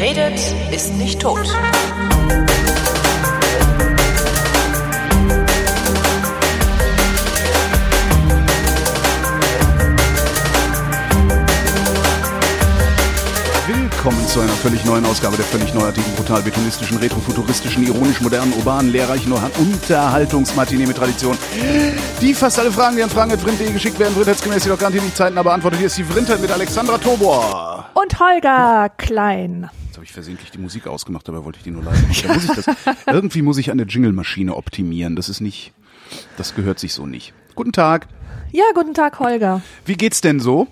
Redet, ist nicht tot. Willkommen zu einer völlig neuen Ausgabe der völlig neuartigen, brutal betonistischen, retrofuturistischen, ironisch modernen, urbanen, lehrreichen Unterhaltungsmatinee mit Tradition. Die fast alle Fragen, die an fragen.vrind.de geschickt werden, vrindheitsgemäß jedoch garantiert nicht Zeiten, aber beantwortet hier ist die Vrindheit mit Alexandra Tobor. Und Holger Klein. Habe ich versehentlich die Musik ausgemacht, dabei wollte ich die nur leise machen. Da muss ich das, irgendwie muss ich eine Jingle-Maschine optimieren. Das ist nicht, das gehört sich so nicht. Guten Tag. Ja, guten Tag, Holger. Wie geht's denn so?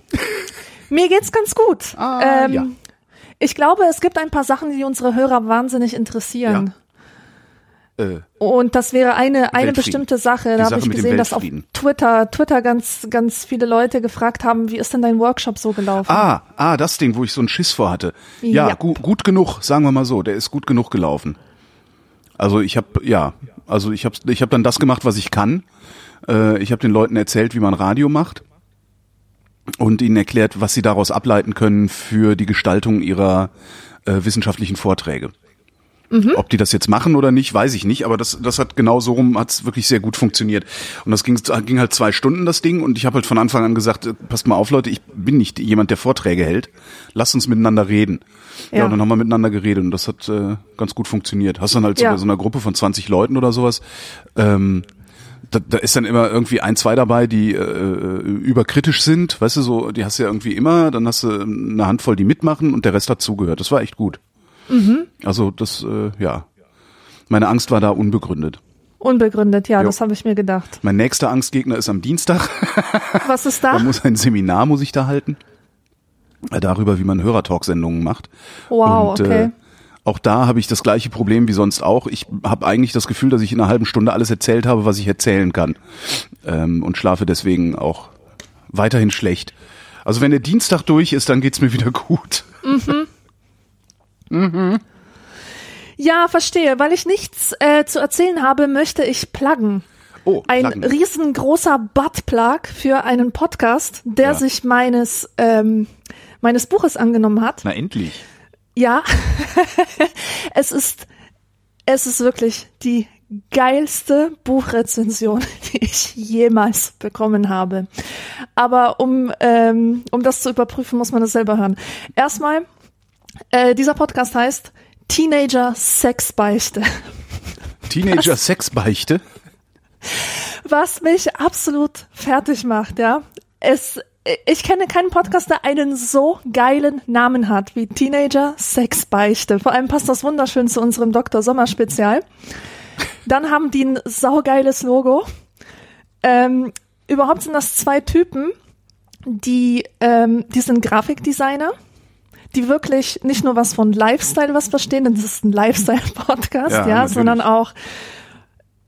Mir geht's ganz gut. Ah, ja. Ich glaube, es gibt ein paar Sachen, die unsere Hörer wahnsinnig interessieren. Äh, Und das wäre eine, eine bestimmte Sache. Da habe ich gesehen, dass auf. Twitter, Twitter ganz, ganz viele Leute gefragt haben, wie ist denn dein Workshop so gelaufen? ah, ah, das Ding, wo ich so einen Schiss vor hatte. Ja, Ja. Gu gut genug, sagen wir mal so. Der ist gut genug gelaufen. Also ich habe, ja, also ich habe ich hab dann das gemacht, was ich kann. Äh, ich habe den Leuten erzählt, wie man Radio macht und ihnen erklärt, was sie daraus ableiten können für die Gestaltung ihrer äh, wissenschaftlichen Vorträge. Ob die das jetzt machen oder nicht, weiß ich nicht, aber das, das hat genau so rum, hat's wirklich sehr gut funktioniert. Und das ging, ging halt zwei Stunden, das Ding, und ich habe halt von Anfang an gesagt, äh, passt mal auf, Leute, ich bin nicht jemand, der Vorträge hält. Lasst uns miteinander reden. Ja, Ja. und dann haben wir miteinander geredet und das hat äh, ganz gut funktioniert. Hast dann halt so Ja. bei so einer Gruppe von 20 Leuten oder sowas, ähm, da, da ist dann immer irgendwie ein, zwei dabei, die äh, überkritisch sind, weißt du, so, die hast du ja irgendwie immer, dann hast du eine Handvoll, die mitmachen und der Rest hat zugehört. Das war echt gut. Also das, äh, ja. Meine Angst war da unbegründet. Unbegründet, ja, Jo. das habe ich mir gedacht. Mein nächster Angstgegner ist am Dienstag. Was ist Da da? muss ein Seminar, muss ich da halten. Äh, Darüber, wie man Hörertalk-Sendungen macht. Wow, Und, okay. Äh, auch da habe ich das gleiche Problem wie sonst auch. Ich habe eigentlich das Gefühl, dass ich in einer halben Stunde alles erzählt habe, was ich erzählen kann. Ähm, und schlafe deswegen auch weiterhin schlecht. Also wenn der Dienstag durch ist, dann geht's mir wieder gut. Ja, verstehe. Weil ich nichts äh, zu erzählen habe, möchte ich pluggen. Oh, ein riesengroßer Buttplug für einen Podcast, der Ja. sich meines ähm, meines Buches angenommen hat. Na endlich. Ja, es ist es ist wirklich die geilste Buchrezension, die ich jemals bekommen habe. Aber um ähm, um das zu überprüfen, muss man es selber hören. Erstmal, äh, dieser Podcast heißt Teenager Sexbeichte. Teenager Sexbeichte. was mich absolut fertig macht, ja. Es, ich kenne keinen Podcast, der einen so geilen Namen hat wie Teenager Sexbeichte. Vor allem passt das wunderschön zu unserem Dr. Sommer Spezial. Dann haben die ein saugeiles Logo. Ähm, überhaupt sind das zwei Typen, die, ähm, die sind Grafikdesigner, die wirklich nicht nur was von Lifestyle was verstehen, denn das ist ein Lifestyle-Podcast, Ja, ja, sondern auch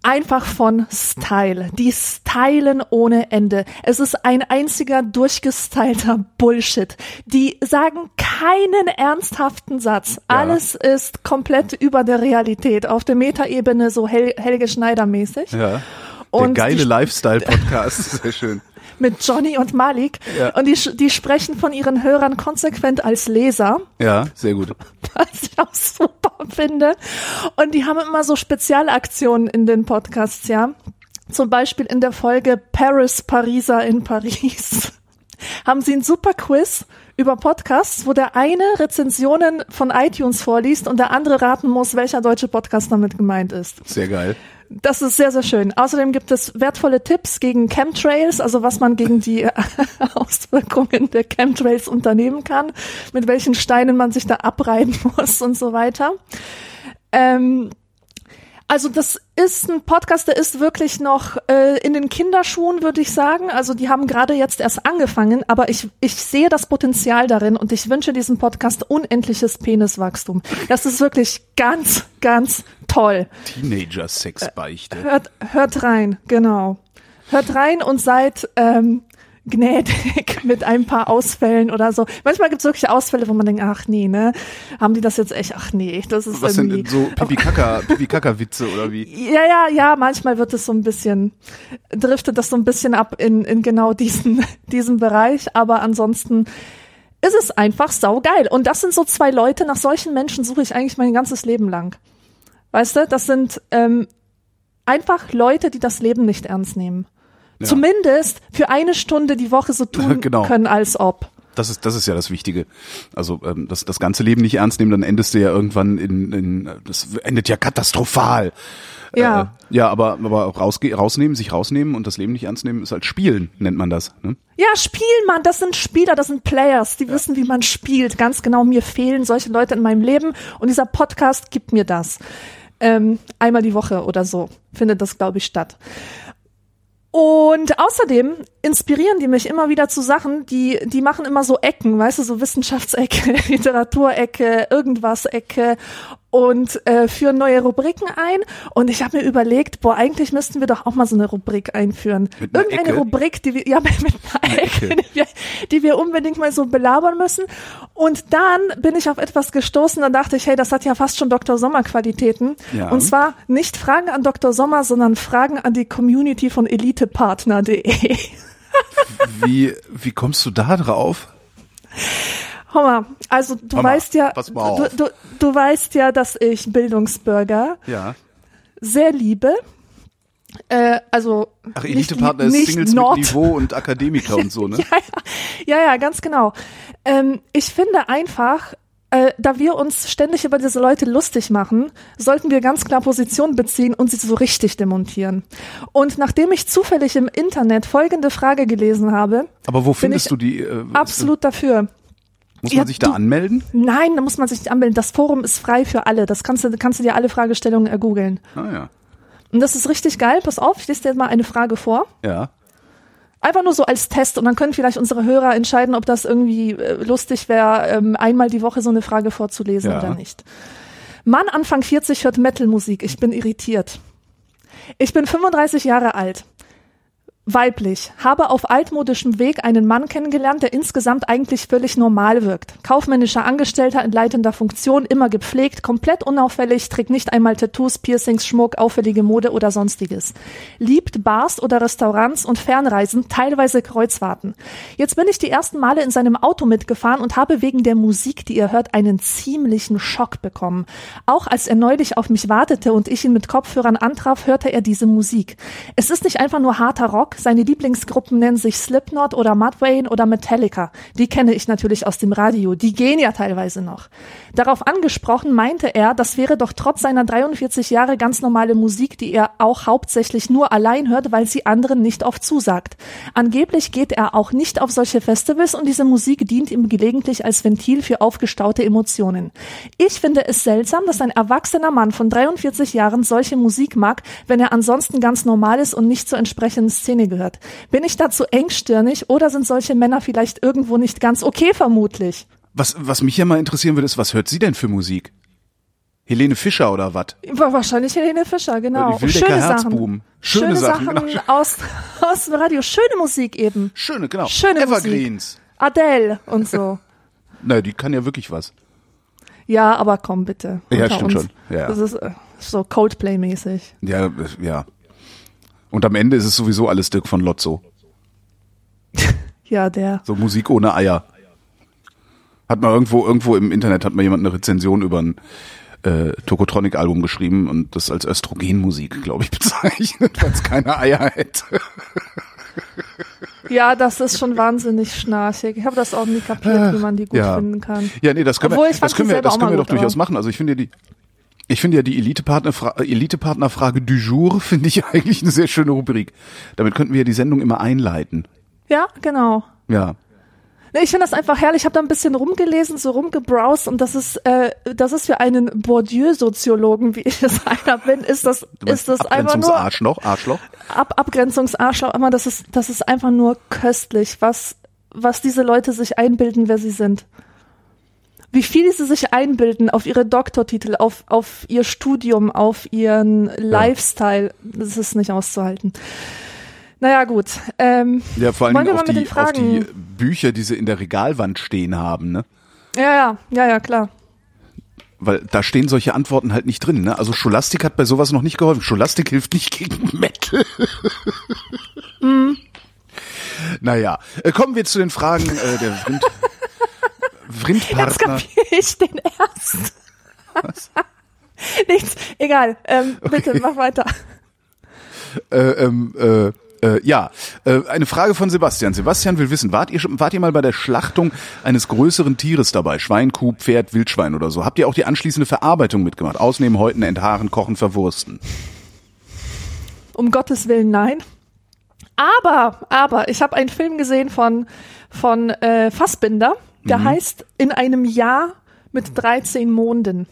einfach von Style. Die stylen ohne Ende. Es ist ein einziger durchgestylter Bullshit. Die sagen keinen ernsthaften Satz. Alles ist komplett über der Realität, auf der Metaebene so Hel Helge Schneider mäßig. Ja. Der Und geile Lifestyle-Podcast. Sehr schön. Mit Johnny und Malik. Ja. Und die, die sprechen von ihren Hörern konsequent als Leser. Ja, sehr gut. was ich auch super finde. Und die haben immer so Spezialaktionen in den Podcasts, ja. Zum Beispiel in der Folge Paris, Pariser in Paris. Haben sie ein super Quiz über Podcasts, wo der eine Rezensionen von iTunes vorliest und der andere raten muss, welcher deutsche Podcast damit gemeint ist. Sehr geil. Das ist sehr, sehr schön. Außerdem gibt es wertvolle Tipps gegen Chemtrails, also was man gegen die Auswirkungen der Chemtrails unternehmen kann, mit welchen Steinen man sich da abreiben muss und so weiter. Ähm, also das ist ein Podcast, der ist wirklich noch äh, in den Kinderschuhen, würde ich sagen. Also die haben gerade jetzt erst angefangen, aber ich, ich sehe das Potenzial darin und ich wünsche diesem Podcast unendliches Peniswachstum. Das ist wirklich ganz, ganz toll. Teenager Sexbeichte. Hört, hört rein, genau. Hört rein und seid ähm, gnädig mit ein paar Ausfällen oder so. Manchmal gibt es wirklich Ausfälle, wo man denkt, ach nee, ne? Haben die das jetzt echt? Ach nee, das ist Was irgendwie. sind so Pipi-Kaka, Pipi-Kaka-Witze oder wie? Ja, ja, ja, manchmal wird es so ein bisschen, driftet das so ein bisschen ab in, in genau diesen, diesen Bereich, aber ansonsten ist es einfach saugeil. Und das sind so zwei Leute, nach solchen Menschen suche ich eigentlich mein ganzes Leben lang. Weißt du, das sind ähm, einfach Leute, die das Leben nicht ernst nehmen. Ja. Zumindest für eine Stunde die Woche so tun Genau. können, als ob. Das ist, das ist ja das Wichtige. Also ähm, das, das ganze Leben nicht ernst nehmen, dann endest du ja irgendwann in, in das endet ja katastrophal. Ja. Äh, ja, aber, aber rausge rausnehmen, sich rausnehmen und das Leben nicht ernst nehmen, ist halt Spielen, nennt man das. Ne? Ja, Spiel, Mann, das sind Spieler, das sind Players, die wissen, wie man spielt. Ganz genau, mir fehlen solche Leute in meinem Leben und dieser Podcast gibt mir das. Ähm, einmal die Woche oder so findet das, glaube ich, statt. Und außerdem inspirieren die mich immer wieder zu Sachen, die, die machen immer so Ecken, weißt du, so Wissenschaftsecke, Literaturecke, irgendwas Ecke und äh, führen neue Rubriken ein. Und ich habe mir überlegt, boah, eigentlich müssten wir doch auch mal so eine Rubrik einführen. Irgendeine Ecke? Rubrik, die wir, ja, mit einer Ecke, Ecke. Die, wir, die wir unbedingt mal so belabern müssen. Und dann bin ich auf etwas gestoßen, dann dachte ich, hey, das hat ja fast schon Dr. Sommer Qualitäten. Ja. Und zwar nicht Fragen an Dr. Sommer, sondern Fragen an die Community von elitepartner.de. Wie, wie kommst du da drauf? Mal, also du mal, weißt ja, du, du, du weißt ja, dass ich Bildungsbürger Ja. sehr liebe. Äh, also Ach, Elitepartner ist nicht Singles Nord- mit Niveau und Akademiker und so, ne? Ja, ja, ja, ja, ganz genau. Ähm, ich finde einfach, äh, da wir uns ständig über diese Leute lustig machen, sollten wir ganz klar Position beziehen und sie so richtig demontieren. Und nachdem ich zufällig im Internet folgende Frage gelesen habe, Aber wo findest du die? Äh, absolut dafür. Muss man Ja, sich da du- anmelden? Nein, da muss man sich nicht anmelden. Das Forum ist frei für alle. Das kannst du, kannst du dir alle Fragestellungen ergoogeln. Ah ja. Und das ist richtig geil. Pass auf, ich lese dir mal eine Frage vor. Ja. Einfach nur so als Test und dann können vielleicht unsere Hörer entscheiden, ob das irgendwie äh, lustig wäre, ähm, einmal die Woche so eine Frage vorzulesen Ja. oder nicht. Mann Anfang 40 hört Metalmusik. Ich bin irritiert. Ich bin 35 Jahre alt. Weiblich. Habe auf altmodischem Weg einen Mann kennengelernt, der insgesamt eigentlich völlig normal wirkt. Kaufmännischer Angestellter in leitender Funktion, immer gepflegt, komplett unauffällig, trägt nicht einmal Tattoos, Piercings, Schmuck, auffällige Mode oder sonstiges. Liebt Bars oder Restaurants und Fernreisen, teilweise Kreuzfahrten. Jetzt bin ich die ersten Male in seinem Auto mitgefahren und habe wegen der Musik, die ihr hört, einen ziemlichen Schock bekommen. Auch als er neulich auf mich wartete und ich ihn mit Kopfhörern antraf, hörte er diese Musik. Es ist nicht einfach nur harter Rock, seine Lieblingsgruppen nennen sich Slipknot oder Mudvayne oder Metallica. Die kenne ich natürlich aus dem Radio, die gehen ja teilweise noch. Darauf angesprochen meinte er, das wäre doch trotz seiner 43 Jahre ganz normale Musik, die er auch hauptsächlich nur allein hört, weil sie anderen nicht oft zusagt. Angeblich geht er auch nicht auf solche Festivals und diese Musik dient ihm gelegentlich als Ventil für aufgestaute Emotionen. Ich finde es seltsam, dass ein erwachsener Mann von 43 Jahren solche Musik mag, wenn er ansonsten ganz normal ist und nicht zur entsprechenden Szene gehört. Bin ich dazu engstirnig oder sind solche Männer vielleicht irgendwo nicht ganz okay vermutlich? Was, was mich ja mal interessieren würde, ist, was hört sie denn für Musik? Helene Fischer oder was? Wahrscheinlich Helene Fischer, genau. Wildecker Schöne. Sachen. Schöne Schöne Sachen, Sachen, genau. aus, aus dem Radio. Schöne Musik eben. Schöne, genau. Schöne Evergreens. Musik. Adele und so. Na, die kann ja wirklich was. Ja, aber komm bitte. Ja, stimmt uns. schon. Ja. Das ist äh, so Coldplay-mäßig. Ja, äh, ja. Und am Ende ist es sowieso alles Dirk von Lotzo. Ja, der. So Musik ohne Eier. Hat mal irgendwo, irgendwo im Internet hat mal jemand eine Rezension über ein äh, Tokotronic-Album geschrieben und das als Östrogenmusik, glaube ich, bezeichnet, weil es keine Eier hätte. Ja, das ist schon wahnsinnig schnarchig. Ich habe das auch nie kapiert, wie man die gut ja. finden kann. Ja, nee, das können Obwohl, wir, das können wir, das können wir doch durchaus machen. Also ich finde die, ich finde ja die Elite-Partner, Elite-Partner-Frage du jour finde ich eigentlich eine sehr schöne Rubrik. Damit könnten wir ja die Sendung immer einleiten. Ja, genau. Ja. Nee, ich finde das einfach herrlich. Ich habe da ein bisschen rumgelesen, so rumgebrowst und das ist, äh, das ist für einen Bourdieu-Soziologen, wie ich es einer bin, ist das, ist das einfach nur Abgrenzungsarschloch, Arschloch. Ab Abgrenzungsarschloch, aber das ist, das ist einfach nur köstlich, was, was diese Leute sich einbilden, wer sie sind. Wie viel sie sich einbilden auf ihre Doktortitel, auf, auf ihr Studium, auf ihren Lifestyle, das ist nicht auszuhalten. Naja, gut. Ähm, Ja, vor wir auf die, auf die Bücher, die sie in der Regalwand stehen haben, ne? ja, ja, ja, ja, klar. Weil da stehen solche Antworten halt nicht drin, ne? Also Scholastik hat bei sowas noch nicht geholfen. Scholastik hilft nicht gegen Metal. Mhm. Naja, äh, kommen wir zu den Fragen. Äh, der Wind, Printpartner. Jetzt kapiere ich den erst. Was? Nichts, egal. Ähm, bitte, Okay. mach weiter. Äh, ähm, äh, äh, ja, äh, eine Frage von Sebastian. Sebastian will wissen, wart ihr, wart ihr mal bei der Schlachtung eines größeren Tieres dabei? Schwein, Kuh, Pferd, Wildschwein oder so? Habt ihr auch die anschließende Verarbeitung mitgemacht? Ausnehmen, häuten, enthaaren, kochen, verwursten? Um Gottes Willen, nein. Aber, aber, ich habe einen Film gesehen von, von äh, Fassbinder, der Mhm. heißt In einem Jahr mit 13 Monden.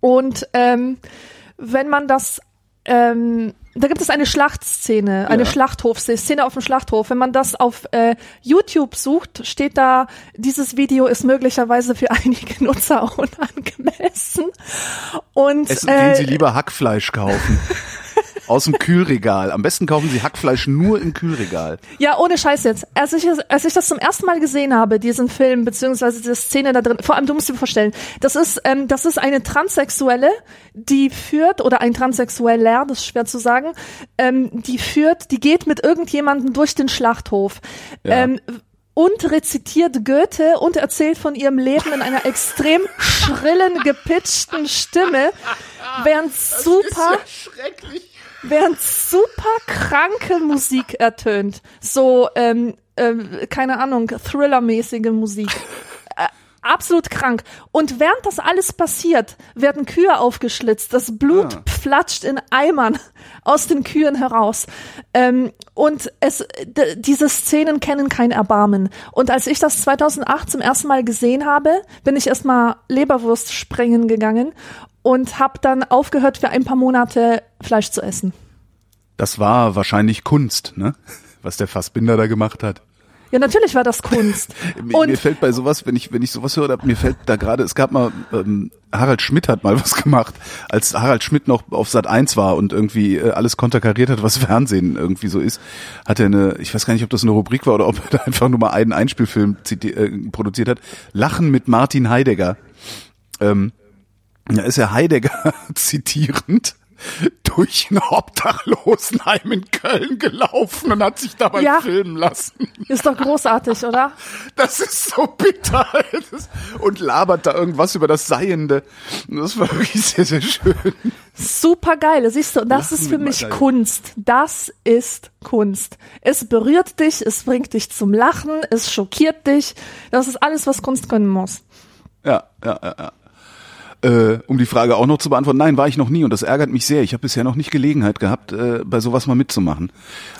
Und ähm, wenn man das, ähm, da gibt es eine Schlachtszene, eine Ja. Schlachthofszene auf dem Schlachthof. Wenn man das auf äh, YouTube sucht, steht da, dieses Video ist möglicherweise für einige Nutzer unangemessen. Und Essen, äh, Sie lieber Hackfleisch kaufen. Aus dem Kühlregal. Am besten kaufen Sie Hackfleisch nur im Kühlregal. Ja, ohne Scheiß jetzt. Als ich, als ich das zum ersten Mal gesehen habe, diesen Film, beziehungsweise diese Szene da drin, vor allem, du musst dir vorstellen, das ist, ähm, das ist eine Transsexuelle, die führt, oder ein Transsexueller, das ist schwer zu sagen, ähm, die führt, die geht mit irgendjemandem durch den Schlachthof. Ja. Ähm, und rezitiert Goethe und erzählt von ihrem Leben in einer extrem schrillen, gepitchten Stimme, während super schrecklich. Während super kranke Musik ertönt. So, ähm, ähm, keine Ahnung, Thriller-mäßige Musik. Äh, absolut krank. Und während das alles passiert, werden Kühe aufgeschlitzt. Das Blut Ah. flatscht in Eimern aus den Kühen heraus. Ähm, und es, diese Szenen kennen kein Erbarmen. Und als ich das 2008 zum ersten Mal gesehen habe, bin ich erstmal Leberwurst sprengen gegangen und habe dann aufgehört, für ein paar Monate Fleisch zu essen. Das war wahrscheinlich Kunst, ne? Was der Fassbinder da gemacht hat. Ja, natürlich war das Kunst. Mir, Und mir fällt bei sowas, wenn ich wenn ich sowas höre, mir fällt da gerade, es gab mal ähm, Harald Schmidt hat mal was gemacht, als Harald Schmidt noch auf Sat 1 war und irgendwie äh, alles konterkariert hat, was Fernsehen irgendwie so ist, hat er eine, ich weiß gar nicht, ob das eine Rubrik war oder ob er da einfach nur mal einen Einspielfilm äh, produziert hat, Lachen mit Martin Heidegger. Ähm, da ist er Heidegger zitierend durch ein Obdachlosenheim in Köln gelaufen und hat sich dabei Ja. filmen lassen. ist doch großartig, oder? Das ist so bitter. Und labert da irgendwas über das Seiende. Das war wirklich sehr, sehr schön. Super geil. Siehst du, das Lachen ist für mich. Kunst. Das ist Kunst. Es berührt dich, es bringt dich zum Lachen, es schockiert dich. Das ist alles, was Kunst können muss. Ja, ja, ja. ja. Äh, um die Frage auch noch zu beantworten, nein, war ich noch nie und das ärgert mich sehr. Ich habe bisher noch nicht Gelegenheit gehabt, äh, bei sowas mal mitzumachen.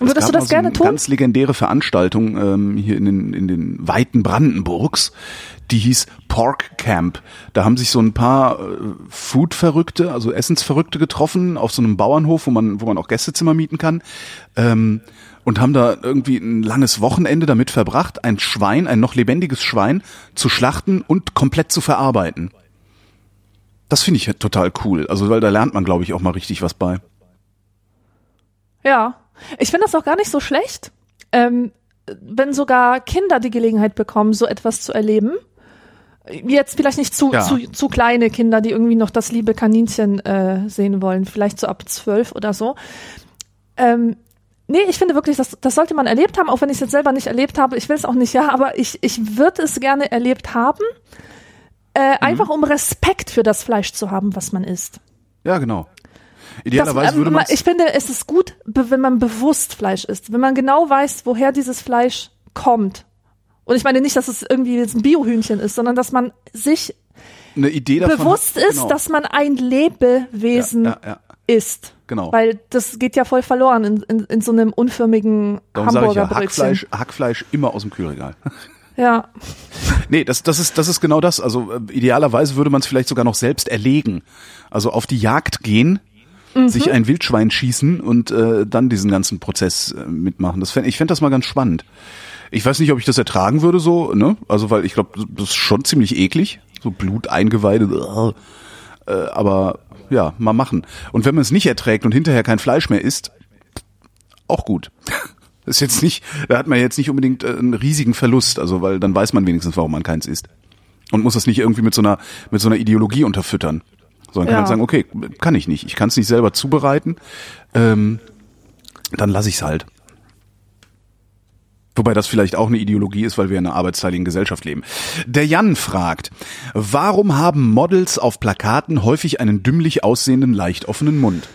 Und würdest Es gab du das so gerne eine tun? Ganz legendäre Veranstaltung ähm, hier in den, in den weiten Brandenburgs, die hieß Pork Camp. Da haben sich so ein paar äh, Food-Verrückte, also Essensverrückte getroffen auf so einem Bauernhof, wo man, wo man auch Gästezimmer mieten kann. Ähm, und haben da irgendwie ein langes Wochenende damit verbracht, ein Schwein, ein noch lebendiges Schwein zu schlachten und komplett zu verarbeiten. Das finde ich total cool. Also, weil da lernt man, glaube ich, auch mal richtig was bei. Ja. Ich finde das auch gar nicht so schlecht, ähm, wenn sogar Kinder die Gelegenheit bekommen, so etwas zu erleben. Jetzt vielleicht nicht zu, Ja. zu, zu kleine Kinder, die irgendwie noch das liebe Kaninchen äh, sehen wollen, vielleicht so ab zwölf oder so. Ähm, nee, ich finde wirklich, das, das sollte man erlebt haben, auch wenn ich es jetzt selber nicht erlebt habe. Ich will es auch nicht, ja, aber ich, ich würde es gerne erlebt haben, äh, einfach um Respekt für das Fleisch zu haben, was man isst. Ja, genau. Das, Idealerweise ähm, würde man ich finde, es ist gut, wenn man bewusst Fleisch isst, wenn man genau weiß, woher dieses Fleisch kommt. Und ich meine nicht, dass es irgendwie jetzt ein Biohühnchen ist, sondern dass man sich eine Idee davon bewusst hat. ist, genau. dass man ein Lebewesen ja, ja, ja. ist. Genau. Weil das geht ja voll verloren in, in, in so einem unförmigen Darum sage ich ja. Hackfleisch, Hackfleisch immer aus dem Kühlregal. Ja, nee, das, das, ist, das ist genau das. Also äh, idealerweise würde man es vielleicht sogar noch selbst erlegen. Also auf die Jagd gehen, Mhm. sich ein Wildschwein schießen und äh, dann diesen ganzen Prozess äh, mitmachen. Das fänd, ich fände das mal ganz spannend. Ich weiß nicht, ob ich das ertragen würde so, ne? Also weil ich glaube, das ist schon ziemlich eklig. So Blut, Eingeweide. Äh, aber ja, mal machen. Und wenn man es nicht erträgt und hinterher kein Fleisch mehr isst, auch gut. Das ist jetzt nicht, da hat man jetzt nicht unbedingt äh, einen riesigen Verlust, also weil dann weiß man wenigstens, warum man keins isst. Und muss das nicht irgendwie mit so einer, mit so einer Ideologie unterfüttern. Sondern kann Ja. halt sagen, okay, kann ich nicht. Ich kann es nicht selber zubereiten. Ähm, dann lasse ich es halt. Wobei das vielleicht auch eine Ideologie ist, weil wir in einer arbeitsteiligen Gesellschaft leben. Der Jan fragt, warum haben Models auf Plakaten häufig einen dümmlich aussehenden, leicht offenen Mund?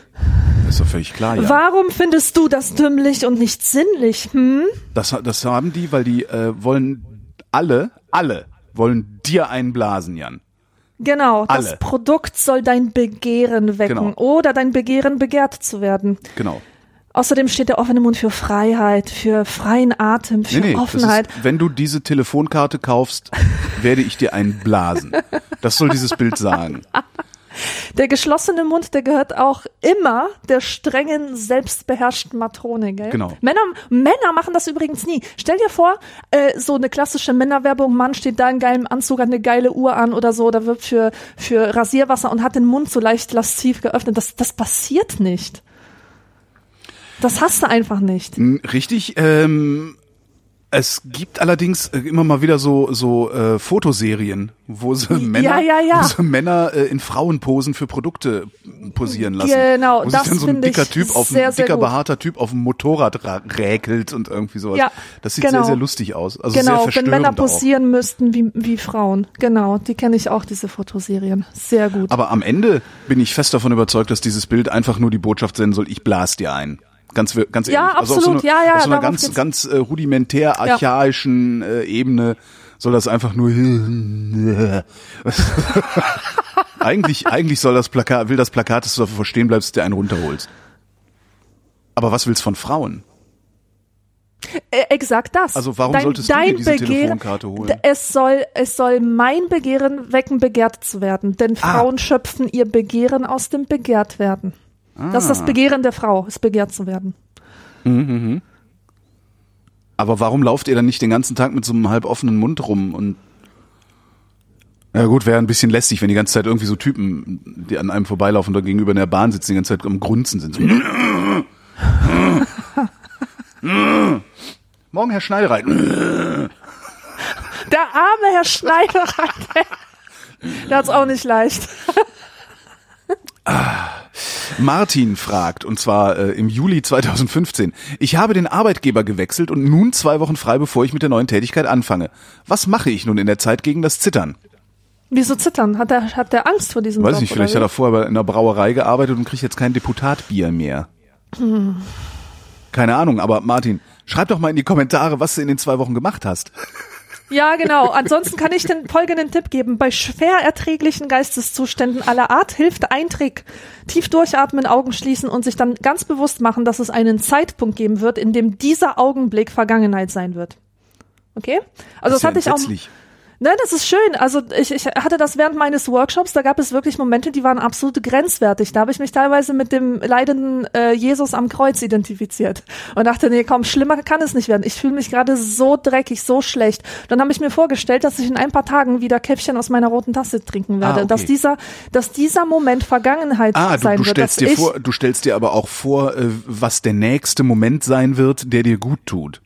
Das ist doch völlig klar, ja. Warum findest du das dümmlich und nicht sinnlich? Hm? Das, das haben die, weil die äh, wollen alle, alle wollen dir einblasen, Jan. Genau, Alle. das Produkt soll dein Begehren wecken Genau. oder dein Begehren begehrt zu werden. Genau. Außerdem steht der offene Mund für Freiheit, für freien Atem, für Nee, nee, Offenheit. Ist, wenn du diese Telefonkarte kaufst, werde ich dir einen blasen. Das soll dieses Bild sagen. Der geschlossene Mund, der gehört auch immer der strengen, selbstbeherrschten Matrone, gell? Genau. Männer, Männer machen das übrigens nie. Stell dir vor, äh, so eine klassische Männerwerbung, Mann steht da in geilem Anzug, hat eine geile Uhr an oder so, oder wirbt für, für Rasierwasser und hat den Mund so leicht lasziv geöffnet. Das, das passiert nicht. Das hast du einfach nicht. Richtig. Ähm, es gibt allerdings äh, immer mal wieder so so äh, Fotoserien, wo sie Männer, ja, ja. Wo sie Männer äh, in Frauenposen für Produkte posieren lassen. Genau, wo sich das dann so ein dicker Typ auf ein sehr, sehr dicker behaarter Typ auf dem Motorrad ra- räkelt und irgendwie sowas. Ja, das sieht genau. sehr sehr lustig aus. Also sehr genau, wenn verstörend Männer auch. posieren müssten wie, wie Frauen. Genau, die kenne ich auch, diese Fotoserien. Sehr gut. Aber am Ende bin ich fest davon überzeugt, dass dieses Bild einfach nur die Botschaft senden soll, ich blas dir ein. Ganz, ganz Ja, ehrlich. Also auf so absolut. einer, Ja, ja, auf so einer ganz, geht's. ganz äh, rudimentär archaischen äh, Ebene soll das einfach nur eigentlich, eigentlich soll das Plakat, will das Plakat, dass du davor stehen bleibst, dir einen runterholst. Aber was willst von Frauen? Äh, exakt das. Also warum solltest du dir diese Telefonkarte holen? Es soll, es soll mein Begehren wecken, begehrt zu werden. Denn Ah. Frauen schöpfen ihr Begehren aus dem Begehrtwerden. Das ist Ah. das Begehren der Frau, ist begehrt zu werden. Aber warum lauft ihr dann nicht den ganzen Tag mit so einem halb offenen Mund rum und ja gut, wäre ein bisschen lästig, wenn die ganze Zeit irgendwie so Typen, die an einem vorbeilaufen oder gegenüber in der Bahn sitzen, die ganze Zeit am Grunzen sind. So. Morgen Herr Schneidereit. Der arme Herr Schneider, der hat's auch nicht leicht. Martin fragt, und zwar äh, im Juli 2015, ich habe den Arbeitgeber gewechselt und nun zwei Wochen frei, bevor ich mit der neuen Tätigkeit anfange. Was mache ich nun in der Zeit gegen das Zittern? Wieso zittern? Hat der, hat der Angst vor diesem Weiß Job? nicht, vielleicht hat er vorher in einer Brauerei gearbeitet und kriegt jetzt kein Deputatbier mehr. Keine Ahnung, aber Martin, schreib doch mal in die Kommentare, was du in den zwei Wochen gemacht hast. Ja, genau. Ansonsten kann ich den folgenden Tipp geben. Bei schwer erträglichen Geisteszuständen aller Art hilft ein Trick. Tief durchatmen, Augen schließen und sich dann ganz bewusst machen, dass es einen Zeitpunkt geben wird, in dem dieser Augenblick Vergangenheit sein wird. Okay? Also das, ist ja hatte ich auch. Nein, das ist schön. Also ich, ich hatte das während meines Workshops, da gab es wirklich Momente, die waren absolut grenzwertig. Da habe ich mich teilweise mit dem leidenden äh, Jesus am Kreuz identifiziert und dachte, nee, komm, schlimmer kann es nicht werden. Ich fühle mich gerade so dreckig, so schlecht. Dann habe ich mir vorgestellt, dass ich in ein paar Tagen wieder Käffchen aus meiner roten Tasse trinken werde. Ah, okay. Dass dieser, dass dieser Moment Vergangenheit Ah, du, sein du wird. stellst dir vor, du stellst dir aber auch vor, äh, was der nächste Moment sein wird, der dir gut tut.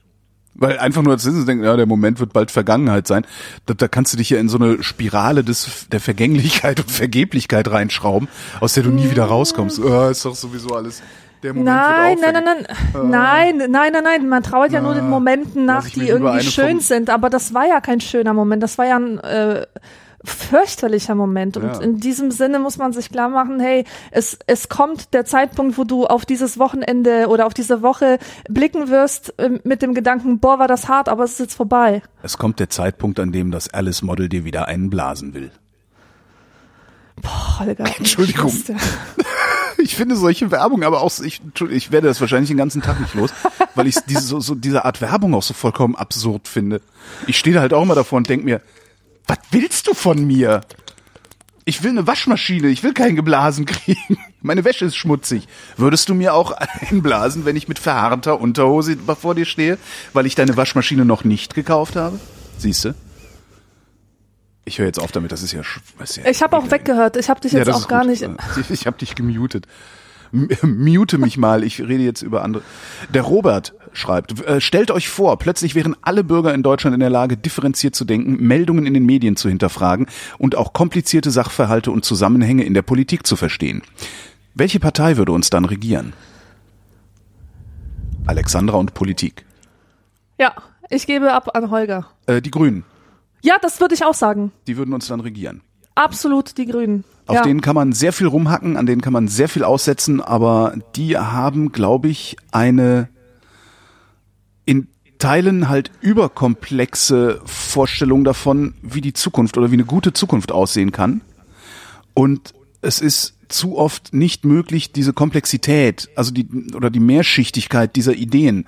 Weil einfach nur als zu denken, ja, der Moment wird bald Vergangenheit sein, da, da kannst du dich ja in so eine Spirale des der Vergänglichkeit und Vergeblichkeit reinschrauben, aus der du nie wieder rauskommst. Oh, ist doch sowieso alles. Der Moment Nein, wird auch nein, nein, nein, nein, nein, nein, nein. Man trauert ja nur den Momenten nach, die irgendwie schön sind. Aber das war ja kein schöner Moment. Das war ja ein äh, fürchterlicher Moment. Und Ja. in diesem Sinne muss man sich klar machen, hey, es, es kommt der Zeitpunkt, wo du auf dieses Wochenende oder auf diese Woche blicken wirst äh, mit dem Gedanken, boah, war das hart, aber es ist jetzt vorbei. Es kommt der Zeitpunkt, an dem das Alice Model dir wieder einen blasen will. Boah, Holger. Entschuldigung. Ich finde solche Werbung, aber auch ich, ich werde das wahrscheinlich den ganzen Tag nicht los, weil ich diese, so, so diese Art Werbung auch so vollkommen absurd finde. Ich stehe da halt auch immer davor und denke mir, was willst du von mir? Ich will eine Waschmaschine, ich will keinen geblasen kriegen. Meine Wäsche ist schmutzig. Würdest du mir auch einblasen, wenn ich mit verhaarter Unterhose vor dir stehe, weil ich deine Waschmaschine noch nicht gekauft habe? Siehst du? Ich höre jetzt auf damit, das ist ja, das ist ja Ich habe auch weggehört. Ich habe dich jetzt das auch gar gut. nicht. Ich, ich habe dich gemutet. Mute mich mal, ich rede jetzt über andere. Der Robert schreibt, äh, stellt euch vor, plötzlich wären alle Bürger in Deutschland in der Lage, differenziert zu denken, Meldungen in den Medien zu hinterfragen und auch komplizierte Sachverhalte und Zusammenhänge in der Politik zu verstehen. Welche Partei würde uns dann regieren? Alexandra und Politik. Ja, Ich gebe ab an Holger. Äh, die Grünen, Ja, das würde ich auch sagen. die würden uns dann regieren. Absolut die Grünen. Auf ja. denen kann man sehr viel rumhacken, an denen kann man sehr viel aussetzen, aber die haben, glaube ich, eine in Teilen halt überkomplexe Vorstellung davon, wie die Zukunft oder wie eine gute Zukunft aussehen kann. Und es ist zu oft nicht möglich, diese Komplexität, also die oder die Mehrschichtigkeit dieser Ideen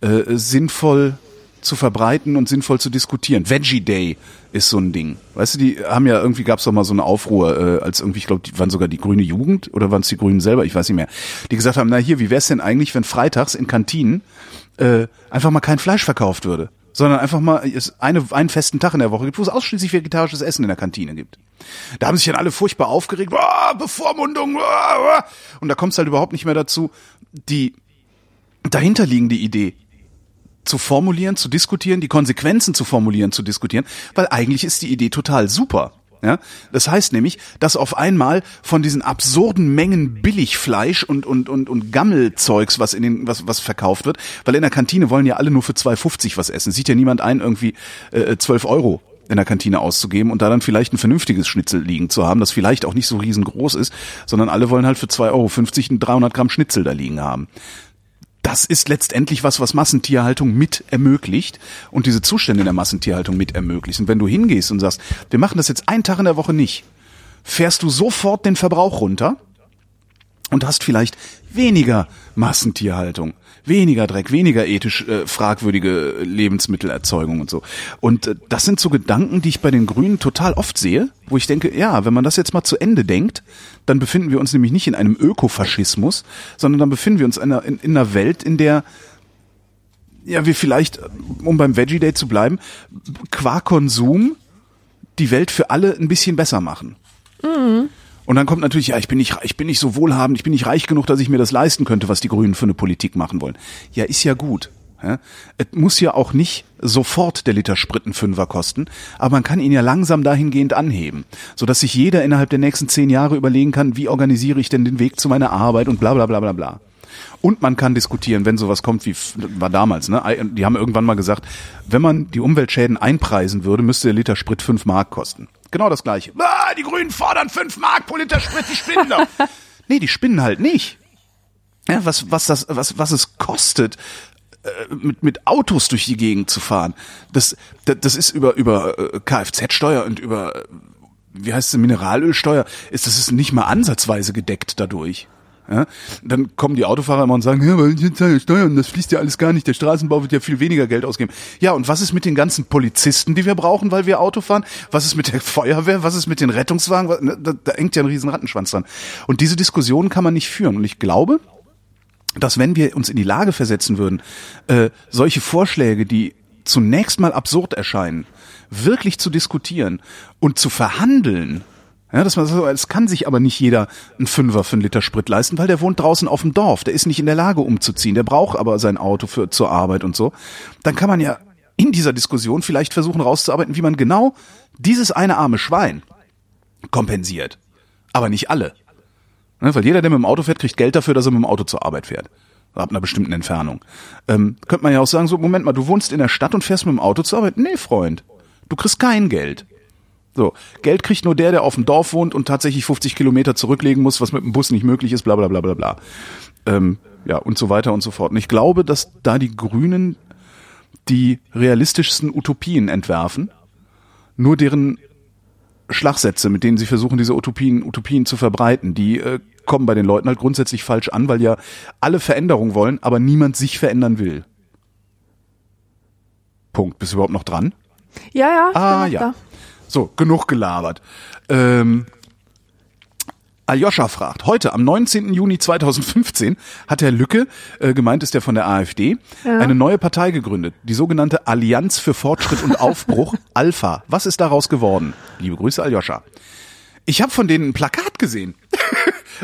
äh, sinnvoll zu verbreiten und sinnvoll zu diskutieren. Veggie Day ist so ein Ding. Weißt du, die haben ja irgendwie gab es doch mal so eine Aufruhr, äh, als irgendwie, ich glaube, die waren sogar die grüne Jugend oder waren es die Grünen selber, ich weiß nicht mehr, die gesagt haben, na hier, wie wär's denn eigentlich, wenn freitags in Kantinen äh, einfach mal kein Fleisch verkauft würde, sondern einfach mal es eine, einen festen Tag in der Woche gibt, wo es ausschließlich vegetarisches Essen in der Kantine gibt. Da haben sich dann alle furchtbar aufgeregt, oh, Bevormundung, oh, oh. und da kommt es halt überhaupt nicht mehr dazu, die dahinterliegende Idee zu formulieren, zu diskutieren, die Konsequenzen zu formulieren, zu diskutieren, weil eigentlich ist die Idee total super. Ja, das heißt nämlich, dass auf einmal von diesen absurden Mengen Billigfleisch und und und und Gammelzeugs, was in den was was verkauft wird, weil in der Kantine wollen ja alle nur für 2,50 was essen. Sieht ja niemand ein, irgendwie äh, 12 Euro in der Kantine auszugeben und da dann vielleicht ein vernünftiges Schnitzel liegen zu haben, das vielleicht auch nicht so riesengroß ist, sondern alle wollen halt für 2,50 Euro ein 300 Gramm Schnitzel da liegen haben das ist letztendlich was, was Massentierhaltung mit ermöglicht und diese Zustände in der Massentierhaltung mit ermöglicht. Und wenn du hingehst und sagst, wir machen das jetzt einen Tag in der Woche nicht, fährst du sofort den Verbrauch runter und hast vielleicht weniger Massentierhaltung, weniger Dreck, weniger ethisch äh, fragwürdige Lebensmittelerzeugung und so. Und äh, das sind so Gedanken, die ich bei den Grünen total oft sehe, wo ich denke, ja, wenn man das jetzt mal zu Ende denkt, dann befinden wir uns nämlich nicht in einem Ökofaschismus, sondern dann befinden wir uns in einer, in, in einer Welt, in der ja, wir vielleicht, um beim Veggie Day zu bleiben, qua Konsum die Welt für alle ein bisschen besser machen. Und dann kommt natürlich, ja, ich bin nicht, ich bin nicht so wohlhabend, ich bin nicht reich genug, dass ich mir das leisten könnte, was die Grünen für eine Politik machen wollen. Ja, ist ja gut. Ja, es muss ja auch nicht sofort der Liter Sprit einen Fünfer kosten, aber man kann ihn ja langsam dahingehend anheben, sodass sich jeder innerhalb der nächsten zehn Jahre überlegen kann, wie organisiere ich denn den Weg zu meiner Arbeit und bla bla bla bla bla. Und man kann diskutieren, wenn sowas kommt wie war damals, ne? Die haben irgendwann mal gesagt, wenn man die Umweltschäden einpreisen würde, müsste der Liter Sprit fünf Mark kosten. Genau das gleiche. Ah, die Grünen fordern fünf Mark pro Liter Sprit, die spinnen doch. nee, die spinnen halt nicht. Ja, was, was das, was, was es kostet, äh, mit, mit Autos durch die Gegend zu fahren. Das, das, das ist über, über äh, Kfz-Steuer und über, äh, wie heißt es, Mineralölsteuer, ist das ist nicht mal ansatzweise gedeckt dadurch. Ja, dann kommen die Autofahrer immer und sagen, ja, aber ich zahle Steuern, das fließt ja alles gar nicht, der Straßenbau wird ja viel weniger Geld ausgeben. Ja, und was ist mit den ganzen Polizisten, die wir brauchen, weil wir Auto fahren? Was ist mit der Feuerwehr? Was ist mit den Rettungswagen? Ne, Da, da hängt ja ein riesen Rattenschwanz dran. Und diese Diskussion kann man nicht führen. Und ich glaube, dass wenn wir uns in die Lage versetzen würden, äh, solche Vorschläge, die zunächst mal absurd erscheinen, wirklich zu diskutieren und zu verhandeln, ja, dass man so, es kann sich aber nicht jeder einen Fünfer für einen Liter Sprit leisten, weil der wohnt draußen auf dem Dorf, der ist nicht in der Lage umzuziehen, der braucht aber sein Auto für zur Arbeit und so. Dann kann man ja in dieser Diskussion vielleicht versuchen rauszuarbeiten, wie man genau dieses eine arme Schwein kompensiert. Aber nicht alle. Ne, weil jeder, der mit dem Auto fährt, kriegt Geld dafür, dass er mit dem Auto zur Arbeit fährt. Ab einer bestimmten Entfernung. Ähm, könnte man ja auch sagen, so, Moment mal, du wohnst in der Stadt und fährst mit dem Auto zur Arbeit. Nee, Freund. Du kriegst kein Geld. So, Geld kriegt nur der, der auf dem Dorf wohnt und tatsächlich 50 Kilometer zurücklegen muss, was mit dem Bus nicht möglich ist, bla bla bla bla bla. Ähm, ja, und so weiter und so fort. Und ich glaube, dass da die Grünen die realistischsten Utopien entwerfen, nur deren Schlagsätze, mit denen sie versuchen, diese Utopien, Utopien zu verbreiten, die äh, kommen bei den Leuten halt grundsätzlich falsch an, weil ja alle Veränderung wollen, aber niemand sich verändern will. Punkt. Bist du überhaupt noch dran? Ja, ja. Ah ja. da. So, genug gelabert. Ähm, Aljoscha fragt, heute am 19. Juni 2015 hat Herr Lücke, äh, gemeint ist der von der AfD, Ja. eine neue Partei gegründet, die sogenannte Allianz für Fortschritt und Aufbruch, Alpha. Was ist daraus geworden? Liebe Grüße, Aljoscha. Ich habe von denen ein Plakat gesehen.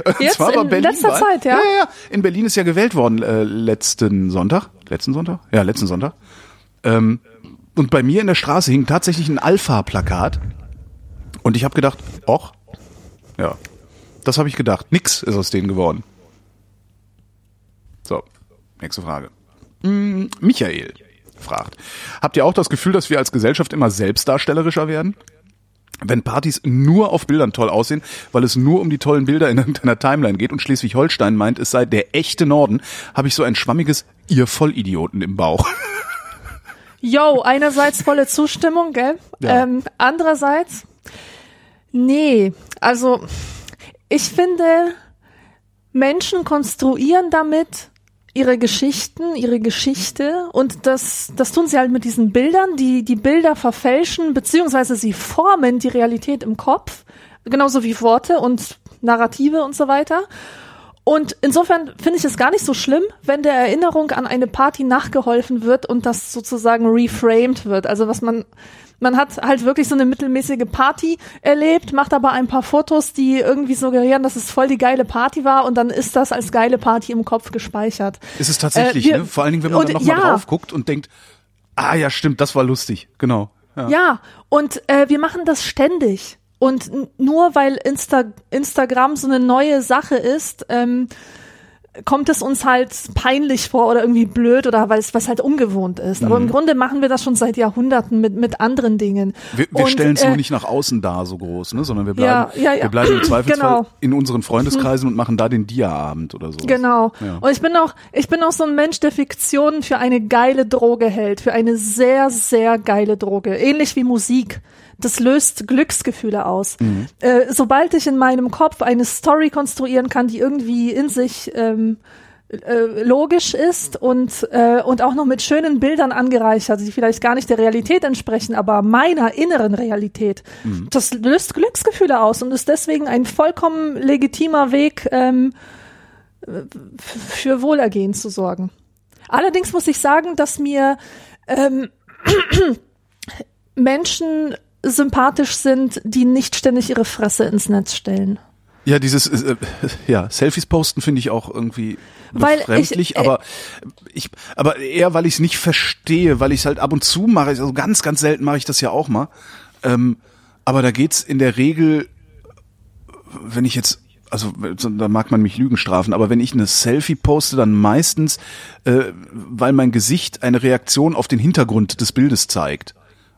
Und Jetzt war bei in letzter Wahl- Zeit, ja? Ja, ja. In Berlin ist ja gewählt worden äh, letzten Sonntag. Letzten Sonntag? Ja, letzten Sonntag. Ähm, und bei mir in der Straße hing tatsächlich ein Alpha-Plakat. Und ich habe gedacht, och, ja, das habe ich gedacht. Nix ist aus denen geworden. So, nächste Frage. Mm, Michael fragt. Habt ihr auch das Gefühl, dass wir als Gesellschaft immer selbstdarstellerischer werden? Wenn Partys nur auf Bildern toll aussehen, weil es nur um die tollen Bilder in irgendeiner Timeline geht und Schleswig-Holstein meint, es sei der echte Norden, habe ich so ein schwammiges Ihr Vollidioten im Bauch. Yo, einerseits volle Zustimmung, gell? Ja. Ähm, andererseits, nee, also ich finde, Menschen konstruieren damit ihre Geschichten, ihre Geschichte und das, das tun sie halt mit diesen Bildern, die die Bilder verfälschen, beziehungsweise sie formen die Realität im Kopf, genauso wie Worte und Narrative und so weiter. Und insofern finde ich es gar nicht so schlimm, wenn der Erinnerung an eine Party nachgeholfen wird und das sozusagen reframed wird. Also was man, man hat halt wirklich so eine mittelmäßige Party erlebt, macht aber ein paar Fotos, die irgendwie suggerieren, dass es voll die geile Party war und dann ist das als geile Party im Kopf gespeichert. Ist es tatsächlich, Äh, wir- ne? Vor allen Dingen, wenn man und dann nochmal ja. drauf guckt und denkt, ah ja, stimmt, das war lustig. Genau. Ja. Ja, und äh, wir machen das ständig. Und nur weil Insta Instagram so eine neue Sache ist, ähm, kommt es uns halt peinlich vor oder irgendwie blöd oder weil es was halt ungewohnt ist. Aber im Grunde machen wir das schon seit Jahrhunderten mit mit anderen Dingen. Wir, wir stellen es äh, nur nicht nach außen da so groß, ne? sondern wir bleiben, Ja, ja, ja. wir bleiben im Zweifelsfall Genau. in unseren Freundeskreisen und machen da den Dia-Abend oder so. Genau. Und ich bin auch, ich bin auch so ein Mensch, der Fiktionen für eine geile Droge hält, für eine sehr, sehr geile Droge. Ähnlich wie Musik. Das löst Glücksgefühle aus. Mhm. Äh, sobald ich in meinem Kopf eine Story konstruieren kann, die irgendwie in sich ähm, äh, logisch ist und, äh, und auch noch mit schönen Bildern angereichert, die vielleicht gar nicht der Realität entsprechen, aber meiner inneren Realität. Das löst Glücksgefühle aus und ist deswegen ein vollkommen legitimer Weg, ähm, für Wohlergehen zu sorgen. Allerdings muss ich sagen, dass mir ähm, Menschen sympathisch sind, die nicht ständig ihre Fresse ins Netz stellen. Ja, dieses äh, ja, Selfies posten finde ich auch irgendwie Weil befremdlich, ich- äh, aber ich aber eher weil ich es nicht verstehe, weil ich es halt ab und zu mache, also ganz ganz selten mache ich das ja auch mal. Ähm, aber da geht's in der Regel wenn ich jetzt also da mag man mich Lügen strafen, aber wenn ich eine Selfie poste, dann meistens, äh, weil mein Gesicht eine Reaktion auf den Hintergrund des Bildes zeigt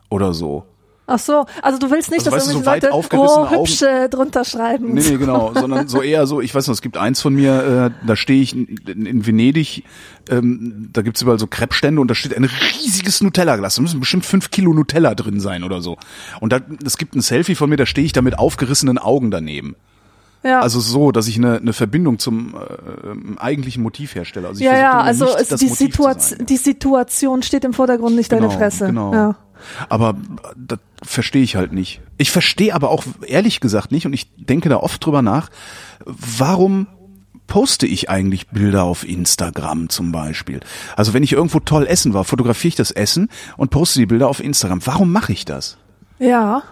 oder so. Ach so, also du willst nicht, Also, dass weißt so irgendwelche weit Leute oh, hübsch äh, drunter schreiben. Nee, nee, genau, sondern so eher so, ich weiß noch, es gibt eins von mir, äh, da stehe ich in, in Venedig, ähm, da gibt's überall so Crepe-Stände und da steht ein riesiges Nutella-Glas, da müssen bestimmt fünf Kilo Nutella drin sein oder so. Und da, es gibt ein Selfie von mir, da stehe ich da mit aufgerissenen Augen daneben. Ja. Also so, dass ich eine, eine Verbindung zum äh, eigentlichen Motiv herstelle. Also ich ja, ja, also nicht die, Motiv Situation, die Situation steht im Vordergrund, nicht deine Fresse. Genau. Ja. Aber das verstehe ich halt nicht. Ich verstehe aber auch ehrlich gesagt nicht und ich denke da oft drüber nach, warum poste ich eigentlich Bilder auf Instagram zum Beispiel? Also wenn ich irgendwo toll essen war, fotografiere ich das Essen und poste die Bilder auf Instagram. Warum mache ich das? ja.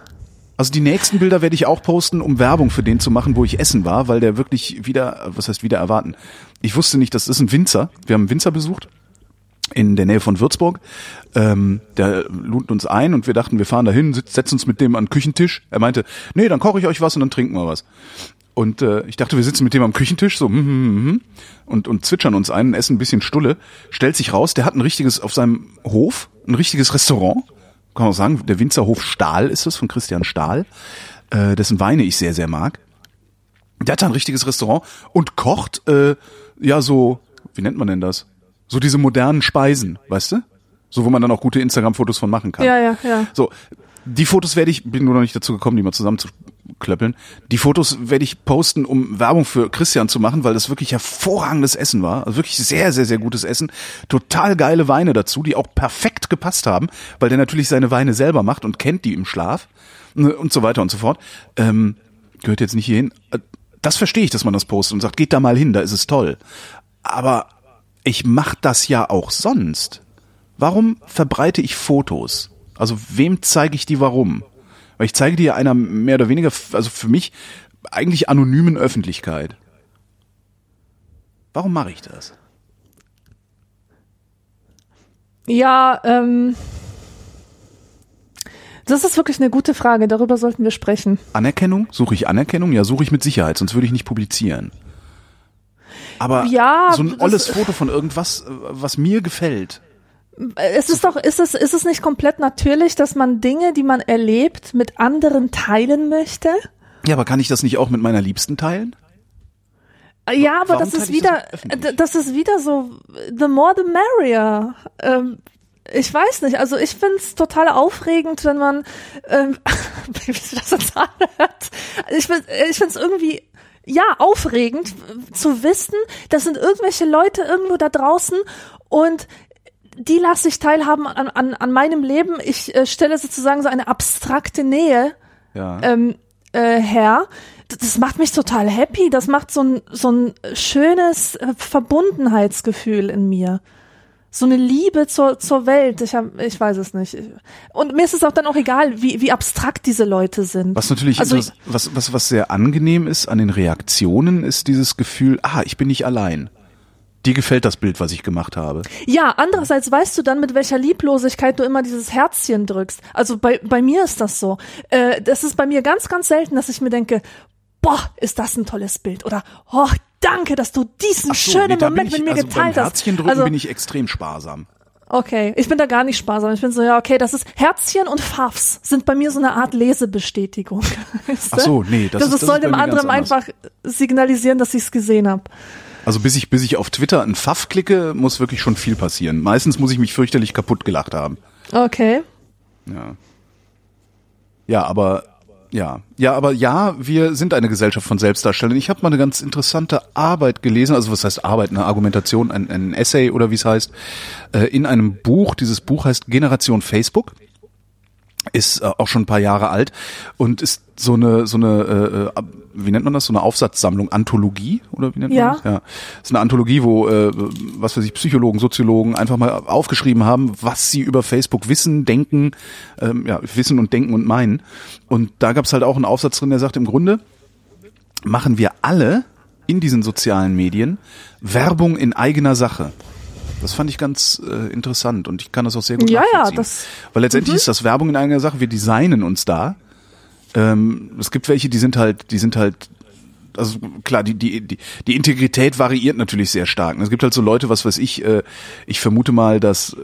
Also die nächsten Bilder werde ich auch posten, um Werbung für den zu machen, wo ich essen war, weil der wirklich wieder, was heißt wieder erwarten? Ich wusste nicht, das ist ein Winzer. Wir haben einen Winzer besucht in der Nähe von Würzburg. Ähm, der lud uns ein und wir dachten, wir fahren dahin, setzen uns mit dem an den Küchentisch. Er meinte, nee, dann koche ich euch was und dann trinken wir was. Und äh, ich dachte, wir sitzen mit dem am Küchentisch so hm, hm, hm, und, und zwitschern uns ein, essen ein bisschen Stulle. Stellt sich raus, der hat ein richtiges, auf seinem Hof, ein richtiges Restaurant. Kann man sagen, der Winzerhof Stahl ist es, von Christian Stahl, äh, dessen Weine ich sehr, sehr mag. Der hat da ein richtiges Restaurant und kocht, äh, ja so, wie nennt man denn das? So diese modernen Speisen, weißt du? So, wo man dann auch gute Instagram-Fotos von machen kann. Ja, ja, ja. So, die Fotos werde ich, bin nur noch nicht dazu gekommen, die mal zusammenzuklöppeln. Die Fotos werde ich posten, um Werbung für Christian zu machen, weil das wirklich hervorragendes Essen war. Also wirklich sehr, sehr, sehr gutes Essen. Total geile Weine dazu, die auch perfekt gepasst haben, weil der natürlich seine Weine selber macht und kennt die im Schlaf ne, und so weiter und so fort. Ähm, gehört jetzt nicht hierhin. Äh, Das verstehe ich, dass man das postet und sagt, geht da mal hin, da ist es toll. Aber ich mache das ja auch sonst. Warum verbreite ich Fotos? Also wem zeige ich die warum? Weil ich zeige die ja einer mehr oder weniger, also für mich eigentlich anonymen Öffentlichkeit. Warum mache ich das? Ja, ähm, das ist wirklich eine gute Frage. Darüber sollten wir sprechen. Anerkennung? Suche ich Anerkennung? Ja, suche ich mit Sicherheit, sonst würde ich nicht publizieren. Aber Ja, so ein das- olles Foto von irgendwas, äh, was mir gefällt. Es ist doch, ist es, ist es nicht komplett natürlich, dass man Dinge, die man erlebt, mit anderen teilen möchte? Ja, aber kann ich das nicht auch mit meiner Liebsten teilen? Ja, aber Warum das ist das wieder, öffentlich? das ist wieder so, the more the merrier. Ähm, ich weiß nicht, also ich find's total aufregend, wenn man, ähm, wie das jetzt anhört. Ich, find, ich find's irgendwie, ja, aufregend zu wissen, das sind irgendwelche Leute irgendwo da draußen und die lasse ich teilhaben an, an, an meinem Leben. Ich äh, stelle sozusagen so eine abstrakte Nähe Ja. ähm, äh, her. Das, das macht mich total happy. Das macht so ein, so ein schönes äh, Verbundenheitsgefühl in mir. So eine Liebe zur, zur Welt. Ich, hab, ich weiß es nicht. Und mir ist es auch dann auch egal, wie, wie abstrakt diese Leute sind. Was natürlich Also interess- was, was, was sehr angenehm ist an den Reaktionen, ist dieses Gefühl, ah, ich bin nicht allein. Dir gefällt das Bild, was ich gemacht habe. Ja, andererseits weißt du dann, mit welcher Lieblosigkeit du immer dieses Herzchen drückst. Also bei, bei mir ist das so. Äh, das ist bei mir ganz, ganz selten, dass ich mir denke, boah, ist das ein tolles Bild. Oder, oh, danke, dass du diesen so, schönen nee, Moment ich, mit mir also geteilt beim hast. Herzchen drücken Also, bin ich extrem sparsam. okay, ich bin da gar nicht sparsam. Ich bin so, ja, okay, das ist Herzchen und Pfaffs sind bei mir so eine Art Lesebestätigung. Ach so, nee, das das ist- das soll dem anderen einfach signalisieren, dass ich es gesehen habe. Also bis ich, bis ich auf Twitter einen Pfaff klicke, muss wirklich schon viel passieren. Meistens muss ich mich fürchterlich kaputt gelacht haben. Okay. Ja. Ja, aber ja, ja, aber ja, wir sind eine Gesellschaft von Selbstdarstellern. Ich habe mal eine ganz interessante Arbeit gelesen, also was heißt Arbeit, eine Argumentation, ein, ein Essay oder wie es heißt, äh, in einem Buch. Dieses Buch heißt Generation Facebook, ist äh, auch schon ein paar Jahre alt und ist so eine so eine äh, äh, wie nennt man das so eine Aufsatzsammlung Anthologie oder wie nennt Ja. man das? Ja, ist eine Anthologie, wo äh, was weiß ich Psychologen, Soziologen einfach mal aufgeschrieben haben, was sie über Facebook wissen, denken, ähm, ja wissen und denken und meinen. Und da gab es halt auch einen Aufsatz drin, der sagt im Grunde machen wir alle in diesen sozialen Medien Werbung in eigener Sache. Das fand ich ganz äh, interessant und ich kann das auch sehr gut Ja, ja, nachvollziehen. das- Weil letztendlich ist das Werbung in eigener Sache. Wir designen uns da. Ähm, es gibt welche, die sind halt, die sind halt, also klar, die, die, die, die Integrität variiert natürlich sehr stark. Es gibt halt so Leute, was weiß ich, äh, ich vermute mal, dass, äh,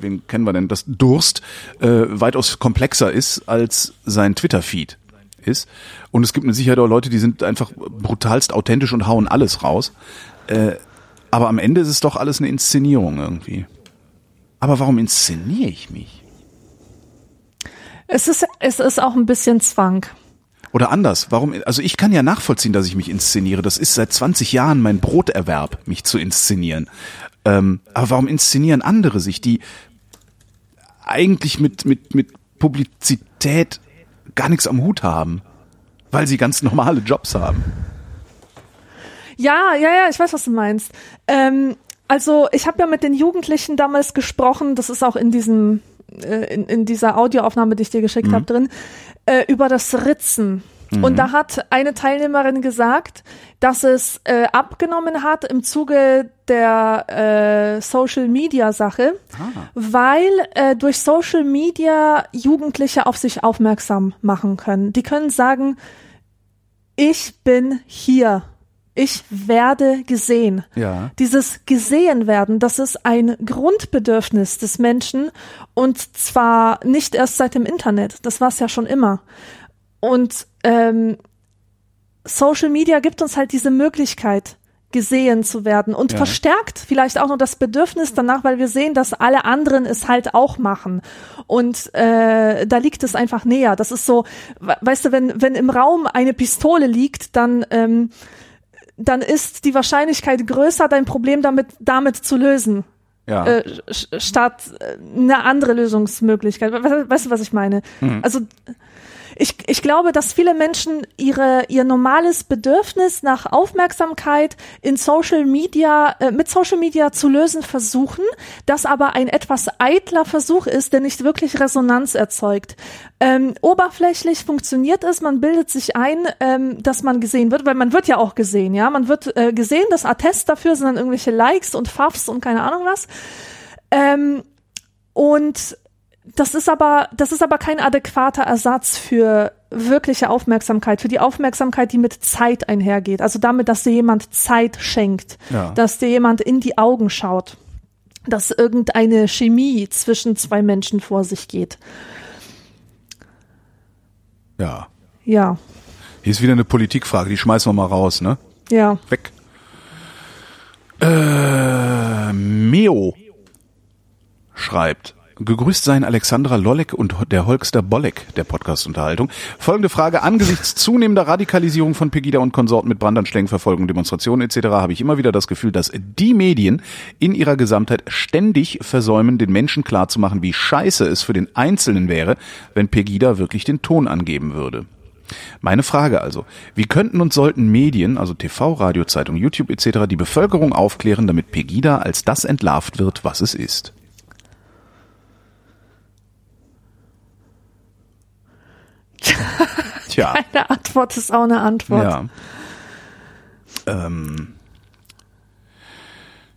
wen kennen wir denn, dass Durst äh, weitaus komplexer ist als sein Twitter-Feed ist. Und es gibt mit Sicherheit auch Leute, die sind einfach brutalst authentisch und hauen alles raus. Äh, aber am Ende ist es doch alles eine Inszenierung irgendwie. Aber warum inszeniere ich mich? Es ist, es ist auch ein bisschen Zwang. Oder anders, warum, also ich kann ja nachvollziehen, dass ich mich inszeniere. Das ist seit 20 Jahren mein Broterwerb, mich zu inszenieren. Ähm, aber warum inszenieren andere sich, die eigentlich mit, mit, mit Publizität gar nichts am Hut haben? Weil sie ganz normale Jobs haben. Ja, ja, ja, ich weiß, was du meinst. Ähm, also ich habe ja mit den Jugendlichen damals gesprochen, das ist auch in diesem, äh, in, in dieser Audioaufnahme, die ich dir geschickt hab, drin, äh, über das Ritzen. Und da hat eine Teilnehmerin gesagt, dass es äh, abgenommen hat im Zuge der äh, Social Media Sache, weil äh, durch Social Media Jugendliche auf sich aufmerksam machen können. Die können sagen, ich bin hier. Ich werde gesehen. Ja. Dieses gesehen werden, das ist ein Grundbedürfnis des Menschen und zwar nicht erst seit dem Internet. Das war es ja schon immer. Und ähm, Social Media gibt uns halt diese Möglichkeit, gesehen zu werden und Ja. verstärkt vielleicht auch noch das Bedürfnis danach, weil wir sehen, dass alle anderen es halt auch machen. Und äh, da liegt es einfach näher. Das ist so, we- weißt du, wenn, wenn im Raum eine Pistole liegt, dann, ähm, dann ist die Wahrscheinlichkeit größer, dein Problem damit, damit zu lösen. Ja. Äh, statt äh, eine andere Lösungsmöglichkeit. We- Weißt du, was ich meine? Also ich, ich glaube, dass viele Menschen ihre, ihr normales Bedürfnis nach Aufmerksamkeit in Social Media, äh, mit Social Media zu lösen versuchen, das aber ein etwas eitler Versuch ist, der nicht wirklich Resonanz erzeugt. Ähm, oberflächlich funktioniert es, man bildet sich ein, ähm, dass man gesehen wird, weil man wird ja auch gesehen, ja, man wird äh, gesehen, das Attest dafür sind dann irgendwelche Likes und Pfaffs und keine Ahnung was. Ähm, und das ist aber, das ist aber kein adäquater Ersatz für wirkliche Aufmerksamkeit, für die Aufmerksamkeit, die mit Zeit einhergeht. Also damit, dass dir jemand Zeit schenkt, Ja. dass dir jemand in die Augen schaut. dass irgendeine Chemie zwischen zwei Menschen vor sich geht. Ja. Ja, Hier ist wieder eine Politikfrage, die schmeißen wir mal raus, ne? ja. Weg. Äh, Meo schreibt. Gegrüßt seien Alexandra Lollek und der Holkster Bollek der Podcast-Unterhaltung. Folgende Frage. Angesichts zunehmender Radikalisierung von Pegida und Konsorten mit Brandanschlägen, Verfolgung, Demonstrationen etc. habe ich immer wieder das Gefühl, dass die Medien in ihrer Gesamtheit ständig versäumen, den Menschen klarzumachen, wie scheiße es für den Einzelnen wäre, wenn Pegida wirklich den Ton angeben würde. Meine Frage also, wie könnten und sollten Medien, also TV, Radio, Zeitung, YouTube etc., die Bevölkerung aufklären, damit Pegida als das entlarvt wird, was es ist? Tja, Eine Antwort ist auch eine Antwort. ja. Ähm,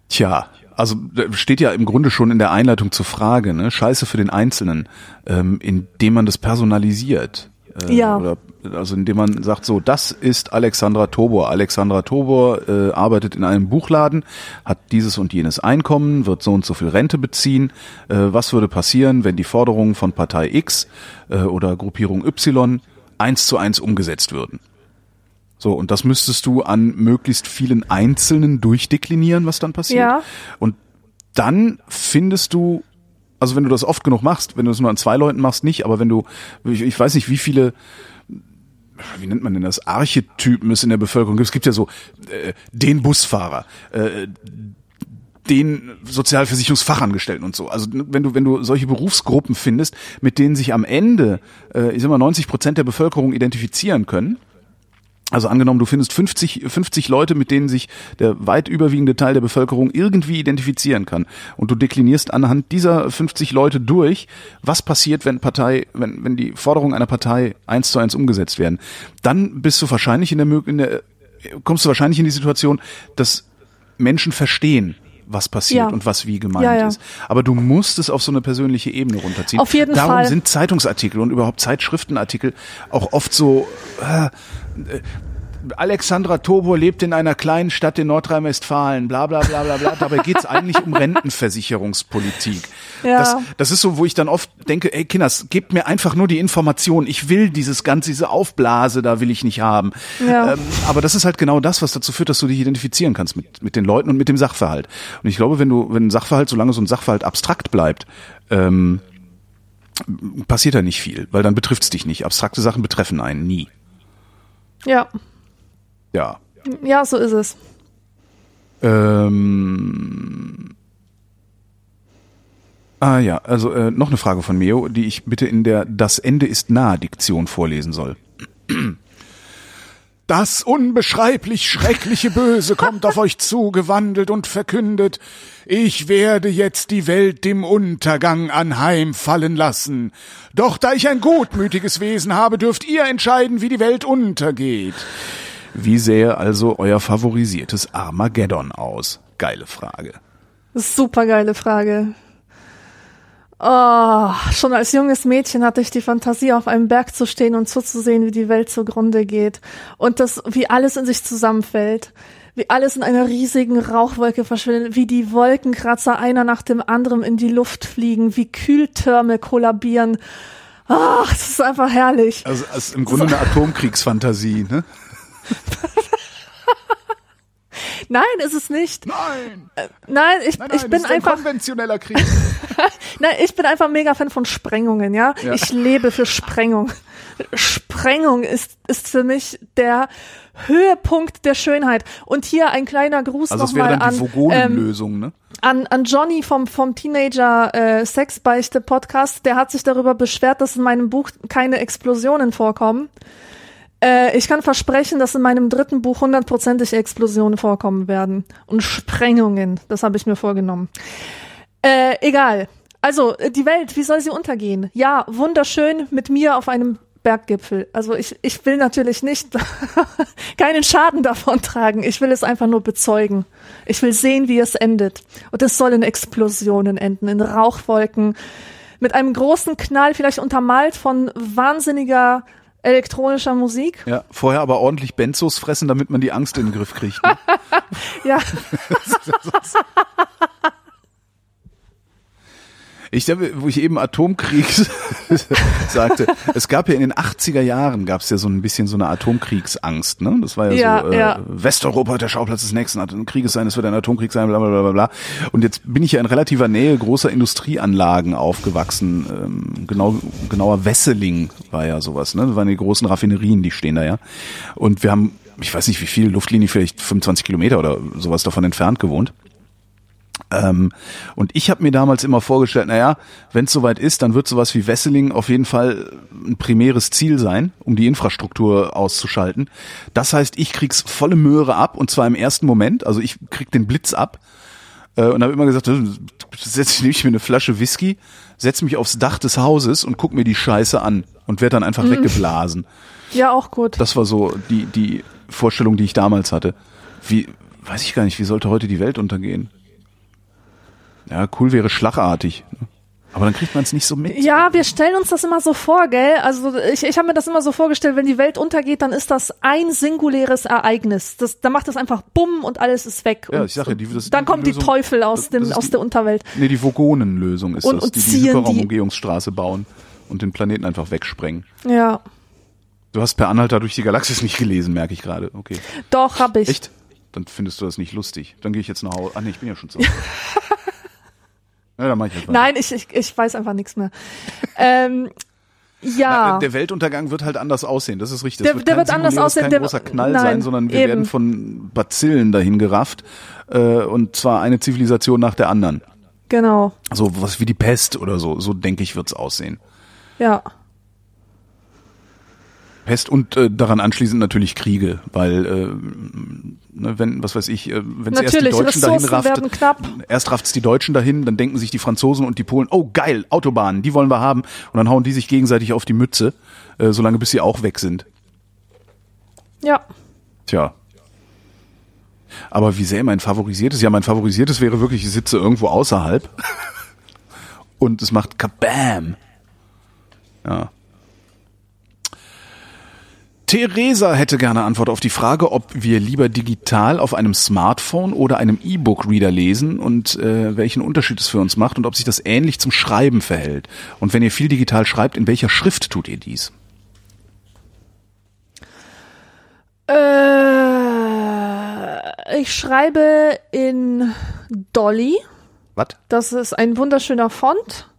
tja, also steht ja im Grunde schon in der Einleitung zur Frage, ne? Scheiße für den Einzelnen, ähm, indem man das personalisiert. Äh, Ja. Oder, also indem man sagt, so, das ist Alexandra Tobor. Alexandra Tobor äh, arbeitet in einem Buchladen, hat dieses und jenes Einkommen, wird so und so viel Rente beziehen. Äh, was würde passieren, wenn die Forderungen von Partei X äh, oder Gruppierung Y eins zu eins umgesetzt würden? So, und das müsstest du an möglichst vielen Einzelnen durchdeklinieren, was dann passiert. Ja. Und dann findest du, also wenn du das oft genug machst, wenn du es nur an zwei Leuten machst, nicht, aber wenn du, ich, ich weiß nicht, wie viele, wie nennt man denn das, Archetypen es in der Bevölkerung gibt. Es gibt ja so äh, den Busfahrer, äh, den Sozialversicherungsfachangestellten und so. Also wenn du wenn du solche Berufsgruppen findest, mit denen sich am Ende, äh, ich sag mal 90 Prozent der Bevölkerung identifizieren können. Also angenommen, du findest 50, 50 Leute, mit denen sich der weit überwiegende Teil der Bevölkerung irgendwie identifizieren kann. Und du deklinierst anhand dieser 50 Leute durch, was passiert, wenn Partei, wenn, wenn die Forderungen einer Partei eins zu eins umgesetzt werden. Dann bist du wahrscheinlich in der, in der kommst du wahrscheinlich in die Situation, dass Menschen verstehen, was passiert Ja. und was wie gemeint Ja, ja. ist. Aber du musst es auf so eine persönliche Ebene runterziehen. Auf jeden Darum Fall. sind Zeitungsartikel und überhaupt Zeitschriftenartikel auch oft so äh, Alexandra Tobor lebt in einer kleinen Stadt in Nordrhein-Westfalen, bla bla bla bla bla. Dabei geht's eigentlich um Rentenversicherungspolitik. Ja. Das, das ist so, wo ich dann oft denke, ey Kinders, gebt mir einfach nur die Information. Ich will dieses ganze, diese Aufblase, da will ich nicht haben. Ja. Ähm, aber das ist halt genau das, was dazu führt, dass du dich identifizieren kannst mit, mit den Leuten und mit dem Sachverhalt. Und ich glaube, wenn du, wenn ein Sachverhalt, solange so ein Sachverhalt abstrakt bleibt, ähm, passiert da nicht viel, weil dann betrifft's dich nicht. Abstrakte Sachen betreffen einen nie. Ja, Ja. ja, so ist es. Ähm, ah ja, also äh, noch eine Frage von Meo, die ich bitte in der Das Ende ist nah Diktion vorlesen soll. Das unbeschreiblich schreckliche Böse kommt auf euch zugewandelt und verkündet, ich werde jetzt die Welt dem Untergang anheimfallen lassen. Doch da ich ein gutmütiges Wesen habe, dürft ihr entscheiden, wie die Welt untergeht. Wie sähe also euer favorisiertes Armageddon aus? Geile Frage. Super geile Frage. Oh, schon als junges Mädchen hatte ich die Fantasie, auf einem Berg zu stehen und zuzusehen, wie die Welt zugrunde geht. Und das, wie alles in sich zusammenfällt. Wie alles in einer riesigen Rauchwolke verschwindet, wie die Wolkenkratzer einer nach dem anderen in die Luft fliegen, wie Kühltürme kollabieren. Ach, das ist einfach herrlich. Also ist im Grunde eine Atomkriegsfantasie, ne? Nein, ist es nicht. Nein! Nein, ich, ich bin einfach, konventioneller Krieg. nein, ich bin einfach mega Fan von Sprengungen, ja. Ja. Ich lebe für Sprengung. Sprengung ist, ist für mich der Höhepunkt der Schönheit. Und hier ein kleiner Gruß Also nochmal an, ähm, ne? an, an Johnny vom, vom Teenager äh, Sexbeichte Podcast. Der hat sich darüber beschwert, dass in meinem Buch keine Explosionen vorkommen. Äh, ich kann versprechen, dass in meinem dritten Buch hundertprozentig Explosionen vorkommen werden. Und Sprengungen. Das habe ich mir vorgenommen. Äh, egal. Also, äh, die Welt, wie soll sie untergehen? Ja, wunderschön mit mir auf einem Berggipfel. Also ich, ich will natürlich nicht keinen Schaden davon tragen. Ich will es einfach nur bezeugen. Ich will sehen, wie es endet. Und es soll in Explosionen enden, in Rauchwolken, mit einem großen Knall, vielleicht untermalt von wahnsinniger elektronischer Musik. Ja, vorher aber ordentlich Benzos fressen, damit man die Angst in den Griff kriegt. Ne? Ja. Ich, wo ich eben Atomkrieg sagte, es gab ja in den 80er Jahren gab es ja so ein bisschen so eine Atomkriegsangst, ne? Das war ja, Ja, so, äh, ja. Westeuropa der Schauplatz des nächsten Krieges sein, es wird ein Atomkrieg sein, bla bla bla bla bla. Und jetzt bin ich ja in relativer Nähe großer Industrieanlagen aufgewachsen. Ähm, genau, genauer Wesseling war ja sowas, ne? Das waren die großen Raffinerien, die stehen da ja. Und wir haben, ich weiß nicht wie viel, Luftlinie vielleicht 25 Kilometer oder sowas davon entfernt gewohnt. Ähm, und ich habe mir damals immer vorgestellt, naja, wenn es soweit ist, dann wird sowas wie Wesseling auf jeden Fall ein primäres Ziel sein, um die Infrastruktur auszuschalten. Das heißt, ich krieg's volle Möhre ab und zwar im ersten Moment, also ich krieg den Blitz ab äh, und habe immer gesagt, setz ich nehme ich mir eine Flasche Whisky, setz mich aufs Dach des Hauses und guck mir die Scheiße an und werd dann einfach weggeblasen. Ja, auch gut. Das war so die die Vorstellung, die ich damals hatte. Wie weiß ich gar nicht, wie sollte heute die Welt untergehen? Ja, cool wäre schlagartig. ne? Aber dann kriegt man es nicht so mit. Ja, wir stellen uns das immer so vor, gell? Also ich, ich habe mir das immer so vorgestellt, wenn die Welt untergeht, dann ist das ein singuläres Ereignis. Das, dann macht das einfach bumm und alles ist weg. Ja, und, ich sag ja, die- das- dann die kommen die Lösung- Teufel aus, dem, aus die- der Unterwelt. Nee, die Vogonen-Lösung ist Und- das, und die die Hyperraumumgehungsstraße bauen und den Planeten einfach wegsprengen. Ja, Du hast per Anhalter durch die Galaxis nicht gelesen, merke ich gerade. Okay. doch, hab ich. Echt? Dann findest du das nicht lustig. Dann gehe ich jetzt nach Hause. Ah nee, ich bin ja schon zu Hause. ja, dann mach ich weiter. Nein, ich, ich, ich weiß einfach nichts mehr. ähm, ja. Na, Der Weltuntergang wird halt anders aussehen, das ist richtig. Der- wird der wird anders aussehen, kein der- großer Knall nein, sein, sondern wir eben. werden von Bazillen dahin gerafft. Äh, und zwar eine Zivilisation nach der anderen. genau. So was wie die Pest oder so. So denke ich, wird's aussehen. Ja. Pest und äh, daran anschließend natürlich Kriege, weil äh, ne, wenn, was weiß ich, äh, wenn es erst die Deutschen dahin Ressourcen rafft, werden knapp. erst rafft's die Deutschen dahin, dann denken sich die Franzosen und die Polen, oh geil, Autobahnen, die wollen wir haben, und dann hauen die sich gegenseitig auf die Mütze, äh, solange bis sie auch weg sind. Ja. Tja. Aber wie sähe mein favorisiertes? Ja, mein favorisiertes wäre wirklich, ich sitze irgendwo außerhalb und es macht Kabam. Ja. Theresa hätte gerne Antwort auf die Frage, ob wir lieber digital auf einem Smartphone oder einem E-Book-Reader lesen und äh, welchen Unterschied es für uns macht und ob sich das ähnlich zum Schreiben verhält. Und wenn ihr viel digital schreibt, in welcher Schrift tut ihr dies? Äh, ich schreibe in Dolly. Was? Das ist ein wunderschöner Font.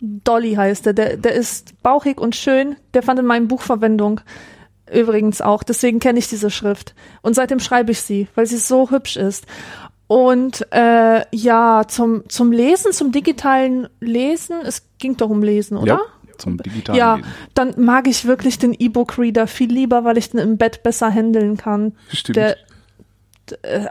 Dolly heißt der. der. Der ist bauchig und schön. Der fand in meinem Buch Verwendung. Übrigens auch. Deswegen kenne ich diese Schrift. Und seitdem schreibe ich sie, weil sie so hübsch ist. Und äh, ja, zum, zum Lesen, zum digitalen Lesen, es ging doch um Lesen, oder? Ja, zum digitalen Ja, Lesen. dann mag ich wirklich den E-Book-Reader viel lieber, weil ich den im Bett besser handeln kann. Stimmt. Der,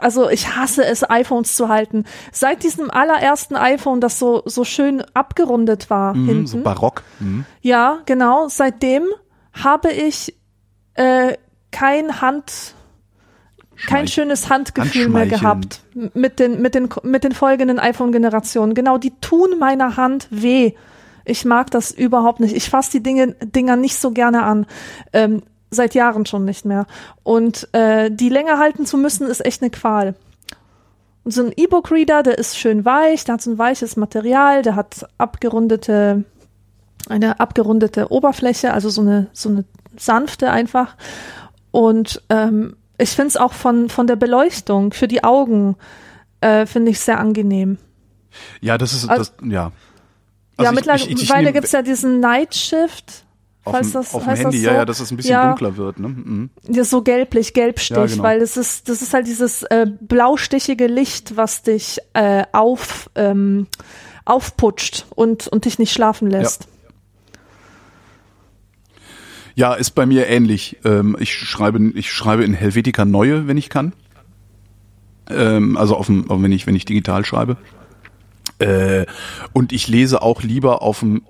also ich hasse es, iPhones zu halten. Seit diesem allerersten iPhone, das so, so schön abgerundet war Mhm, hinten. so barock. Mhm. Ja, genau. Seitdem habe ich äh, kein Hand, kein schönes Handgefühl mehr gehabt mit den, mit den, mit den folgenden iPhone-Generationen. Genau, die tun meiner Hand weh. Ich mag das überhaupt nicht. Ich fasse die Dinge, Dinger nicht so gerne an. Ähm, seit Jahren schon nicht mehr. Und äh, die länger halten zu müssen, ist echt eine Qual. Und so ein E-Book-Reader, der ist schön weich, der hat so ein weiches Material, der hat abgerundete, eine abgerundete Oberfläche, also so eine, so eine sanfte einfach. Und ähm, ich finde es auch von, von der Beleuchtung für die Augen, äh, finde ich sehr angenehm. Ja, das ist Also- das, ja. ja, Also ich- mittlerweile ich- ich nehm- gibt's ja diesen Night Shift. Auf falls dem, das, auf dem Handy, das so? ja, ja, dass es ein bisschen Ja. dunkler wird. Ne? Mhm. Ja, so gelblich, Gelbstich, Ja, genau. weil das ist, das ist halt dieses äh, blaustichige Licht, was dich äh, auf, ähm, aufputscht und, und dich nicht schlafen lässt. Ja, ist bei mir ähnlich. Ähm, ich schreibe, ich schreibe in Helvetica Neue, wenn ich kann. Ähm, also auf dem, wenn ich, wenn ich digital schreibe. Äh, und ich lese auch lieber auf dem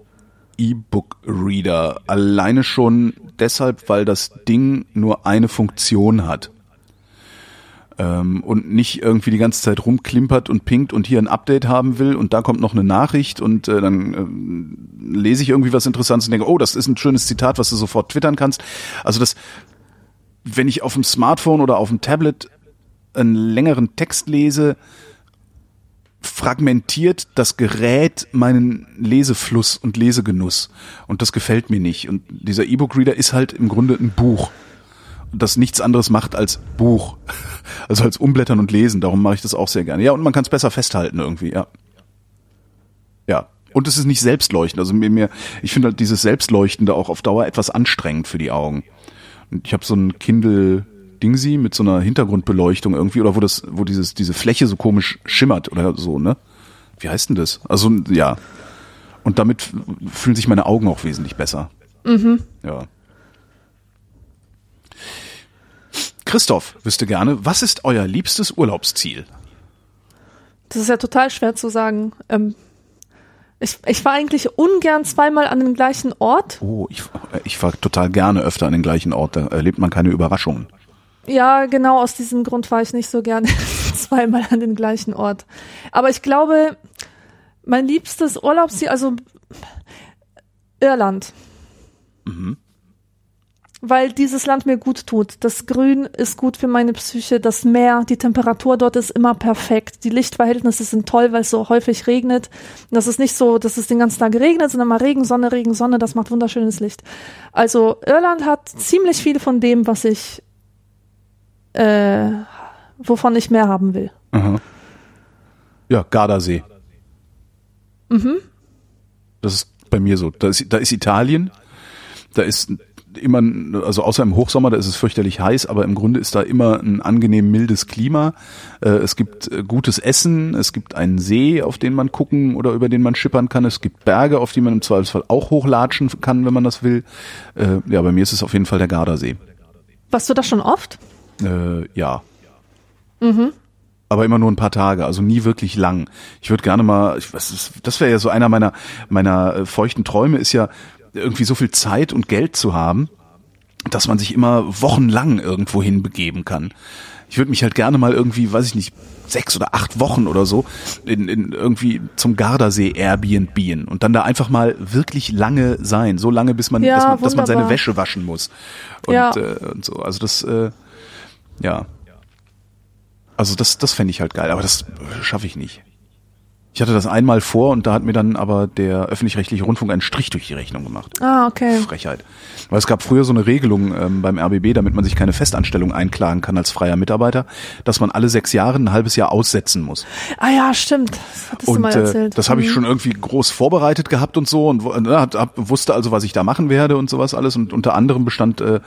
E-Book-Reader. Alleine schon deshalb, weil das Ding nur eine Funktion hat. Ähm, und nicht irgendwie die ganze Zeit rumklimpert und pinkt und hier ein Update haben will und da kommt noch eine Nachricht und äh, dann ähm, lese ich irgendwie was Interessantes und denke, oh, das ist ein schönes Zitat, was du sofort twittern kannst. Also das, wenn ich auf dem Smartphone oder auf dem Tablet einen längeren Text lese, fragmentiert das Gerät meinen Lesefluss und Lesegenuss. Und das gefällt mir nicht. Und dieser E-Book-Reader ist halt im Grunde ein Buch. Das nichts anderes macht als Buch. Also als Umblättern und Lesen. Darum mache ich das auch sehr gerne. Ja, und man kann es besser festhalten irgendwie, ja. Ja. Und es ist nicht selbstleuchtend. Also mir, mir ich finde halt dieses Selbstleuchtende auch auf Dauer etwas anstrengend für die Augen. Und ich habe so ein Kindle Dingsy mit so einer Hintergrundbeleuchtung irgendwie oder wo das, wo dieses, diese Fläche so komisch schimmert oder so, ne? Wie heißt denn das? Also, ja. Und damit fühlen sich meine Augen auch wesentlich besser. Mhm. Ja. Christoph wüsste gerne, was ist euer liebstes Urlaubsziel? Das ist ja total schwer zu sagen. Ähm, ich, ich war eigentlich ungern zweimal an den gleichen Ort. Oh, ich, ich fahre total gerne öfter an den gleichen Ort. Da erlebt man keine Überraschungen. Ja, genau aus diesem Grund war ich nicht so gerne zweimal an den gleichen Ort. Aber ich glaube, mein liebstes Urlaubsziel, also Irland. Mhm. Weil dieses Land mir gut tut. Das Grün ist gut für meine Psyche, das Meer, die Temperatur dort ist immer perfekt. Die Lichtverhältnisse sind toll, weil es so häufig regnet. Das ist nicht so, dass es den ganzen Tag regnet, sondern mal Regen, Sonne, Regen, Sonne, das macht wunderschönes Licht. Also Irland hat ziemlich viel von dem, was ich äh, wovon ich mehr haben will. Aha. Ja, Gardasee. Mhm. Das ist bei mir so. Da ist, da ist Italien, da ist immer, also außer im Hochsommer, da ist es fürchterlich heiß, aber im Grunde ist da immer ein angenehm mildes Klima. Äh, es gibt äh, gutes Essen, es gibt einen See, auf den man gucken oder über den man schippern kann. Es gibt Berge, auf die man im Zweifelsfall auch hochlatschen kann, wenn man das will. Äh, ja, bei mir ist es auf jeden Fall der Gardasee. Warst du da schon oft? Äh, ja. Mhm. Aber immer nur ein paar Tage, also nie wirklich lang. Ich würde gerne mal, ich, was ist, das wäre ja so einer meiner meiner äh, feuchten Träume, ist ja irgendwie so viel Zeit und Geld zu haben, dass man sich immer wochenlang irgendwo hinbegeben kann. Ich würde mich halt gerne mal irgendwie, weiß ich nicht, sechs oder acht Wochen oder so in, in irgendwie zum Gardasee Airbnb und dann da einfach mal wirklich lange sein, so lange bis man, ja, bis man dass man seine Wäsche waschen muss und, Ja. äh, und so. Also das äh, ja. Also das, das fände ich halt geil, aber das schaffe ich nicht. Ich hatte das einmal vor und da hat mir dann aber der öffentlich-rechtliche Rundfunk einen Strich durch die Rechnung gemacht. Ah, okay. Frechheit. Weil es gab früher so eine Regelung ähm, beim RBB, damit man sich keine Festanstellung einklagen kann als freier Mitarbeiter, dass man alle sechs Jahre ein halbes Jahr aussetzen muss. Ah ja, stimmt. Das hattest du Und mal äh, erzählt. das habe ich Mhm. schon irgendwie groß vorbereitet gehabt und so und äh, hab, hab, wusste also, was ich da machen werde und sowas alles. Und unter anderem bestand äh,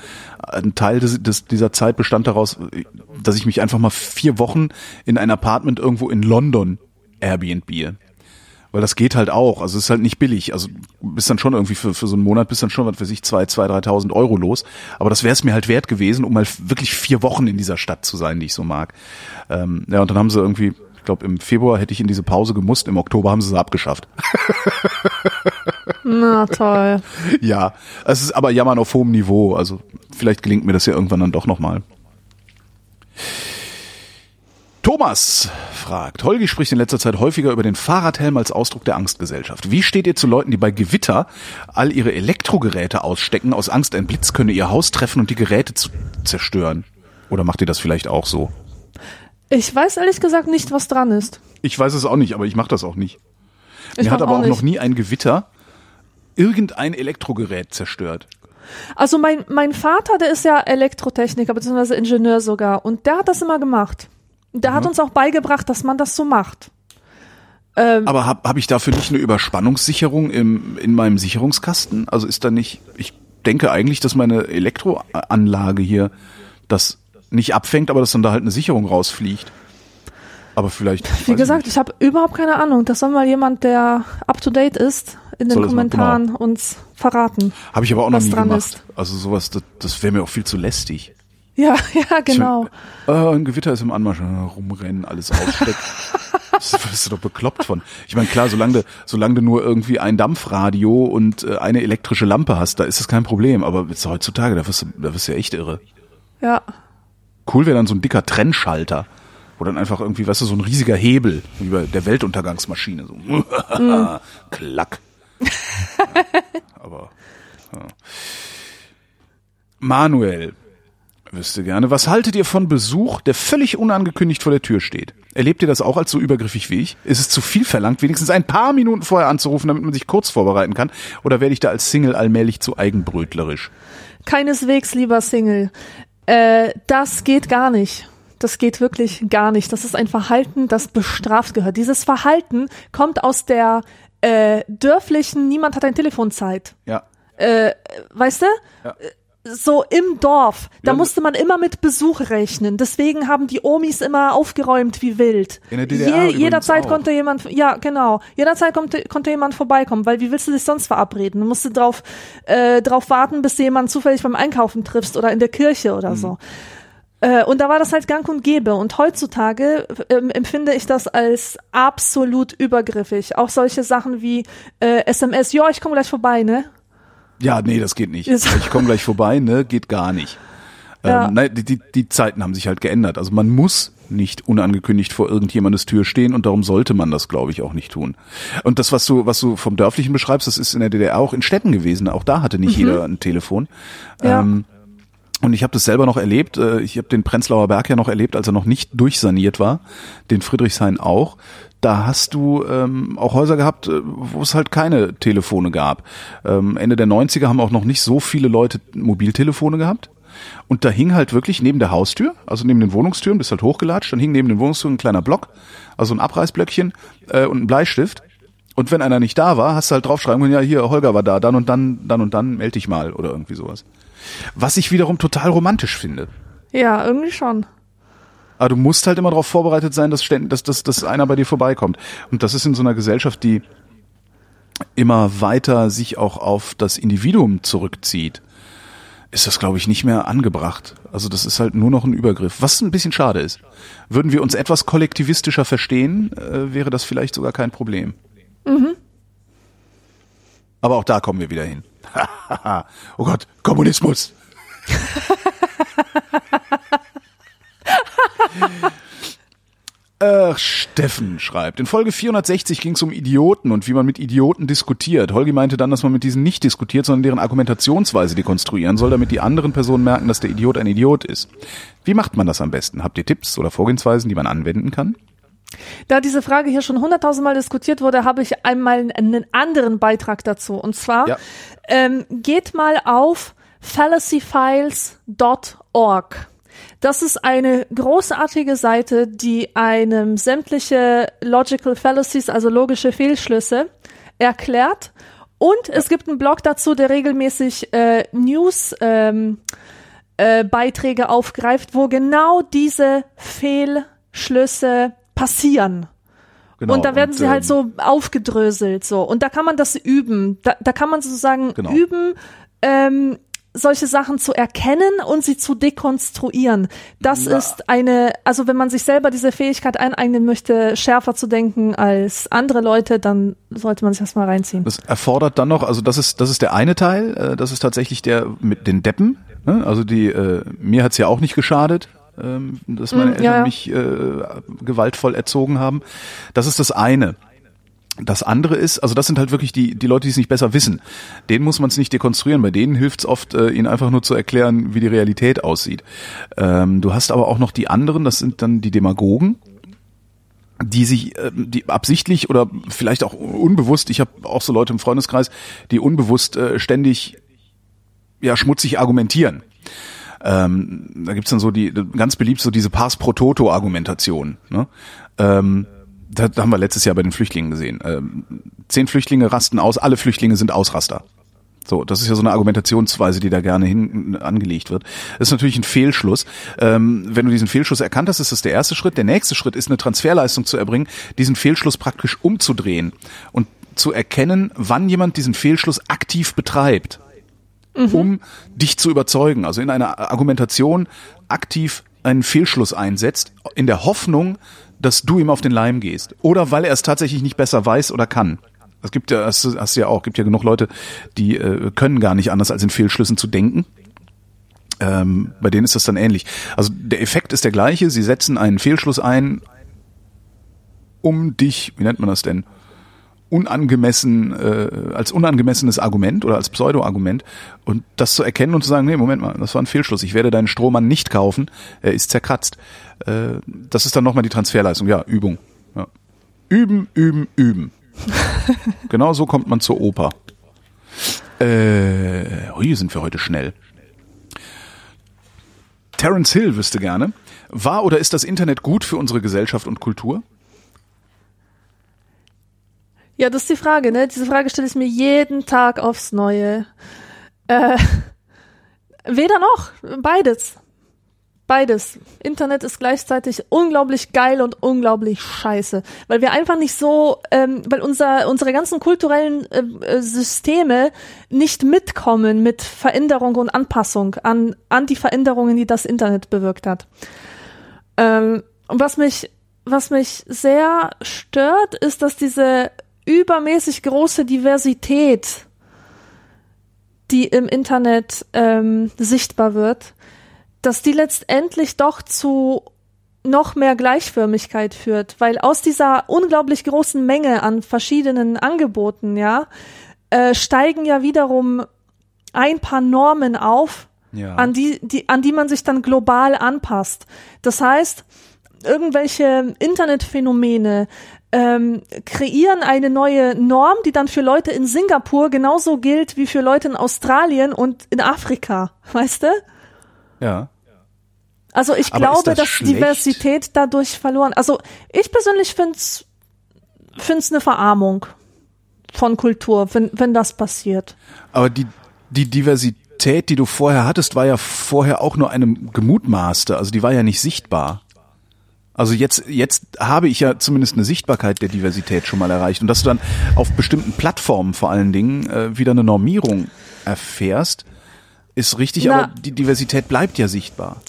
ein Teil des, des, dieser Zeit bestand daraus, äh, dass ich mich einfach mal vier Wochen in ein Apartment irgendwo in London Airbnb. Weil das geht halt auch. Also es ist halt nicht billig. Also bist dann schon irgendwie für, für so einen Monat bist dann schon, was weiß ich, zwei, zwei, dreitausend Euro los. Aber das wäre es mir halt wert gewesen, um mal wirklich vier Wochen in dieser Stadt zu sein, die ich so mag. Ähm, ja, und dann haben sie irgendwie, ich glaube, im Februar hätte ich in diese Pause gemusst, im Oktober haben sie sie abgeschafft. Na toll. ja, es ist aber Jammern auf hohem Niveau. Also vielleicht gelingt mir das ja irgendwann dann doch nochmal. Thomas fragt, Holgi spricht in letzter Zeit häufiger über den Fahrradhelm als Ausdruck der Angstgesellschaft. Wie steht ihr zu Leuten, die bei Gewitter all ihre Elektrogeräte ausstecken, aus Angst, ein Blitz könne ihr Haus treffen und die Geräte zerstören? Oder macht ihr das vielleicht auch so? Ich weiß ehrlich gesagt nicht, was dran ist. Ich weiß es auch nicht, aber ich mache das auch nicht. Ich Mir hat aber auch nicht. noch nie ein Gewitter irgendein Elektrogerät zerstört. Also mein, mein Vater, der ist ja Elektrotechniker bzw. Ingenieur sogar und der hat das immer gemacht. Der Mhm. hat uns auch beigebracht, dass man das so macht. Ähm, Aber habe hab ich dafür nicht eine Überspannungssicherung im, in meinem Sicherungskasten? Also ist da nicht, ich denke eigentlich, dass meine Elektroanlage hier das nicht abfängt, aber dass dann da halt eine Sicherung rausfliegt. Aber vielleicht. Wie gesagt, ich ich habe überhaupt keine Ahnung. Das soll mal jemand, der up to date ist, in den Soll das mal- Kommentaren uns verraten. Habe ich aber auch noch nie dran gemacht. ist. Also sowas, das, das wäre mir auch viel zu lästig. Ja, ja, genau. Äh, ein Gewitter ist im Anmarsch, äh, rumrennen, alles ausstecken. Das bist du doch bekloppt von. Ich meine, klar, solange du, solange du nur irgendwie ein Dampfradio und äh, eine elektrische Lampe hast, da ist das kein Problem. Aber jetzt heutzutage, da wirst du, da wirst du ja echt irre. Ja. Cool wäre dann so ein dicker Trennschalter. Wo dann einfach irgendwie, weißt du, so ein riesiger Hebel, wie bei der Weltuntergangsmaschine. So. Klack. Aber. Ja. Manuel Wüsste gerne. Was haltet ihr von Besuch, der völlig unangekündigt vor der Tür steht? Erlebt ihr das auch als so übergriffig wie ich? Ist es zu viel verlangt, wenigstens ein paar Minuten vorher anzurufen, damit man sich kurz vorbereiten kann? Oder werde ich da als Single allmählich zu eigenbrötlerisch? Keineswegs, lieber Single. Äh, das geht gar nicht. Das geht wirklich gar nicht. Das ist ein Verhalten, das bestraft gehört. Dieses Verhalten kommt aus der äh, dörflichen, niemand hat ein Telefonzeit. Ja. Äh, weißt du? Ja. So im Dorf, da Ja, musste man immer mit Besuch rechnen. Deswegen haben die Omis immer aufgeräumt wie wild. In der DDR übrigens jederzeit auch. konnte jemand, ja genau, jederzeit konnte, konnte jemand vorbeikommen, weil wie willst du dich sonst verabreden? Du musst drauf, äh, drauf warten, bis du jemanden zufällig beim Einkaufen triffst oder in der Kirche oder so. Äh, und da war das halt gang und gäbe. Und heutzutage ähm, empfinde ich das als absolut übergriffig. Auch solche Sachen wie äh, SMS, ja, ich komme gleich vorbei, ne? Ja, nee, das geht nicht. Ich komme gleich vorbei, ne? Geht gar nicht. Ja. Ähm, nein, die, die, die Zeiten haben sich halt geändert. Also man muss nicht unangekündigt vor irgendjemandes Tür stehen und darum sollte man das, glaube ich, auch nicht tun. Und das, was du, was du vom Dörflichen beschreibst, das ist in der DDR auch in Städten gewesen. Auch da hatte nicht jeder ein Telefon. Mhm. Ja. Ähm, und ich habe das selber noch erlebt. Äh, Ich habe den Prenzlauer Berg ja noch erlebt, als er noch nicht durchsaniert war. Den Friedrichshain auch. Da hast du ähm, auch Häuser gehabt, äh, wo es halt keine Telefone gab. Ähm, Ende der 90er haben auch noch nicht so viele Leute Mobiltelefone gehabt. Und da hing halt wirklich neben der Haustür, also neben den Wohnungstüren, bist halt hochgelatscht, dann hing neben den Wohnungstüren ein kleiner Block, also ein Abreißblöckchen äh, und ein Bleistift. Und wenn einer nicht da war, hast du halt draufschreiben können, ja, hier, Holger war da, dann und dann, dann und dann, melde dich mal oder irgendwie sowas. Was ich wiederum total romantisch finde. Ja, irgendwie schon. Aber du musst halt immer darauf vorbereitet sein, dass, dass, dass, dass einer bei dir vorbeikommt. Und das ist in so einer Gesellschaft, die immer weiter sich auch auf das Individuum zurückzieht, ist das, glaube ich, nicht mehr angebracht. Also das ist halt nur noch ein Übergriff, was ein bisschen schade ist. Würden wir uns etwas kollektivistischer verstehen, äh, wäre das vielleicht sogar kein Problem. Aber auch da kommen wir wieder hin. oh Gott, Kommunismus. Ach, Steffen schreibt, in Folge 460 ging es um Idioten und wie man mit Idioten diskutiert. Holgi meinte dann, dass man mit diesen nicht diskutiert, sondern deren Argumentationsweise dekonstruieren soll, damit die anderen Personen merken, dass der Idiot ein Idiot ist. Wie macht man das am besten? Habt ihr Tipps oder Vorgehensweisen, die man anwenden kann? Da diese Frage hier schon hunderttausendmal diskutiert wurde, habe ich einmal einen anderen Beitrag dazu. Und zwar Ja. ähm, geht mal auf fallacyfiles.org. Das ist eine großartige Seite, die einem sämtliche Logical Fallacies, also logische Fehlschlüsse, erklärt. Und es gibt einen Blog dazu, der regelmäßig äh, News ähm, äh, Beiträge aufgreift, wo genau diese Fehlschlüsse passieren. Genau, und da werden sie halt ähm, so aufgedröselt so. Und da kann man das üben. Da, da kann man sozusagen Genau. üben, ähm, solche Sachen zu erkennen und sie zu dekonstruieren. Das Na. ist eine, also wenn man sich selber diese Fähigkeit eineignen möchte, schärfer zu denken als andere Leute, dann sollte man sich das mal reinziehen. Das erfordert dann noch, also das ist das ist der eine Teil, äh, das ist tatsächlich der mit den Deppen. Ne? Also die äh, mir hat's ja auch nicht geschadet, ähm, dass meine Mm, Eltern ja, ja. mich äh, gewaltvoll erzogen haben. Das ist das eine. Das andere ist, also das sind halt wirklich die, die Leute, die es nicht besser wissen. Denen muss man es nicht dekonstruieren. Bei denen hilft es oft, äh, ihnen einfach nur zu erklären, wie die Realität aussieht. Ähm, du hast aber auch noch die anderen, das sind dann die Demagogen, die sich, ähm, die absichtlich oder vielleicht auch unbewusst, ich habe auch so Leute im Freundeskreis, die unbewusst äh, ständig ja schmutzig argumentieren. Ähm, da gibt's dann so die ganz beliebt so diese Pars pro Toto Argumentation. Ne? Ähm, da, da haben wir letztes Jahr bei den Flüchtlingen gesehen. Ähm, zehn Flüchtlinge rasten aus, alle Flüchtlinge sind Ausraster. So, das ist ja so eine Argumentationsweise, die da gerne hin angelegt wird. Das ist natürlich ein Fehlschluss. Ähm, wenn du diesen Fehlschluss erkannt hast, ist das der erste Schritt. Der nächste Schritt ist eine Transferleistung zu erbringen, diesen Fehlschluss praktisch umzudrehen und zu erkennen, wann jemand diesen Fehlschluss aktiv betreibt, um dich zu überzeugen. Also in einer Argumentation aktiv einen Fehlschluss einsetzt, in der Hoffnung, dass du ihm auf den Leim gehst. Oder weil er es tatsächlich nicht besser weiß oder kann. Es gibt ja, du hast du ja auch, gibt ja genug Leute, die äh, können gar nicht anders, als in Fehlschlüssen zu denken. Ähm, bei denen ist das dann ähnlich. Also der Effekt ist der gleiche. Sie setzen einen Fehlschluss ein, um dich, wie nennt man das denn, unangemessen, äh, als unangemessenes Argument oder als Pseudo-Argument und das zu erkennen und zu sagen, nee, Moment mal, das war ein Fehlschluss, ich werde deinen Strohmann nicht kaufen, er ist zerkratzt. Äh, das ist dann nochmal die Transferleistung, ja, Übung. Ja. Üben, üben, üben. genau so kommt man zur Oper. Äh, hier sind wir heute schnell. Terence Hill wüsste gerne, war oder ist das Internet gut für unsere Gesellschaft und Kultur? Ja, das ist die Frage, ne? Diese Frage stelle ich mir jeden Tag aufs Neue. Äh, weder noch, beides. Beides. Internet ist gleichzeitig unglaublich geil und unglaublich scheiße, weil wir einfach nicht so, ähm, weil unser, unsere ganzen kulturellen äh, äh Systeme nicht mitkommen mit Veränderung und Anpassung an, an die Veränderungen, die das Internet bewirkt hat. Ähm, und was mich, was mich sehr stört, ist, dass diese übermäßig große Diversität, die im Internet ähm, sichtbar wird, dass die letztendlich doch zu noch mehr Gleichförmigkeit führt, weil aus dieser unglaublich großen Menge an verschiedenen Angeboten, ja, äh, steigen ja wiederum ein paar Normen auf, ja. an die, die, an die man sich dann global anpasst. Das heißt, irgendwelche Internetphänomene, ähm, kreieren eine neue Norm, die dann für Leute in Singapur genauso gilt wie für Leute in Australien und in Afrika, weißt du? Ja. Also ich Aber glaube, das dass schlecht? Diversität dadurch verloren. Also ich persönlich find's find's eine Verarmung von Kultur, wenn wenn das passiert. Aber die die Diversität, die du vorher hattest, war ja vorher auch nur eine gemutmaßte, also die war ja nicht sichtbar. Also jetzt, jetzt habe ich ja zumindest eine Sichtbarkeit der Diversität schon mal erreicht. Und dass du dann auf bestimmten Plattformen vor allen Dingen äh, wieder eine Normierung erfährst, ist richtig, Na, aber die Diversität bleibt ja sichtbar.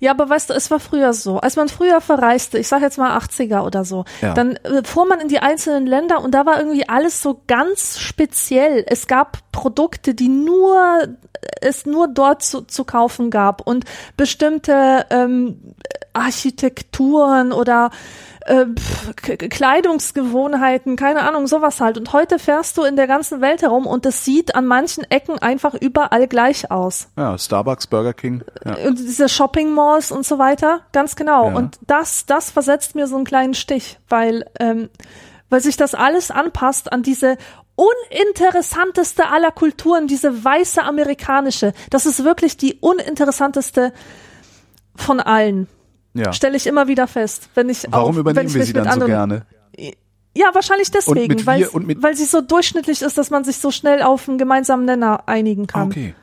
Ja, aber weißt du, es war früher so. Als man früher verreiste, ich sage jetzt mal 80er oder so, ja. dann äh, fuhr man in die einzelnen Länder und da war irgendwie alles so ganz speziell. Es gab Produkte, die nur es nur dort zu, zu kaufen gab und bestimmte ähm, Architekturen oder äh, Kleidungsgewohnheiten, keine Ahnung, sowas halt. Und heute fährst du in der ganzen Welt herum und es sieht an manchen Ecken einfach überall gleich aus. Ja, Starbucks, Burger King. Ja. Und diese Shopping Malls und so weiter, ganz genau. Ja. Und das, das versetzt mir so einen kleinen Stich, weil, ähm, weil sich das alles anpasst an diese uninteressanteste aller Kulturen, diese weiße amerikanische. Das ist wirklich die uninteressanteste von allen. Ja. Stelle ich immer wieder fest, wenn ich Warum auch, übernehmen wir sie dann so gerne? Ja, wahrscheinlich deswegen, weil, weil sie so durchschnittlich ist, dass man sich so schnell auf einen gemeinsamen Nenner einigen kann. Okay.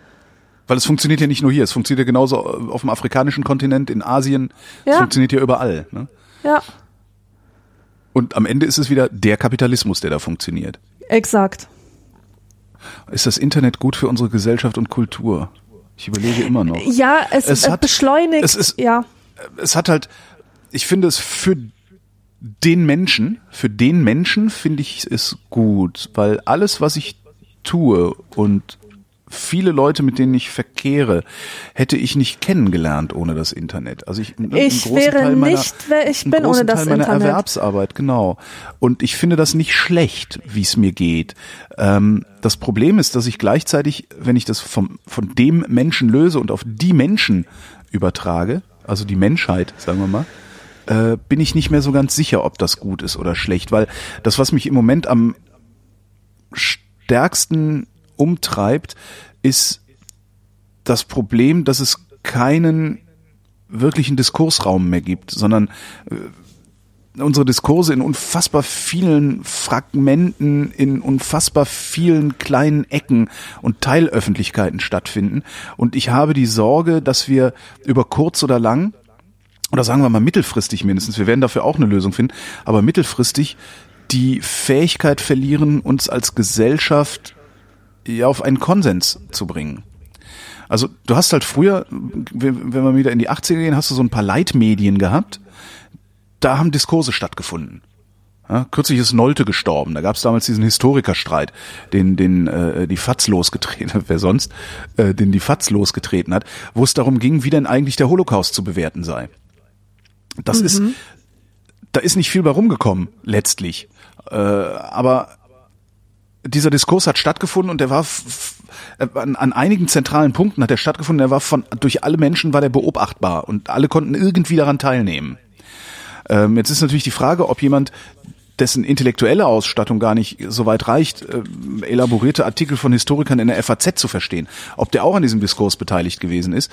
Weil es funktioniert ja nicht nur hier, es funktioniert ja genauso auf dem afrikanischen Kontinent, in Asien, ja. es funktioniert ja überall. Ne? Ja. Und am Ende ist es wieder der Kapitalismus, der da funktioniert. Exakt. Ist das Internet gut für unsere Gesellschaft und Kultur? Ich überlege immer noch. Ja, es, es hat, beschleunigt. Es ist, ja es hat halt, ich finde es für den Menschen, für den Menschen finde ich es gut, weil alles, was ich tue und viele Leute, mit denen ich verkehre, hätte ich nicht kennengelernt ohne das Internet. Also ich, ne, ich wäre Teil meiner, nicht, wer ich bin ohne das Teil meiner Internet. Erwerbsarbeit, genau. Und ich finde das nicht schlecht, wie es mir geht. Ähm, das Problem ist, dass ich gleichzeitig, wenn ich das vom, von dem Menschen löse und auf die Menschen übertrage, also die Menschheit, sagen wir mal, äh, bin ich nicht mehr so ganz sicher, ob das gut ist oder schlecht, weil das, was mich im Moment am stärksten umtreibt, ist das Problem, dass es keinen wirklichen Diskursraum mehr gibt, sondern äh, unsere Diskurse in unfassbar vielen Fragmenten, in unfassbar vielen kleinen Ecken und Teilöffentlichkeiten stattfinden. Und ich habe die Sorge, dass wir über kurz oder lang, oder sagen wir mal mittelfristig mindestens, wir werden dafür auch eine Lösung finden, aber mittelfristig die Fähigkeit verlieren, uns als Gesellschaft ja, auf einen Konsens zu bringen. Also du hast halt früher, wenn wir wieder in die 80er gehen, hast du so ein paar Leitmedien gehabt, da haben Diskurse stattgefunden. Ja, kürzlich ist Nolte gestorben. Da gab es damals diesen Historikerstreit, den, den äh, die FATS losgetreten hat, wer sonst, äh, den die FATS losgetreten hat, wo es darum ging, wie denn eigentlich der Holocaust zu bewerten sei. Das mhm. ist, da ist nicht viel bei rumgekommen, letztlich. Äh, aber dieser Diskurs hat stattgefunden und der war an, an einigen zentralen Punkten hat er stattgefunden. Er war von durch alle Menschen war der beobachtbar und alle konnten irgendwie daran teilnehmen. Ähm, jetzt ist natürlich die Frage, ob jemand dessen intellektuelle Ausstattung gar nicht so weit reicht, äh, elaborierte Artikel von Historikern in der FAZ zu verstehen. Ob der auch an diesem Diskurs beteiligt gewesen ist,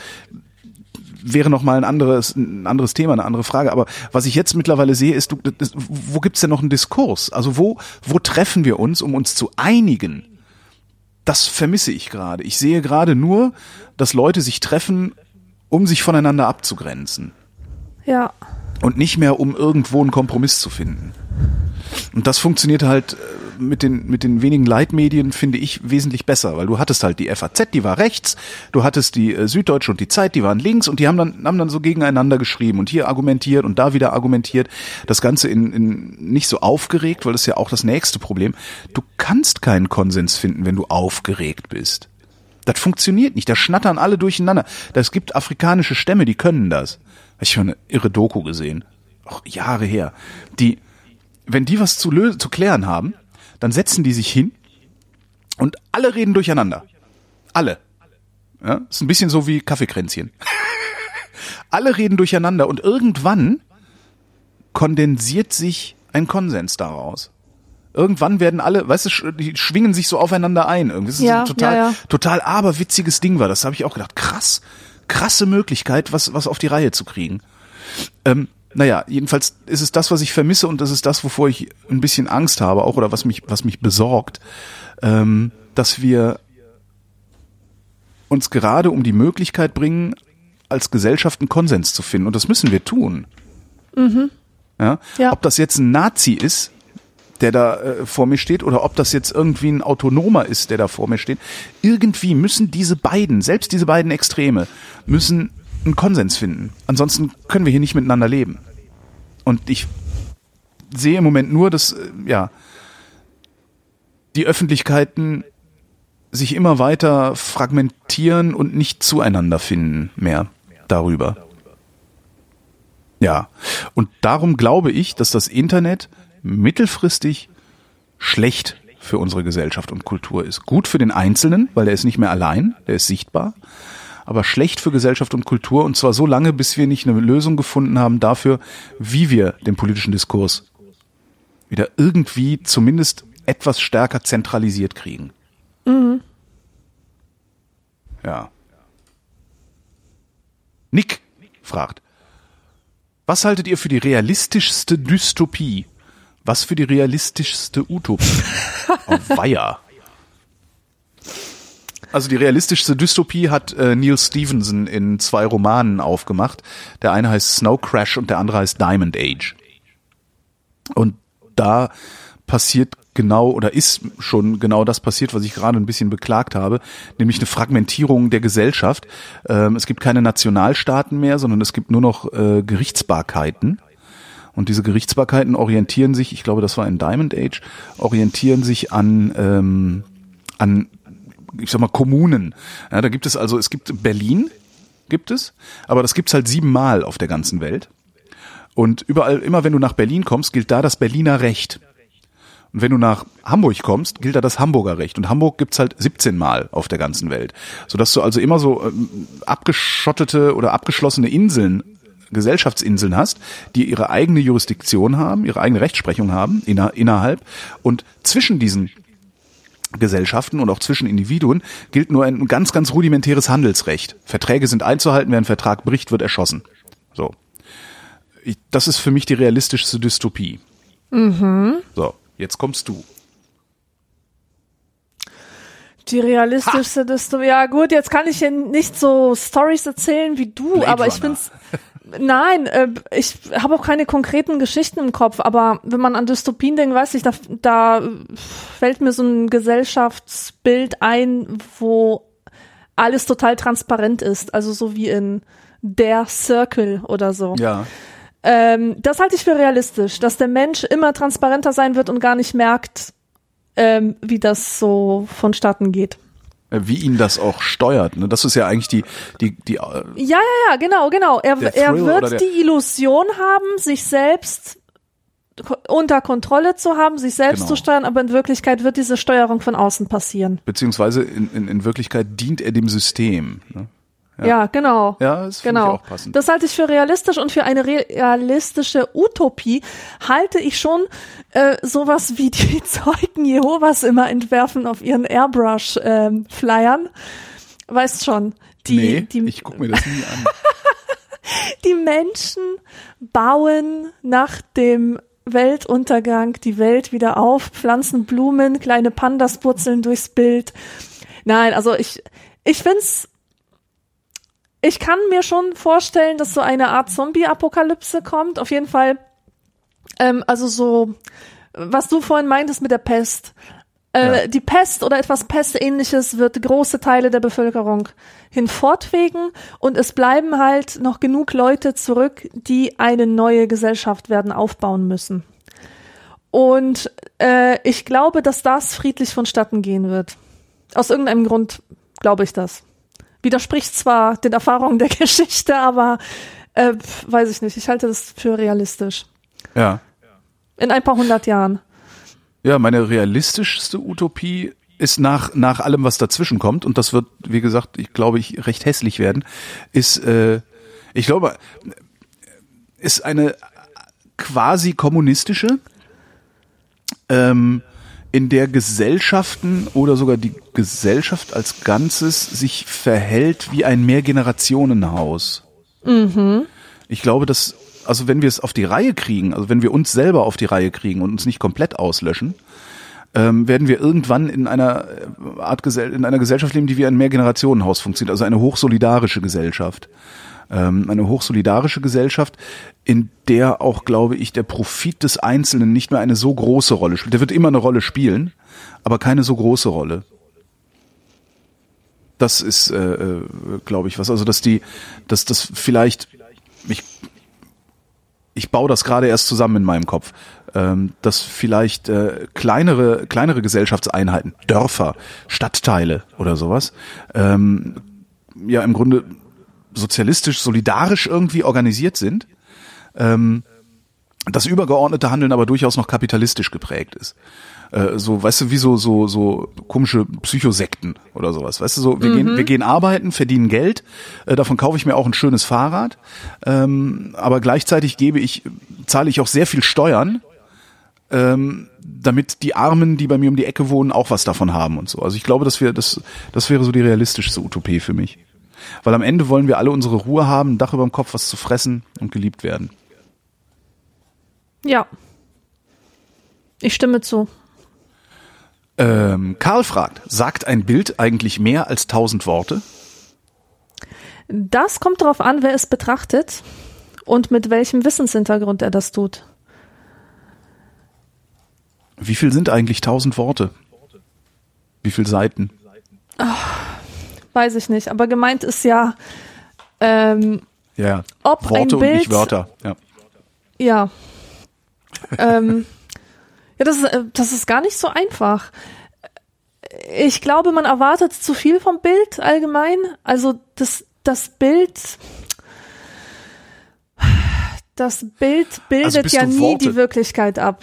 wäre noch mal ein anderes, ein anderes Thema, eine andere Frage. Aber was ich jetzt mittlerweile sehe, ist, du, das, wo gibt's denn noch einen Diskurs? Also wo, wo treffen wir uns, um uns zu einigen? Das vermisse ich gerade. Ich sehe gerade nur, dass Leute sich treffen, um sich voneinander abzugrenzen. Ja. Und nicht mehr, um irgendwo einen Kompromiss zu finden. Und das funktioniert halt äh, mit den, mit den wenigen Leitmedien, finde ich, wesentlich besser, weil du hattest halt die FAZ, die war rechts, du hattest die äh, Süddeutsche und die Zeit, die waren links und die haben dann, haben dann so gegeneinander geschrieben und hier argumentiert und da wieder argumentiert. Das Ganze in, in nicht so aufgeregt, weil das ist ja auch das nächste Problem. Du kannst keinen Konsens finden, wenn du aufgeregt bist. Das funktioniert nicht. Da schnattern alle durcheinander. Es gibt afrikanische Stämme, die können das. Ich habe eine irre Doku gesehen. Auch Jahre her. Die, wenn die was zu, zu klären haben, dann setzen die sich hin und alle reden durcheinander. Alle. Ja, ist ein bisschen so wie Kaffeekränzchen. alle reden durcheinander und irgendwann kondensiert sich ein Konsens daraus. Irgendwann werden alle, weißt du, die schwingen sich so aufeinander ein. Irgendwie. Das ist Ja, ein total, ja, ja. total aberwitziges Ding war. Das habe ich auch gedacht. Krass, krasse Möglichkeit, was, was auf die Reihe zu kriegen. Ähm, naja, jedenfalls ist es das, was ich vermisse und das ist das, wovor ich ein bisschen Angst habe, auch oder was mich, was mich besorgt, ähm, dass wir uns gerade um die Möglichkeit bringen, als Gesellschaft einen Konsens zu finden. Und das müssen wir tun. Ja? Ja. Ob das jetzt ein Nazi ist, der da äh, vor mir steht, oder ob das jetzt irgendwie ein Autonomer ist, der da vor mir steht. Irgendwie müssen diese beiden, selbst diese beiden Extreme, müssen einen Konsens finden. Ansonsten können wir hier nicht miteinander leben. Und ich sehe im Moment nur, dass äh, ja die Öffentlichkeiten sich immer weiter fragmentieren und nicht zueinander finden mehr darüber. Ja, und darum glaube ich, dass das Internet mittelfristig schlecht für unsere Gesellschaft und Kultur ist. Gut für den Einzelnen, weil er ist nicht mehr allein, der ist sichtbar, aber schlecht für Gesellschaft und Kultur und zwar so lange, bis wir nicht eine Lösung gefunden haben dafür, wie wir den politischen Diskurs wieder irgendwie zumindest etwas stärker zentralisiert kriegen. Ja. Nick fragt, was haltet ihr für die realistischste Dystopie? Was für die realistischste Utopie? oh, weia. Also die realistischste Dystopie hat äh, Neil Stevenson in zwei Romanen aufgemacht. Der eine heißt Snow Crash und der andere heißt Diamond Age. Und da passiert genau oder ist schon genau das passiert, was ich gerade ein bisschen beklagt habe, nämlich eine Fragmentierung der Gesellschaft. Ähm, es gibt keine Nationalstaaten mehr, sondern es gibt nur noch äh, Gerichtsbarkeiten. Und diese Gerichtsbarkeiten orientieren sich, ich glaube, das war in Diamond Age, orientieren sich an, ähm, an, ich sag mal, Kommunen. Ja, da gibt es also, es gibt Berlin, gibt es, aber das gibt's halt siebenmal auf der ganzen Welt. Und überall, immer wenn du nach Berlin kommst, gilt da das Berliner Recht. Und wenn du nach Hamburg kommst, gilt da das Hamburger Recht. Und Hamburg gibt's halt 17 Mal auf der ganzen Welt. Sodass du also immer so ähm, abgeschottete oder abgeschlossene Inseln, Gesellschaftsinseln hast, die ihre eigene Jurisdiktion haben, ihre eigene Rechtsprechung haben inner, innerhalb. Und zwischen diesen Gesellschaften und auch zwischen Individuen gilt nur ein ganz, ganz rudimentäres Handelsrecht. Verträge sind einzuhalten, wer ein Vertrag bricht, wird erschossen. So. Ich, das ist für mich die realistischste Dystopie. So, jetzt kommst du. Die realistischste Dystopie. Ja gut, jetzt kann ich hier nicht so Stories erzählen wie du, Blade aber ich Runner. find's. Nein, äh, ich habe auch keine konkreten Geschichten im Kopf, aber wenn man an Dystopien denkt, weiß ich, da, da fällt mir so ein Gesellschaftsbild ein, wo alles total transparent ist, also so wie in Der Circle oder so. Ja. Ähm, das halte ich für realistisch, dass der Mensch immer transparenter sein wird und gar nicht merkt, ähm, wie das so vonstatten geht. Äh, Wie ihn das auch steuert. Ne? Das ist ja eigentlich die, die, die, äh, Ja, ja, ja, genau, genau. Er, er wird die Illusion haben, sich selbst unter Kontrolle zu haben, sich selbst Genau. zu steuern, aber in Wirklichkeit wird diese Steuerung von außen passieren. Beziehungsweise in, in, in Wirklichkeit dient er dem System. Ne? Ja, genau. Ja, das Genau. ich auch passend. Das halte ich für realistisch und für eine realistische Utopie halte ich schon äh, sowas wie die Zeugen Jehovas immer entwerfen auf ihren Airbrush-Flyern. weißt schon, die, nee, die, ich gucke mir das nie an. die Menschen bauen nach dem Weltuntergang die Welt wieder auf, pflanzen Blumen, kleine Pandas purzeln durchs Bild. Nein, also ich, ich find's, ich kann mir schon vorstellen, dass so eine Art Zombie-Apokalypse kommt. Auf jeden Fall, ähm, also so, was du vorhin meintest mit der Pest. Äh, Ja. Die Pest oder etwas Pestähnliches wird große Teile der Bevölkerung hinfortfegen und es bleiben halt noch genug Leute zurück, die eine neue Gesellschaft werden aufbauen müssen. Und äh, ich glaube, dass das friedlich vonstatten gehen wird. Aus irgendeinem Grund glaube ich das. Widerspricht zwar den Erfahrungen der Geschichte, aber äh, weiß ich nicht. Ich halte das für realistisch. Ja. In ein paar hundert Jahren. Ja, meine realistischste Utopie ist nach, nach allem, was dazwischen kommt, und das wird, wie gesagt, ich glaube, ich recht hässlich werden, ist, äh, ich glaube, ist eine quasi kommunistische, ähm, in der Gesellschaften oder sogar die Gesellschaft als Ganzes sich verhält wie ein Mehrgenerationenhaus. Ich glaube, dass, also wenn wir es auf die Reihe kriegen, also wenn wir uns selber auf die Reihe kriegen und uns nicht komplett auslöschen, ähm, werden wir irgendwann in einer äh, Art Gesell in einer Gesellschaft leben, die wie ein Mehrgenerationenhaus funktioniert, also eine hochsolidarische Gesellschaft. Ähm, eine hochsolidarische Gesellschaft, in der auch, glaube ich, der Profit des Einzelnen nicht mehr eine so große Rolle spielt. Der wird immer eine Rolle spielen, aber keine so große Rolle. Das ist, äh, äh, glaube ich, was. Also, dass die, dass das vielleicht, ich, ich baue das gerade erst zusammen in meinem Kopf, ähm, dass vielleicht äh, kleinere, kleinere Gesellschaftseinheiten, Dörfer, Stadtteile oder sowas, ähm, ja im Grunde sozialistisch, solidarisch irgendwie organisiert sind. Ähm, das übergeordnete Handeln aber durchaus noch kapitalistisch geprägt ist. Äh, so, weißt du, wie so, so, so komische Psychosekten oder sowas. Weißt du, so, wir, gehen, wir gehen arbeiten, verdienen Geld, äh, davon kaufe ich mir auch ein schönes Fahrrad, ähm, aber gleichzeitig gebe ich, zahle ich auch sehr viel Steuern, ähm, damit die Armen, die bei mir um die Ecke wohnen, auch was davon haben und so. Also ich glaube, dass wir, das, das wäre so die realistischste Utopie für mich. Weil am Ende wollen wir alle unsere Ruhe haben, ein Dach über dem Kopf, was zu fressen und geliebt werden. Ja. Ich stimme zu. Ähm, Karl fragt, sagt ein Bild eigentlich mehr als tausend Worte? Das kommt darauf an, wer es betrachtet und mit welchem Wissenshintergrund er das tut. Wie viel sind eigentlich tausend Worte? Wie viel Seiten? Weiß ich nicht. Aber gemeint ist ja, ähm, Ja, ob Worte ein und Bild, nicht Wörter. Ja. Ja. ähm, ja, das ist, äh, das ist gar nicht so einfach. Ich glaube, man erwartet zu viel vom Bild allgemein. Also das, das Bild, das Bild bildet Also ja nie Worte- die Wirklichkeit ab.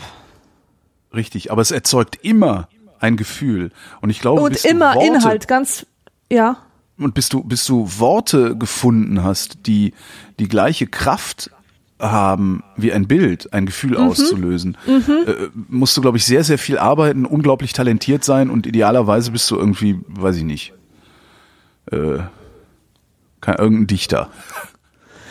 Richtig, aber es erzeugt immer ein Gefühl. Und ich glaube, Und immer Worte, Inhalt, ganz, ja. Und bis du, bis du Worte gefunden hast, die die gleiche Kraft haben wie ein Bild, ein Gefühl Mhm. auszulösen, äh, musst du, glaube ich, sehr, sehr viel arbeiten, unglaublich talentiert sein und idealerweise bist du irgendwie, weiß ich nicht, äh, kein, irgendein Dichter,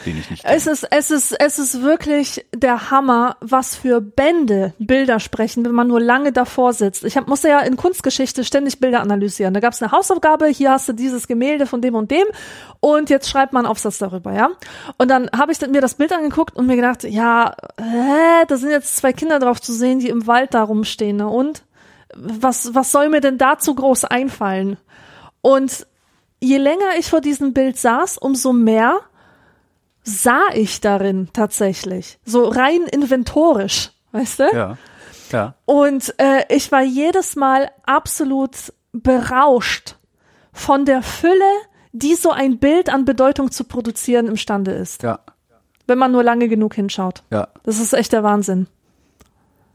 den ich nicht kenne. Es ist, es ist, es ist wirklich der Hammer, was für Bände Bilder sprechen, wenn man nur lange davor sitzt. Ich hab, musste ja in Kunstgeschichte ständig Bilder analysieren. Da gab es eine Hausaufgabe, hier hast du dieses Gemälde von dem und dem und jetzt schreibt man einen Aufsatz darüber, ja. Und dann habe ich mir das Bild angeguckt und mir gedacht, ja, hä, da sind jetzt zwei Kinder drauf zu sehen, die im Wald da rumstehen, ne? Und was, was soll mir denn dazu groß einfallen? Und je länger ich vor diesem Bild saß, umso mehr sah ich darin tatsächlich. So rein inventorisch, weißt du? Ja, ja. Und äh, ich war jedes Mal absolut berauscht von der Fülle, die so ein Bild an Bedeutung zu produzieren imstande ist, Ja, wenn man nur lange genug hinschaut. ja. Das ist echt der Wahnsinn.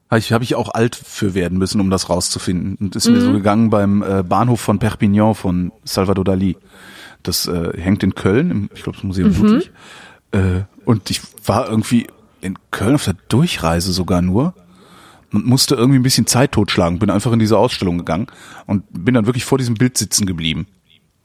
Habe ich, hab ich auch alt für werden müssen, um das rauszufinden. Und ist mir so gegangen beim äh, Bahnhof von Perpignan von Salvador Dali. Das äh, hängt in Köln, im, ich glaube das Museum Ludwig. Äh, und ich war irgendwie in Köln auf der Durchreise sogar nur und musste irgendwie ein bisschen Zeit totschlagen. Bin einfach in diese Ausstellung gegangen und bin dann wirklich vor diesem Bild sitzen geblieben.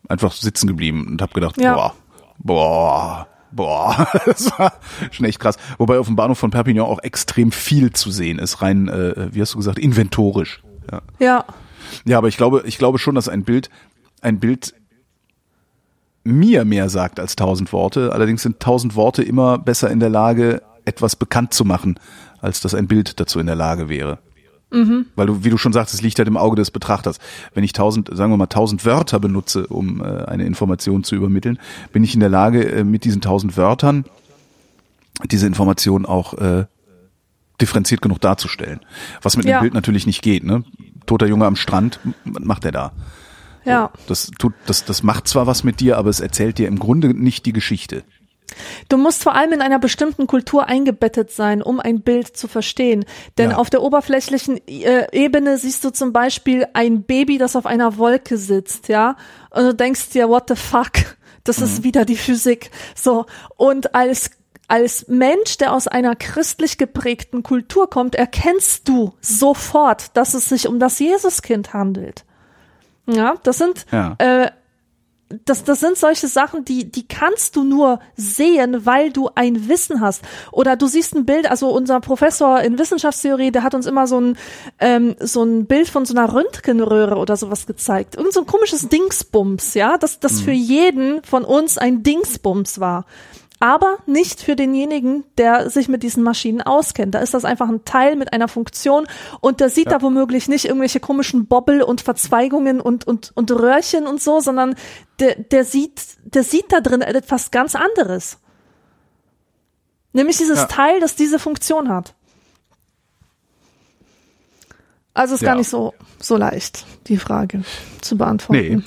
Einfach sitzen geblieben und habe gedacht, Ja. boah, boah, boah, das war schon echt krass. Wobei auf dem Bahnhof von Perpignan auch extrem viel zu sehen ist, rein, äh, wie hast du gesagt, inventorisch. Ja. Ja. ja, aber ich glaube, ich glaube schon, dass ein Bild, ein Bild mir mehr sagt als tausend Worte. Allerdings sind tausend Worte immer besser in der Lage, etwas bekannt zu machen, als dass ein Bild dazu in der Lage wäre. Weil du, wie du schon sagst, es liegt halt im Auge des Betrachters. Wenn ich tausend, sagen wir mal, tausend Wörter benutze, um äh, eine Information zu übermitteln, bin ich in der Lage, äh, mit diesen tausend Wörtern diese Information auch äh, differenziert genug darzustellen. Was mit Ja. einem Bild natürlich nicht geht. Ne? Toter Junge am Strand, was macht er da? Ja. Das tut, das, das macht zwar was mit dir, aber es erzählt dir im Grunde nicht die Geschichte. Du musst vor allem in einer bestimmten Kultur eingebettet sein, um ein Bild zu verstehen. Denn Ja. auf der oberflächlichen äh, Ebene siehst du zum Beispiel ein Baby, das auf einer Wolke sitzt, ja, und du denkst dir, what the fuck? Das ist wieder die Physik. So. Und als als Mensch, der aus einer christlich geprägten Kultur kommt, erkennst du sofort, dass es sich um das Jesuskind handelt. Ja, das sind Ja. äh, das, das sind solche Sachen, die, die kannst du nur sehen, weil du ein Wissen hast. Oder du siehst ein Bild, also unser Professor in Wissenschaftstheorie, der hat uns immer so ein, ähm, so ein Bild von so einer Röntgenröhre oder sowas gezeigt. Irgend so ein komisches Dingsbums, ja, das, das für jeden von uns ein Dingsbums war. Aber nicht für denjenigen, der sich mit diesen Maschinen auskennt. Da ist das einfach ein Teil mit einer Funktion und der sieht da womöglich nicht irgendwelche komischen Bobbel und Verzweigungen und, und, und Röhrchen und so, sondern der, der sieht, der sieht da drin etwas ganz anderes. Nämlich dieses Ja. Teil, das diese Funktion hat. Also ist Ja. gar nicht so, so leicht, die Frage zu beantworten. Nee.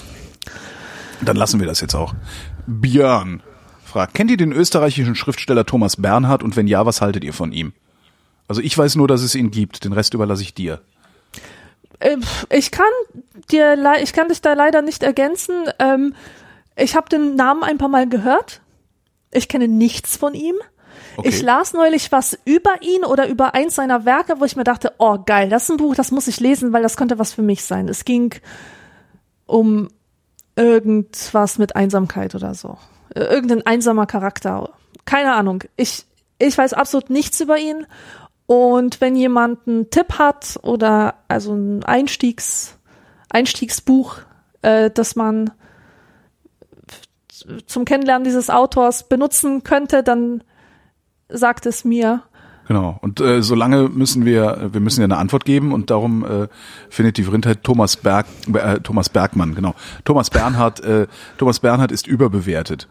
Dann lassen wir das jetzt auch. Björn fragt, kennt ihr den österreichischen Schriftsteller Thomas Bernhard und wenn ja, was haltet ihr von ihm? Also ich weiß nur, dass es ihn gibt, den Rest überlasse ich dir. Äh, Ich kann dir, ich kann dich da leider nicht ergänzen. Ähm, ich habe den Namen ein paar Mal gehört. Ich kenne nichts von ihm. Okay. Ich las neulich was über ihn oder über eins seiner Werke, wo ich mir dachte, oh geil, das ist ein Buch, das muss ich lesen, weil das könnte was für mich sein. Es ging um irgendwas mit Einsamkeit oder so. Irgendein einsamer Charakter. Keine Ahnung. Ich, ich weiß absolut nichts über ihn. Und wenn jemand einen Tipp hat oder also ein Einstiegs, Einstiegsbuch, äh, das man zum Kennenlernen dieses Autors benutzen könnte, dann sagt es mir. Genau. Und äh, solange müssen wir, wir müssen ja eine Antwort geben und darum äh, findet die Vrindheit Thomas Berg, äh, Thomas Bergmann, genau. Thomas Bernhard, äh, Thomas Bernhard ist überbewertet.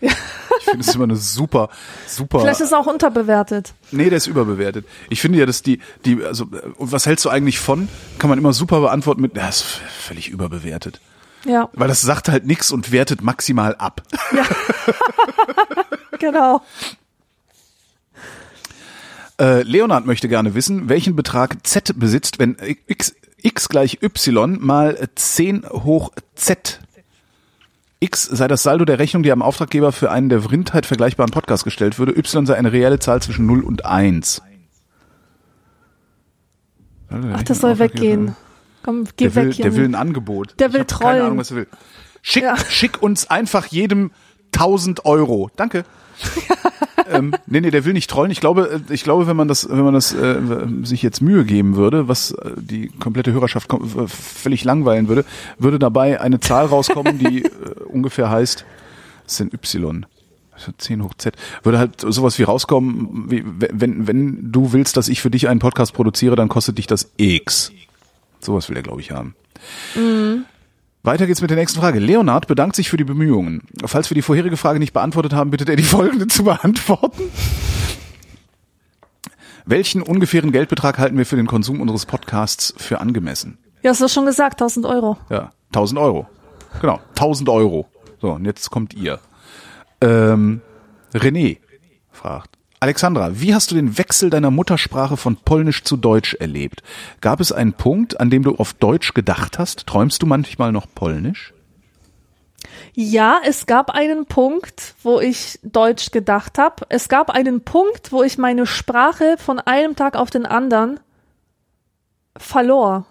Ich finde es immer eine super, super. Vielleicht ist es auch unterbewertet. Nee, der ist überbewertet. Ich finde ja, dass die, die, also, äh, was hältst du eigentlich von? Kann man immer super beantworten mit, ja, ist völlig überbewertet. Ja, Weil das sagt halt nix und wertet maximal ab. genau. Äh, Leonard möchte gerne wissen, welchen Betrag Z besitzt, wenn x, x gleich y mal 10 hoch z. X sei das Saldo der Rechnung, die am Auftraggeber für einen der Vrindheit vergleichbaren Podcast gestellt würde. Y sei eine reelle Zahl zwischen 0 und 1. Ach, das soll weggehen. Komm, geh Der will, weg hier. der will ein Angebot. Der will trollen. Keine Ahnung, was er will. Schick, Ja. schick uns einfach jedem 1000 Euro. Danke. ähm, nee, nee, der will nicht trollen. Ich glaube, äh, ich glaube, wenn man das, wenn man das äh, sich jetzt Mühe geben würde, was äh, die komplette Hörerschaft kom- äh, völlig langweilen würde, würde dabei eine Zahl rauskommen, die äh, ungefähr heißt, das sind Y. Also 10 hoch Z. Würde halt sowas wie rauskommen, wie, wenn, wenn du willst, dass ich für dich einen Podcast produziere, dann kostet dich das X. Sowas will er, glaube ich, haben. Weiter geht's mit der nächsten Frage. Leonard bedankt sich für die Bemühungen. Falls wir die vorherige Frage nicht beantwortet haben, bittet er die folgende zu beantworten. Welchen ungefähren Geldbetrag halten wir für den Konsum unseres Podcasts für angemessen? Ja, hast du schon gesagt, 1000 Euro. Ja, 1000 Euro. Genau, 1000 Euro. So, und jetzt kommt ihr. Ähm, René fragt, Alexandra, wie hast du den Wechsel deiner Muttersprache von Polnisch zu Deutsch erlebt? Gab es einen Punkt, an dem du auf Deutsch gedacht hast? Träumst du manchmal noch Polnisch? Ja, es gab einen Punkt, wo ich Deutsch gedacht habe. Es gab einen Punkt, wo ich meine Sprache von einem Tag auf den anderen verlor.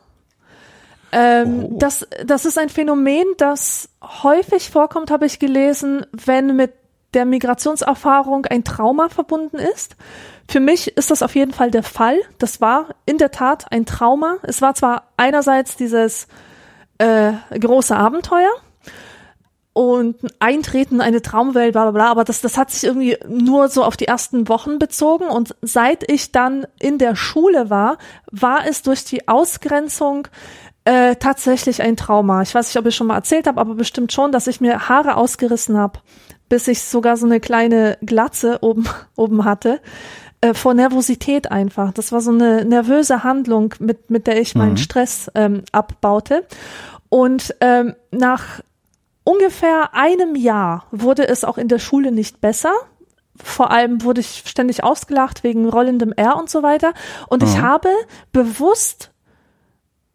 Ähm, Oh. das, das ist ein Phänomen, das häufig vorkommt, habe ich gelesen, wenn mit der Migrationserfahrung ein Trauma verbunden ist. Für mich ist das auf jeden Fall der Fall. Das war in der Tat ein Trauma. Es war zwar einerseits dieses äh, große Abenteuer und ein Eintreten in eine Traumwelt, bla bla bla, aber das, das hat sich irgendwie nur so auf die ersten Wochen bezogen und seit ich dann in der Schule war, war es durch die Ausgrenzung äh, tatsächlich ein Trauma. Ich weiß nicht, ob ich schon mal erzählt habe, aber bestimmt schon, dass ich mir Haare ausgerissen habe, bis ich sogar so eine kleine Glatze oben, oben hatte. Äh, vor Nervosität einfach. Das war so eine nervöse Handlung, mit, mit der ich meinen Stress ähm, abbaute. Und ähm, nach ungefähr einem Jahr wurde es auch in der Schule nicht besser. Vor allem wurde ich ständig ausgelacht wegen rollendem R und so weiter. Und ich Mhm. habe bewusst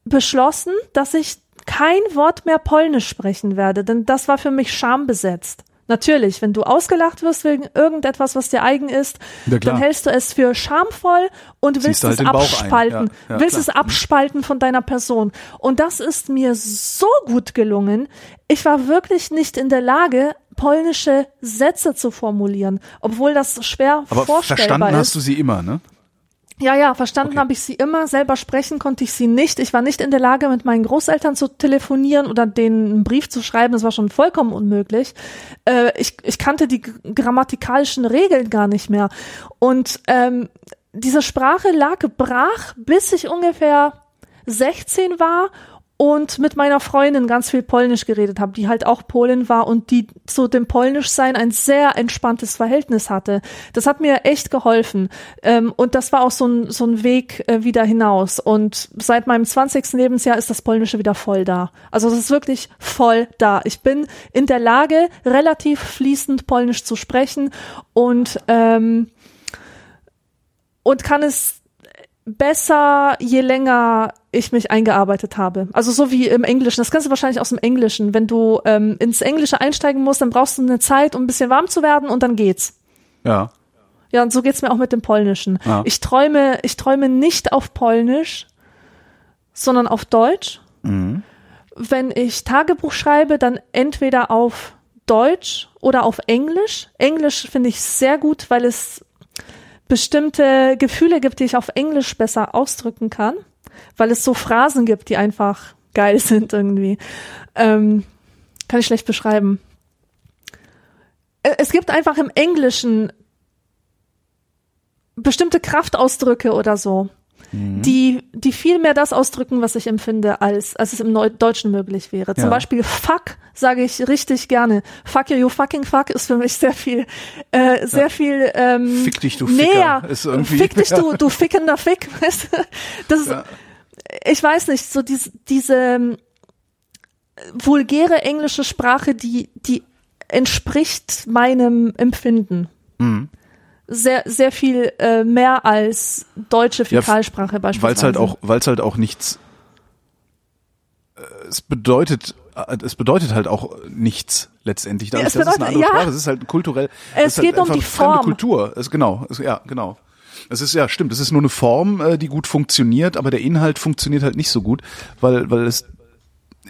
beschlossen, dass ich kein Wort mehr Polnisch sprechen werde, denn das war für mich schambesetzt. Natürlich, wenn du ausgelacht wirst wegen irgendetwas, was dir eigen ist, Ja, dann hältst du es für schamvoll und willst halt es abspalten. Ja, ja, willst klar. es abspalten von deiner Person. Und das ist mir so gut gelungen. Ich war wirklich nicht in der Lage, polnische Sätze zu formulieren, obwohl das schwer Aber vorstellbar verstanden ist. hast du sie immer, ne? Ja, ja, verstanden Okay. habe ich sie immer. Selber sprechen konnte ich sie nicht. Ich war nicht in der Lage, mit meinen Großeltern zu telefonieren oder denen einen Brief zu schreiben. Das war schon vollkommen unmöglich. Äh, ich, ich kannte die grammatikalischen Regeln gar nicht mehr. Und ähm, diese Sprache lag brach, bis ich ungefähr 16 war und mit meiner Freundin ganz viel Polnisch geredet habe, die halt auch Polin war und die zu dem Polnischsein ein sehr entspanntes Verhältnis hatte. Das hat mir echt geholfen. Ähm, und das war auch so ein, so ein Weg äh, wieder hinaus. Und seit meinem 20. Lebensjahr ist das Polnische wieder voll da. Also es ist wirklich voll da. Ich bin in der Lage, relativ fließend Polnisch zu sprechen und, ähm, und kann es besser, je länger ich mich eingearbeitet habe. Also so wie im Englischen. Das kennst du wahrscheinlich aus dem Englischen. Wenn du ähm, ins Englische einsteigen musst, dann brauchst du eine Zeit, um ein bisschen warm zu werden und dann geht's. Ja. Ja, und so geht's mir auch mit dem Polnischen. Ja. Ich träume, ich träume nicht auf Polnisch, sondern auf Deutsch. Wenn ich Tagebuch schreibe, dann entweder auf Deutsch oder auf Englisch. Englisch finde ich sehr gut, weil es bestimmte Gefühle gibt, die ich auf Englisch besser ausdrücken kann, weil es so Phrasen gibt, die einfach geil sind irgendwie. Ähm, kann ich schlecht beschreiben. Äh, Es gibt einfach im Englischen bestimmte Kraftausdrücke oder so, die, die viel mehr das ausdrücken, was ich empfinde, als, als es im Neu Deutschen möglich wäre. Zum Ja. Beispiel fuck sage ich richtig gerne. Fuck you, you fucking fuck ist für mich sehr viel, äh, sehr viel ähm, Fick dich, du näher. Ficker, ist irgendwie- Fick dich, du, du fickender Fick. Das ist, Ja. ich weiß nicht, so diese, diese ähm, vulgäre englische Sprache, die, die entspricht meinem Empfinden. Mhm. Sehr, sehr viel äh, mehr als deutsche Ja, Fäkalsprache beispielsweise. Weil es halt auch, weil es halt auch nichts. äh, Es bedeutet, äh, es bedeutet halt auch nichts letztendlich. Dadurch, es dass es eine andere ja. Sprache ist, es ist halt kulturell. Es ist halt geht um einfach die Form. Kultur. Es, genau, es, ja, genau. Es ist ja stimmt. Es ist nur eine Form, äh, die gut funktioniert, aber der Inhalt funktioniert halt nicht so gut, weil weil es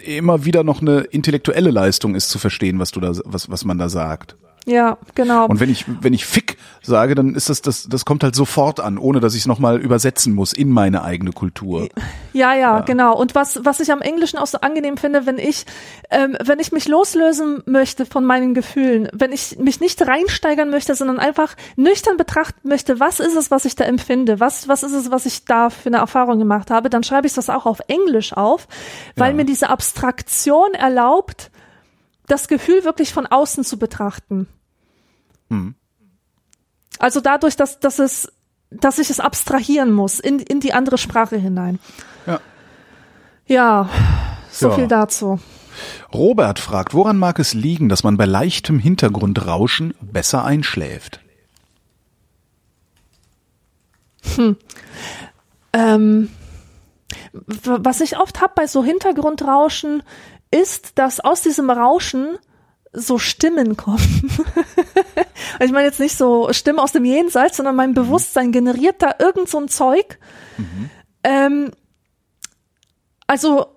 immer wieder noch eine intellektuelle Leistung ist zu verstehen, was du da, was was man da sagt. Ja, genau. Und wenn ich, wenn ich Fick sage, dann ist das, das, das kommt halt sofort an, ohne dass ich es nochmal übersetzen muss in meine eigene Kultur. Ja, ja, genau. Und was, was ich am Englischen auch so angenehm finde, wenn ich, ähm, wenn ich mich loslösen möchte von meinen Gefühlen, wenn ich mich nicht reinsteigern möchte, sondern einfach nüchtern betrachten möchte, was ist es, was ich da empfinde, was, was ist es, was ich da für eine Erfahrung gemacht habe, dann schreibe ich das auch auf Englisch auf, weil Ja. mir diese Abstraktion erlaubt, das Gefühl wirklich von außen zu betrachten. Also dadurch, dass, dass es, dass ich es abstrahieren muss in, in die andere Sprache hinein. Ja. Ja, so Ja. viel dazu. Robert fragt, woran mag es liegen, dass man bei leichtem Hintergrundrauschen besser einschläft? Ähm, w- was ich oft hab bei so Hintergrundrauschen, ist, dass aus diesem Rauschen so Stimmen kommen. ich meine jetzt nicht so Stimmen aus dem Jenseits, sondern mein Bewusstsein generiert da irgend so ein Zeug. Ähm, also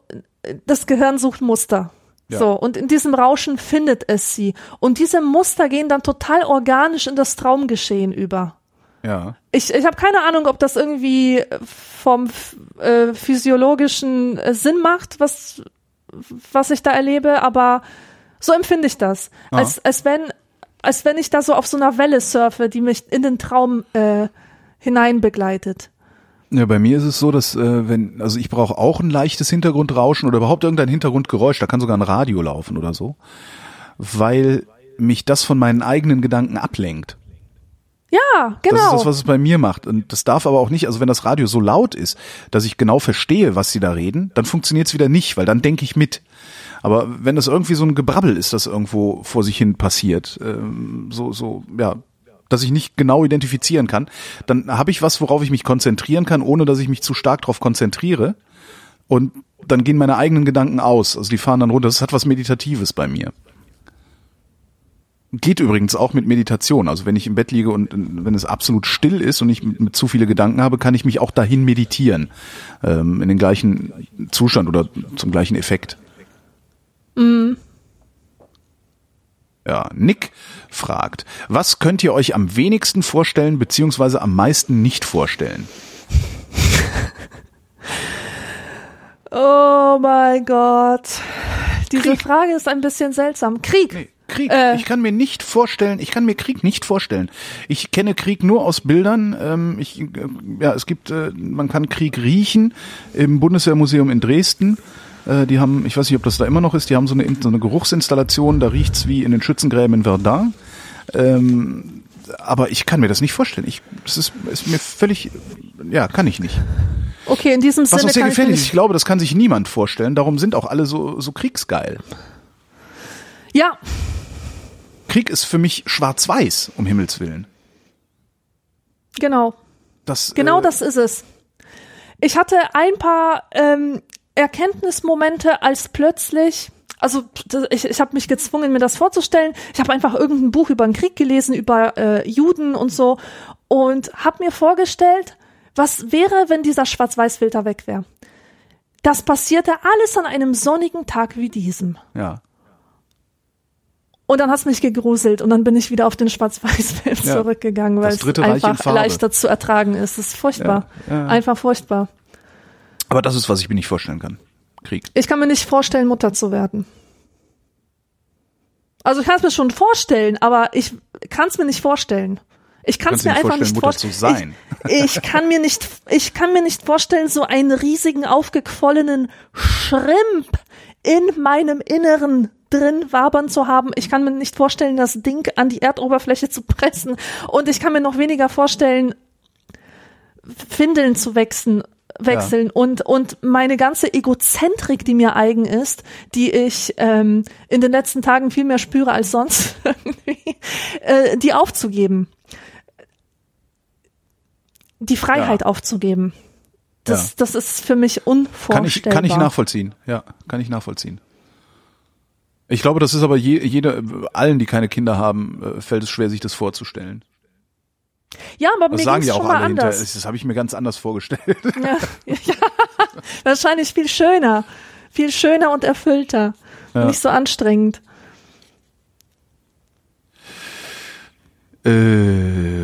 das Gehirn sucht Muster. Ja. So, und in diesem Rauschen findet es sie. Und diese Muster gehen dann total organisch in das Traumgeschehen über. Ja. Ich, ich habe keine Ahnung, ob das irgendwie vom äh, physiologischen äh, Sinn macht, was, was ich da erlebe, aber so empfinde ich das. Ah. Als, als, wenn, als wenn ich da so auf so einer Welle surfe, die mich in den Traum äh, hinein begleitet. Ja, bei mir ist es so, dass äh, wenn, also ich brauche auch ein leichtes Hintergrundrauschen oder überhaupt irgendein Hintergrundgeräusch, da kann sogar ein Radio laufen oder so, weil mich das von meinen eigenen Gedanken ablenkt. Ja, genau. Das ist das, was es bei mir macht. Und das darf aber auch nicht, also wenn das Radio so laut ist, dass ich genau verstehe, was sie da reden, dann funktioniert es wieder nicht, weil dann denke ich mit. Aber wenn das irgendwie so ein Gebrabbel ist, das irgendwo vor sich hin passiert, ähm, so, so, ja, dass ich nicht genau identifizieren kann, dann habe ich was, worauf ich mich konzentrieren kann, ohne dass ich mich zu stark darauf konzentriere. Und dann gehen meine eigenen Gedanken aus. Also die fahren dann runter. Das hat was Meditatives bei mir. Geht übrigens auch mit Meditation. Also wenn ich im Bett liege und äh, wenn es absolut still ist und ich mit, zu viele Gedanken habe, kann ich mich auch dahin meditieren. Ähm, in den gleichen Zustand oder zum gleichen Effekt. Ja, Nick fragt, was könnt ihr euch am wenigsten vorstellen beziehungsweise am meisten nicht vorstellen? oh mein Gott. Diese Frage ist ein bisschen seltsam. Krieg. Nee, Krieg. Äh. Ich kann mir nicht vorstellen, ich kann mir Krieg nicht vorstellen. Ich kenne Krieg nur aus Bildern. Ähm, ich, äh, ja, es gibt, äh, man kann Krieg riechen im Bundeswehrmuseum in Dresden. Äh, die haben, ich weiß nicht, ob das da immer noch ist, die haben so eine, so eine Geruchsinstallation, da riecht's wie in den Schützengräben in Verdun. Ähm, aber ich kann mir das nicht vorstellen. Ich, das ist, ist mir völlig, ja, kann ich nicht. Okay, in diesem Was Sinne auch sehr gefährlich ist. Ich glaube, das kann sich niemand vorstellen. Darum sind auch alle so, so kriegsgeil. Ja, Krieg ist für mich schwarz-weiß, um Himmels Willen. genau. Das, Genau äh, das ist es. Ich hatte ein paar ähm, Erkenntnismomente, als plötzlich, also ich, ich habe mich gezwungen, mir das vorzustellen. Ich habe einfach irgendein Buch über den Krieg gelesen, über äh, Juden und so und habe mir vorgestellt, was wäre, wenn dieser Schwarz-Weiß-Filter weg wäre. Das passierte alles an einem sonnigen Tag wie diesem. Ja. Und dann hat's mich gegruselt und dann bin ich wieder auf den Schwarz-Weiß-Film Ja. zurückgegangen, weil es einfach leichter zu ertragen ist. Das ist furchtbar. Ja, ja. Einfach furchtbar. Aber das ist, was ich mir nicht vorstellen kann. Krieg. Ich kann mir nicht vorstellen, Mutter zu werden. Also ich kann es mir schon vorstellen, aber ich kann es mir nicht vorstellen. Ich kann es mir nicht einfach vorstellen, nicht vorstellen. sein. Ich, ich kann mir nicht, ich kann mir nicht vorstellen, so einen riesigen aufgequollenen Schrimp in meinem Inneren drin wabern zu haben. Ich kann mir nicht vorstellen, das Ding an die Erdoberfläche zu pressen. Und ich kann mir noch weniger vorstellen, Windeln zu wechseln, wechseln und und meine ganze Egozentrik, die mir eigen ist, die ich ähm, in den letzten Tagen viel mehr spüre als sonst, äh, die aufzugeben, die Freiheit Ja. aufzugeben. Das, Ja. das ist für mich Kann unvorstellbar. ich, kann ich nachvollziehen. Ja, kann ich nachvollziehen. Ich glaube, das ist aber je, jeder, allen, die keine Kinder haben, äh, fällt es schwer, sich das vorzustellen. Ja, aber Das mir ja auch schon mal alle hinterher. anders. Das, das habe ich mir ganz anders vorgestellt. Ja, ja, wahrscheinlich viel schöner, viel schöner und erfüllter, Ja. nicht so anstrengend. Äh,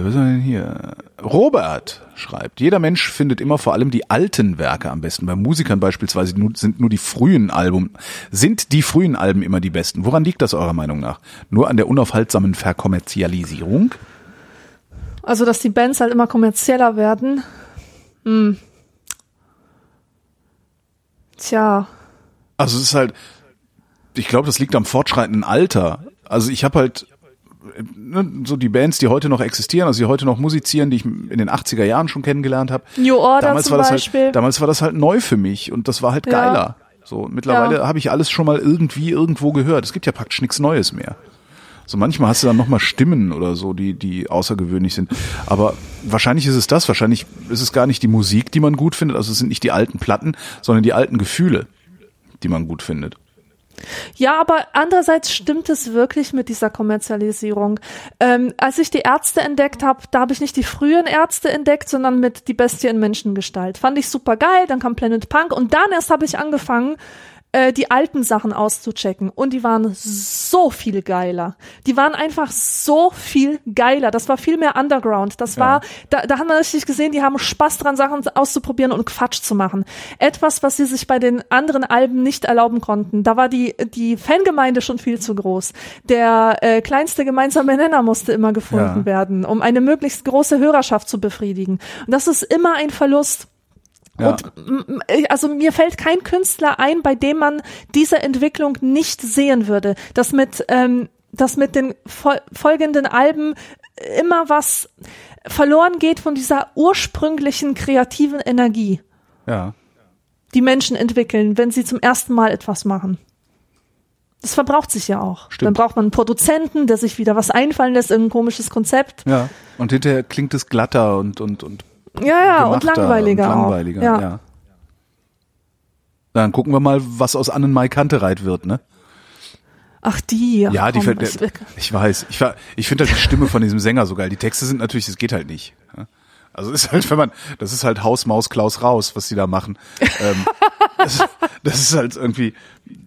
was haben wir denn hier? Robert schreibt, jeder Mensch findet immer vor allem die alten Werke am besten. Bei Musikern beispielsweise sind nur die frühen Alben, sind die frühen Alben immer die besten. Woran liegt das eurer Meinung nach? Nur an der unaufhaltsamen Verkommerzialisierung? Also, dass die Bands halt immer kommerzieller werden. Hm. Tja, Also es ist halt, ich glaube, das liegt am fortschreitenden Alter. Also ich habe halt so die Bands, die heute noch existieren, also die heute noch musizieren, die ich in den 80er Jahren schon kennengelernt habe. New Order damals zum war das Beispiel. Halt, damals war das halt neu für mich und das war halt Ja. geiler. So, und mittlerweile Ja. habe ich alles schon mal irgendwie irgendwo gehört. Es gibt ja praktisch nichts Neues mehr. So manchmal hast du dann nochmal Stimmen oder so, die, die außergewöhnlich sind. Aber wahrscheinlich ist es das, wahrscheinlich ist es gar nicht die Musik, die man gut findet, also es sind nicht die alten Platten, sondern die alten Gefühle, die man gut findet. Ja, aber andererseits stimmt es wirklich mit dieser Kommerzialisierung. Ähm, als ich die Ärzte entdeckt habe, da habe ich nicht die frühen Ärzte entdeckt, sondern mit die Bestie in Menschengestalt. Fand ich super geil, dann kam Planet Punk und dann erst habe ich angefangen, äh, die alten Sachen auszuchecken. Und die waren so viel geiler. Die waren einfach so viel geiler. Das war viel mehr Underground. Das war, da, da haben wir richtig gesehen, die haben Spaß dran, Sachen auszuprobieren und Quatsch zu machen. Etwas, was sie sich bei den anderen Alben nicht erlauben konnten. Da war die, die Fangemeinde schon viel zu groß. Der äh, kleinste gemeinsame Nenner musste immer gefunden Ja. werden, um eine möglichst große Hörerschaft zu befriedigen. Und das ist immer ein Verlust. Ja. Und also mir fällt kein Künstler ein, bei dem man diese Entwicklung nicht sehen würde. Dass mit, ähm, dass mit den fol folgenden Alben immer was verloren geht von dieser ursprünglichen kreativen Energie, Ja. die Menschen entwickeln, wenn sie zum ersten Mal etwas machen. Das verbraucht sich ja auch. Stimmt. Dann braucht man einen Produzenten, der sich wieder was einfallen lässt, irgendein komisches Konzept. Ja. Und hinterher klingt es glatter und, und, und Ja, ja, und langweiliger, und langweiliger. auch. Ja. Dann gucken wir mal, was aus Annenmai Kantereit wird, ne? Ach die. Ja, die komm, fällt, ich- ich weiß. Ich, ich finde halt die Stimme von diesem Sänger so geil. Die Texte sind natürlich, das geht halt nicht. Also ist halt, wenn man, das ist halt Haus, Maus, Klaus raus, was die da machen. ähm, das, das ist halt irgendwie,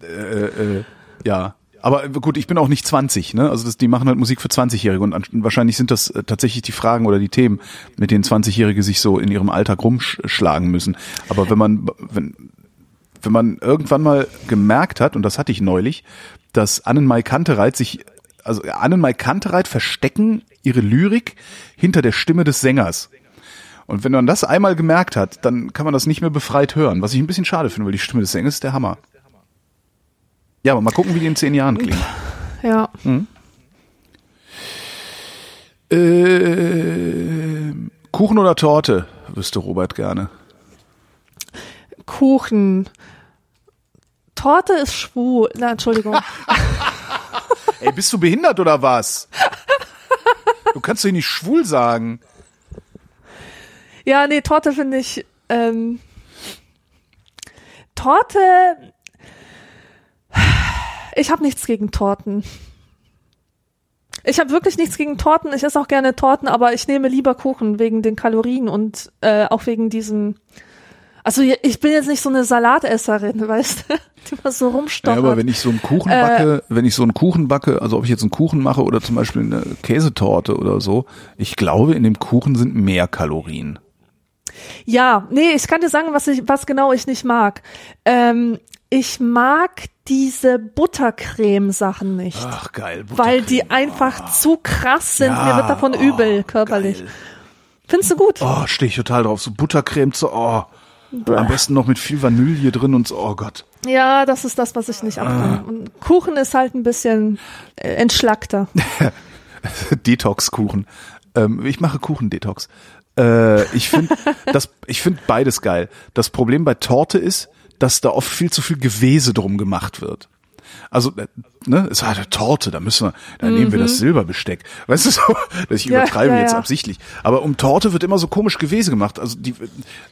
äh, äh, ja. Aber gut, ich bin auch nicht 20, ne? Also das, die machen halt Musik für 20-Jährige und an, wahrscheinlich sind das äh, tatsächlich die Fragen oder die Themen, mit denen 20-Jährige sich so in ihrem Alltag rumschlagen müssen. Aber wenn man, wenn, wenn man irgendwann mal gemerkt hat, und das hatte ich neulich, dass Annenmai Kantereit sich, also Annenmai Kantereit verstecken ihre Lyrik hinter der Stimme des Sängers. Und wenn man das einmal gemerkt hat, dann kann man das nicht mehr befreit hören, was ich ein bisschen schade finde, weil die Stimme des Sängers ist der Hammer. Ja, aber mal gucken, wie die in zehn Jahren klingen. Ja. Äh, Kuchen oder Torte, wüsste Robert gerne. Kuchen. Torte ist schwul. Na, Entschuldigung. Ey, bist du behindert oder was? Du kannst doch nicht schwul sagen. ja, nee, Torte finde ich. Ähm, Torte. Ich habe nichts gegen Torten. Ich habe wirklich nichts gegen Torten. Ich esse auch gerne Torten, aber ich nehme lieber Kuchen wegen den Kalorien und äh, auch wegen diesem. Also ich bin jetzt nicht so eine Salatesserin, weißt du, die mal so Ja, rumstochert. aber wenn ich so einen Kuchen backe, wenn ich so einen Kuchen backe, also ob ich jetzt einen Kuchen mache oder zum Beispiel eine Käsetorte oder so, ich glaube, in dem Kuchen sind mehr Kalorien. Ja, nee, ich kann dir sagen, was ich, was genau ich nicht mag. Ähm, ich mag diese Buttercreme-Sachen nicht. Ach geil, weil die einfach zu krass sind. Mir wird davon übel, körperlich. Geil. Findest du gut? Oh, stehe ich total drauf. So Buttercreme zu, oh. Am besten noch mit viel Vanille drin und so, oh Gott. Ja, das ist das, was ich nicht Ah. abkann. Und Kuchen ist halt ein bisschen äh, entschlackter. Detox-Kuchen. Ähm, ich mache Kuchen-Detox. Äh, ich finde das, ich finde beides geil. Das Problem bei Torte ist, dass da oft viel zu viel Gewese drum gemacht wird. Also, äh, ne, es war eine Torte, da müssen wir, da nehmen wir das Silberbesteck. Weißt du so? Ich Mhm. Ja, übertreibe ja, jetzt ja. absichtlich. Aber um Torte wird immer so komisch Gewese gemacht. Also die,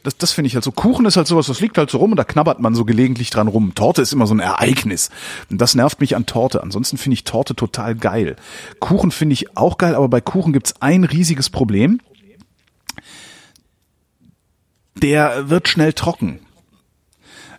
das, das finde ich halt so. Kuchen ist halt sowas, das liegt halt so rum und da knabbert man so gelegentlich dran rum. Torte ist immer so ein Ereignis. Und das nervt mich an Torte. Ansonsten finde ich Torte total geil. Kuchen finde ich auch geil, aber bei Kuchen gibt's ein riesiges Problem. Der wird schnell trocken.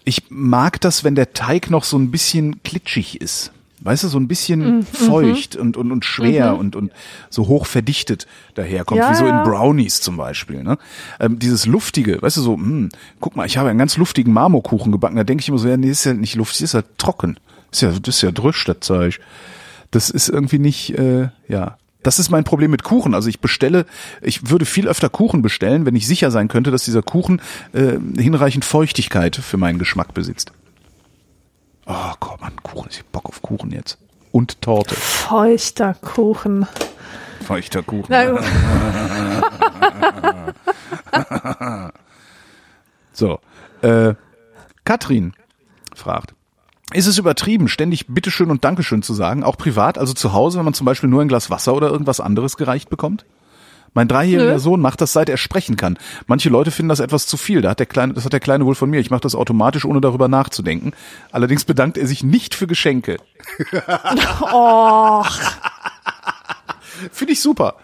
Ich mag das, wenn der Teig noch so ein bisschen klitschig ist. Weißt du, so ein Mhm, bisschen feucht und, und, und schwer und, und so hoch verdichtet daherkommt, Ja, wie so in Brownies zum Beispiel. Ne? Ähm, dieses Luftige, weißt du, so, hm, guck mal, ich habe einen ganz luftigen Marmorkuchen gebacken. Da denke ich immer so, ja, nee, ist ja nicht luftig, ist ja trocken. Ist ja, das ist ja drüsch, das Zeug. Das ist irgendwie nicht, äh, ja. Das ist mein Problem mit Kuchen. Also ich bestelle, ich würde viel öfter Kuchen bestellen, wenn ich sicher sein könnte, dass dieser Kuchen äh, hinreichend Feuchtigkeit für meinen Geschmack besitzt. Oh, komm an, Kuchen. Ich hab Bock auf Kuchen jetzt. Und Torte. Feuchter Kuchen. Feuchter Kuchen. So. Äh, Katrin fragt. Ist es übertrieben, ständig Bitteschön und Dankeschön zu sagen, auch privat, also zu Hause, wenn man zum Beispiel nur ein Glas Wasser oder irgendwas anderes gereicht bekommt? Mein dreijähriger Nö. Sohn macht das, seit er sprechen kann. Manche Leute finden das etwas zu viel. Da hat der Kleine, das hat der Kleine wohl von mir. Ich mache das automatisch, ohne darüber nachzudenken. Allerdings bedankt er sich nicht für Geschenke. Oh, Finde ich super.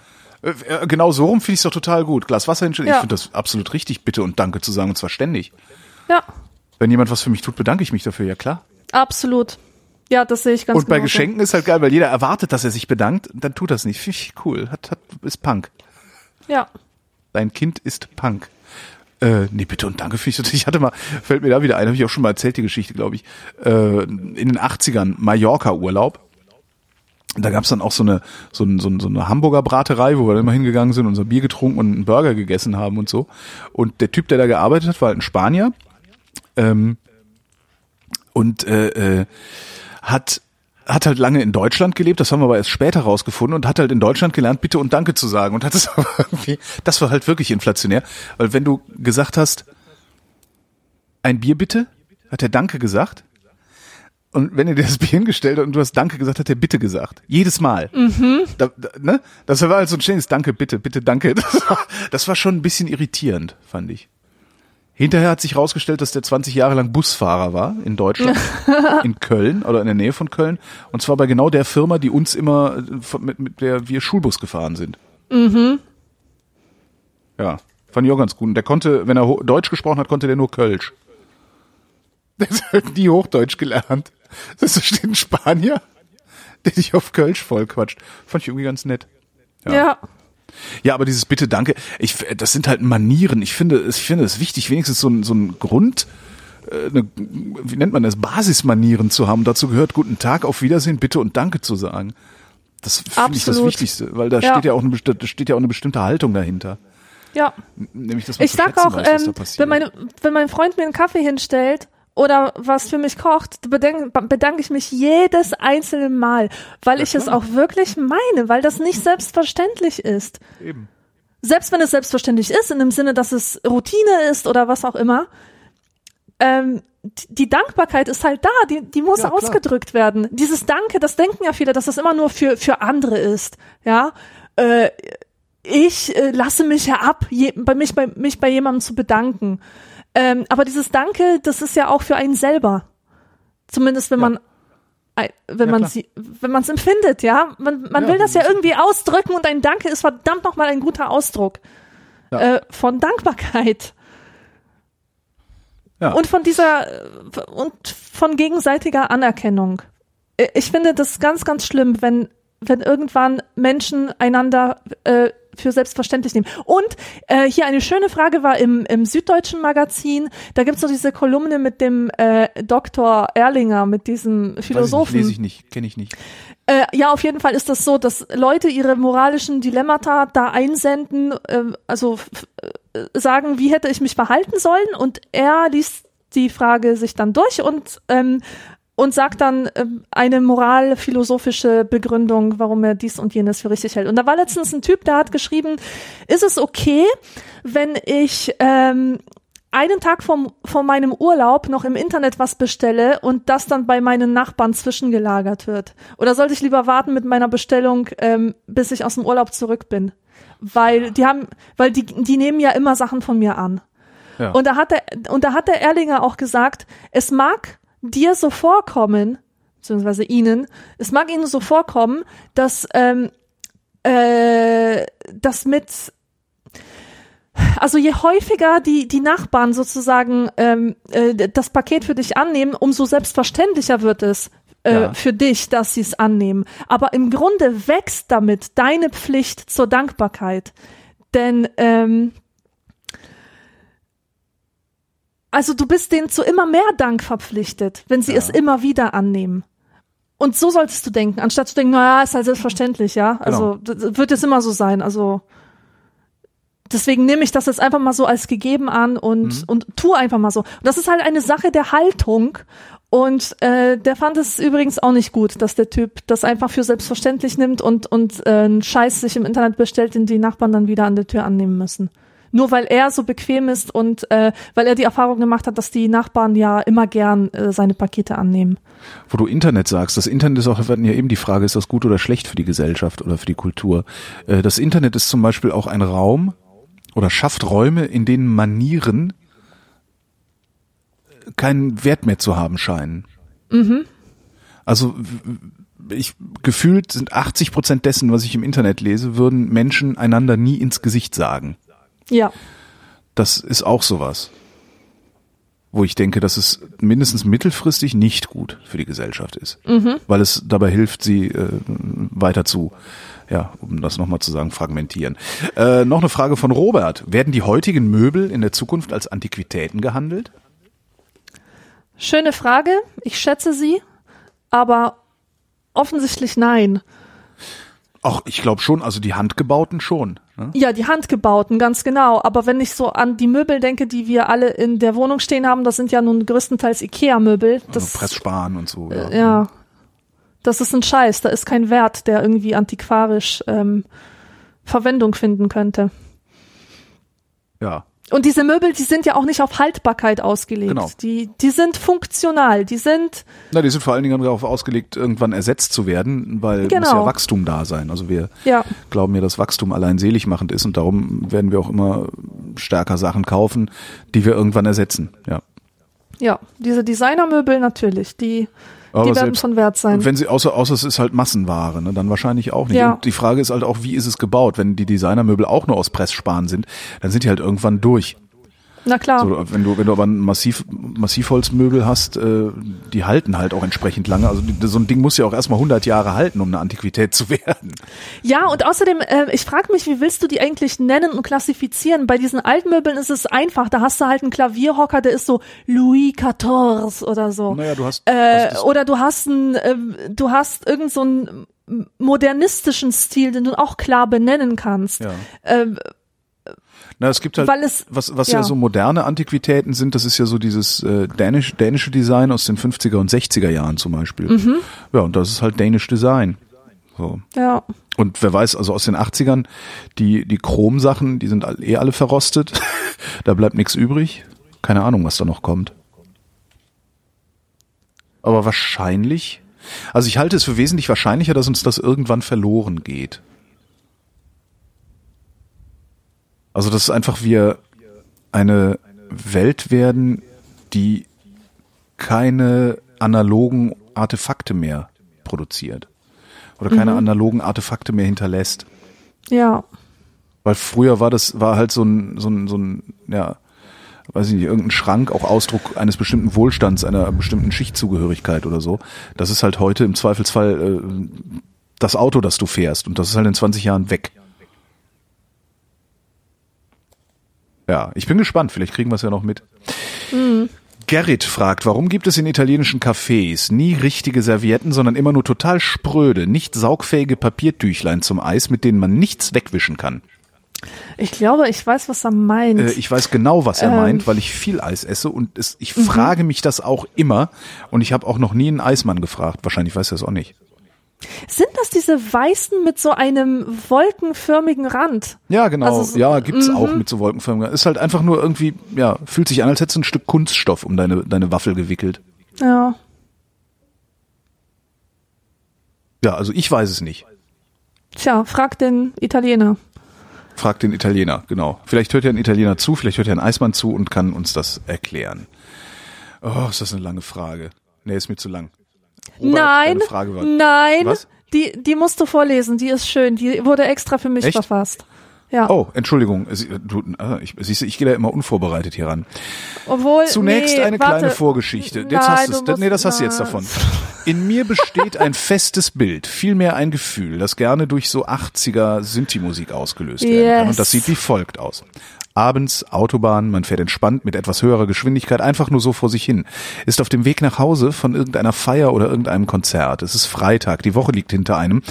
Äh, äh, Genau so rum finde ich es doch total gut. Glas Wasser hinstellen. Ich Ja. finde das absolut richtig, bitte und danke zu sagen, und zwar ständig. ja, Wenn jemand was für mich tut, bedanke ich mich dafür, ja klar. Absolut. Ja, das sehe ich ganz und bei genauso. Geschenken ist halt geil, weil jeder erwartet, dass er sich bedankt, dann tut das nicht. Finde ich cool. Hat, hat, ist Punk. Ja. Dein Kind ist Punk. Äh, nee, bitte und danke. Finde ich, ich hatte mal, fällt mir da wieder ein, habe ich auch schon mal erzählt, die Geschichte, glaube ich. Äh, in den 80ern, Mallorca-Urlaub. Da gab's dann auch so eine, so, ein, so, ein, so eine Hamburger Braterei, wo wir dann immer hingegangen sind, unser Bier getrunken und einen Burger gegessen haben und so. Und der Typ, der da gearbeitet hat, war halt ein Spanier. Ähm, und äh, äh, hat hat halt lange in Deutschland gelebt, das haben wir aber erst später rausgefunden und hat halt in Deutschland gelernt, bitte und danke zu sagen und hat es aber irgendwie, das war halt wirklich inflationär, weil wenn du gesagt hast, ein Bier bitte, hat er Danke gesagt. Und wenn er dir das Bier hingestellt hat und du hast Danke gesagt, hat er Bitte gesagt. Jedes Mal. Da, da, ne? Das war halt so ein ständiges Danke, bitte, bitte, danke. Das war, das war schon ein bisschen irritierend, fand ich. Hinterher hat sich herausgestellt, dass der 20 Jahre lang Busfahrer war in Deutschland, in Köln oder in der Nähe von Köln. Und zwar bei genau der Firma, die uns immer, äh, mit, mit der wir Schulbus gefahren sind. Mhm. Ja, fand ich auch ganz gut. Und der konnte, wenn er Deutsch gesprochen hat, konnte der nur Kölsch. Der hat halt nie Hochdeutsch gelernt. Das ist ein Spanier, der dich auf Kölsch vollquatscht. Fand ich irgendwie ganz nett. Ja. Ja, aber dieses Bitte, danke, ich, das sind halt Manieren. Ich finde, ich finde es wichtig, wenigstens so ein, so ein Grund, äh, eine, wie nennt man das, Basismanieren zu haben. Dazu gehört Guten Tag, auf Wiedersehen, Bitte und Danke zu sagen. Das finde ich das. Wichtigste, weil da Ja. steht ja auch eine, steht ja auch eine bestimmte Haltung dahinter. Ja. Nämlich, dass man Ich sag auch, weiß, was da ähm, wenn, meine, wenn mein Freund mir einen Kaffee hinstellt oder was für mich kocht, bedenk, bedanke ich mich jedes einzelne Mal, weil ich es auch wirklich meine, weil das nicht selbstverständlich ist. Eben. Selbst wenn es selbstverständlich ist, in dem Sinne, dass es Routine ist oder was auch immer, ähm, die- Dankbarkeit ist halt da, die, die muss Ja, klar. ausgedrückt werden. Dieses Danke, das denken ja viele, dass das immer nur für, für andere ist. Ja, äh, ich äh, lasse mich ja ab, je, bei mich, bei, mich bei jemandem zu bedanken. Ähm, aber dieses Danke, das ist ja auch für einen selber. Zumindest wenn Ja. man ein- wenn Ja, man klar. sie, wenn man es empfindet, ja, man, man Ja, will das ja irgendwie ausdrücken und ein Danke ist verdammt nochmal ein guter Ausdruck äh, von Dankbarkeit und von dieser äh, und von gegenseitiger Anerkennung. Äh, Ich finde das ganz, ganz schlimm, wenn wenn irgendwann Menschen einander äh, für selbstverständlich nehmen. Und äh, hier eine schöne Frage war im, im Süddeutschen Magazin, da gibt's noch diese Kolumne mit dem äh, Dr. Erlinger, mit diesem Philosophen. Weiß ich nicht, lese ich nicht, kenne ich nicht. Äh, ja, auf jeden Fall ist das so, dass Leute ihre moralischen Dilemmata da einsenden, äh, also äh, sagen, wie hätte ich mich verhalten sollen? Und er liest die Frage sich dann durch und ähm, und sagt dann ähm, eine moralphilosophische Begründung, warum er dies und jenes für richtig hält. Und da war letztens ein Typ, der hat geschrieben, ist es okay, wenn ich ähm, einen Tag vom, vor meinem Urlaub noch im Internet was bestelle und das dann bei meinen Nachbarn zwischengelagert wird? Oder sollte ich lieber warten mit meiner Bestellung, ähm, bis ich aus dem Urlaub zurück bin? Weil die haben, weil die, die nehmen ja immer Sachen von mir an. Ja. Und da hat der, und da hat der Erlinger auch gesagt, es mag dir so vorkommen, beziehungsweise ihnen, es mag ihnen so vorkommen, dass, ähm, äh, das mit, also je häufiger die, die Nachbarn sozusagen ähm, äh, das Paket für dich annehmen, umso selbstverständlicher wird es äh, Ja. für dich, dass sie es annehmen. Aber im Grunde wächst damit deine Pflicht zur Dankbarkeit. Denn ähm, also du bist denen zu immer mehr Dank verpflichtet, wenn sie Ja. es immer wieder annehmen. Und so solltest du denken, anstatt zu denken, naja, ist halt selbstverständlich, ja. Also Genau. das wird jetzt immer so sein. Also deswegen nehme ich das jetzt einfach mal so als gegeben an und, Mhm. und tu einfach mal so. Und das ist halt eine Sache der Haltung. Und äh, der fand es übrigens auch nicht gut, dass der Typ das einfach für selbstverständlich nimmt und, und äh, einen Scheiß sich im Internet bestellt, den die Nachbarn dann wieder an der Tür annehmen müssen. Nur weil er so bequem ist und äh, weil er die Erfahrung gemacht hat, dass die Nachbarn ja immer gern äh, seine Pakete annehmen. Wo du Internet sagst, das Internet ist auch, wir hatten ja eben die Frage, ist das gut oder schlecht für die Gesellschaft oder für die Kultur? Äh, das Internet ist zum Beispiel auch ein Raum oder schafft Räume, in denen Manieren keinen Wert mehr zu haben scheinen. Mhm. Also ich gefühlt sind 80 Prozent dessen, was ich im Internet lese, würden Menschen einander nie ins Gesicht sagen. Ja. Das ist auch sowas, wo ich denke, dass es mindestens mittelfristig nicht gut für die Gesellschaft ist, Mhm. weil es dabei hilft, sie äh, weiter zu, ja, um das nochmal zu sagen, fragmentieren. Äh, noch eine Frage von Robert: Werden die heutigen Möbel in der Zukunft als Antiquitäten gehandelt? Schöne Frage. Ich schätze sie, aber offensichtlich nein. Ach, ich glaube schon, also die handgebauten schon. Ne? Ja, die handgebauten, ganz genau. Aber wenn ich so an die Möbel denke, die wir alle in der Wohnung stehen haben, das sind ja nun größtenteils Ikea-Möbel. Das, Also Presssparen und so. Ja. ja, das ist ein Scheiß. Da ist kein Wert, der irgendwie antiquarisch ähm, Verwendung finden könnte. ja. Und diese Möbel, die sind ja auch nicht auf Haltbarkeit ausgelegt. Genau. Die, die sind funktional. Die sind, Na, die sind vor allen Dingen darauf ausgelegt, irgendwann ersetzt zu werden, weil Genau. muss ja Wachstum da sein. Also wir ja, glauben ja, dass Wachstum allein selig machend ist und darum werden wir auch immer stärker Sachen kaufen, die wir irgendwann ersetzen. Ja. ja, diese Designermöbel natürlich, die, Aber die werden von Wert sein. Wenn sie außer außer es ist halt Massenware, ne, dann wahrscheinlich auch nicht. Ja. Und die Frage ist halt auch, wie ist es gebaut? Wenn die Designermöbel auch nur aus Pressspan sind, dann sind die halt irgendwann durch. Na klar. So, wenn du wenn du aber ein Massiv Massivholzmöbel hast, äh, die halten halt auch entsprechend lange. Also so ein Ding muss ja auch erstmal 100 Jahre halten, um eine Antiquität zu werden. Ja, und außerdem, äh, ich frage mich, wie willst du die eigentlich nennen und klassifizieren? Bei diesen Altmöbeln ist es einfach. Da hast du halt einen Klavierhocker, der ist so Louis XIV oder so. Naja, du hast Äh, ist- oder du hast einen, ähm, du hast irgend so einen modernistischen Stil, den du auch klar benennen kannst. ja. Ähm, Na, es gibt halt, weil es- was, was ja. ja. so moderne Antiquitäten sind, das ist ja so dieses äh, dänisch, dänische Design aus den 50er und 60er Jahren zum Beispiel. Mhm. Ja, und das ist halt dänisch Design. So. ja, Und wer weiß, also aus den 80ern, die, die Chromsachen, die sind all- eh alle verrostet. da bleibt nichts übrig. Keine Ahnung, was da noch kommt. Aber wahrscheinlich, also ich halte es für wesentlich wahrscheinlicher, dass uns das irgendwann verloren geht. Also, dass einfach wir eine Welt werden, die keine analogen Artefakte mehr produziert. Oder keine analogen Artefakte mehr hinterlässt. ja, Weil früher war das, war halt so ein, so ein, so ein, ja, weiß ich nicht, irgendein Schrank, auch Ausdruck eines bestimmten Wohlstands, einer bestimmten Schichtzugehörigkeit oder so. Das ist halt heute im Zweifelsfall äh, das Auto, das du fährst. Und das ist halt in 20 Jahren weg. Ja, ich bin gespannt. Vielleicht kriegen wir es ja noch mit. Gerrit fragt, warum gibt es in italienischen Cafés nie richtige Servietten, sondern immer nur total spröde, nicht saugfähige Papiertüchlein zum Eis, mit denen man nichts wegwischen kann? ich glaube, ich weiß, was er meint. Äh, ich weiß genau, was er Ähm. meint, weil ich viel Eis esse und es, ich frage mich das auch immer und ich habe auch noch nie einen Eismann gefragt. Wahrscheinlich weiß er es auch nicht. Sind das diese weißen mit so einem wolkenförmigen Rand? Ja, genau. Also so- ja, gibt's auch mit so Wolkenförmigen. Ist halt einfach nur irgendwie, ja, fühlt sich an, als hättest du ein Stück Kunststoff um deine, deine Waffel gewickelt. Ja. Ja, also ich weiß es nicht. Tja, frag den Italiener. Frag den Italiener, genau. Vielleicht hört ja ein Italiener zu, vielleicht hört ja ein Eismann zu und kann uns das erklären. Oh, ist das eine lange Frage. Nee, ist mir zu lang. Robert, nein, deine Frage war, nein, Was? die, die musst du vorlesen, die ist schön, die wurde extra für mich Echt? verfasst. Ja, Oh, Entschuldigung. Es- Du, ah, ich, siehst du, ich gehe da immer unvorbereitet hier ran. obwohl, Zunächst nee, eine warte. kleine Vorgeschichte. Jetzt Nein, hast du du's. musst- Nee, das hast du jetzt davon. In mir besteht ein festes Bild, vielmehr ein Gefühl, das gerne durch so 80er Synthi-Musik ausgelöst werden kann. Yes. Und das sieht wie folgt aus. Abends, Autobahn, man fährt entspannt mit etwas höherer Geschwindigkeit einfach nur so vor sich hin. Ist auf dem Weg nach Hause von irgendeiner Feier oder irgendeinem Konzert. Es ist Freitag, die Woche liegt hinter einem.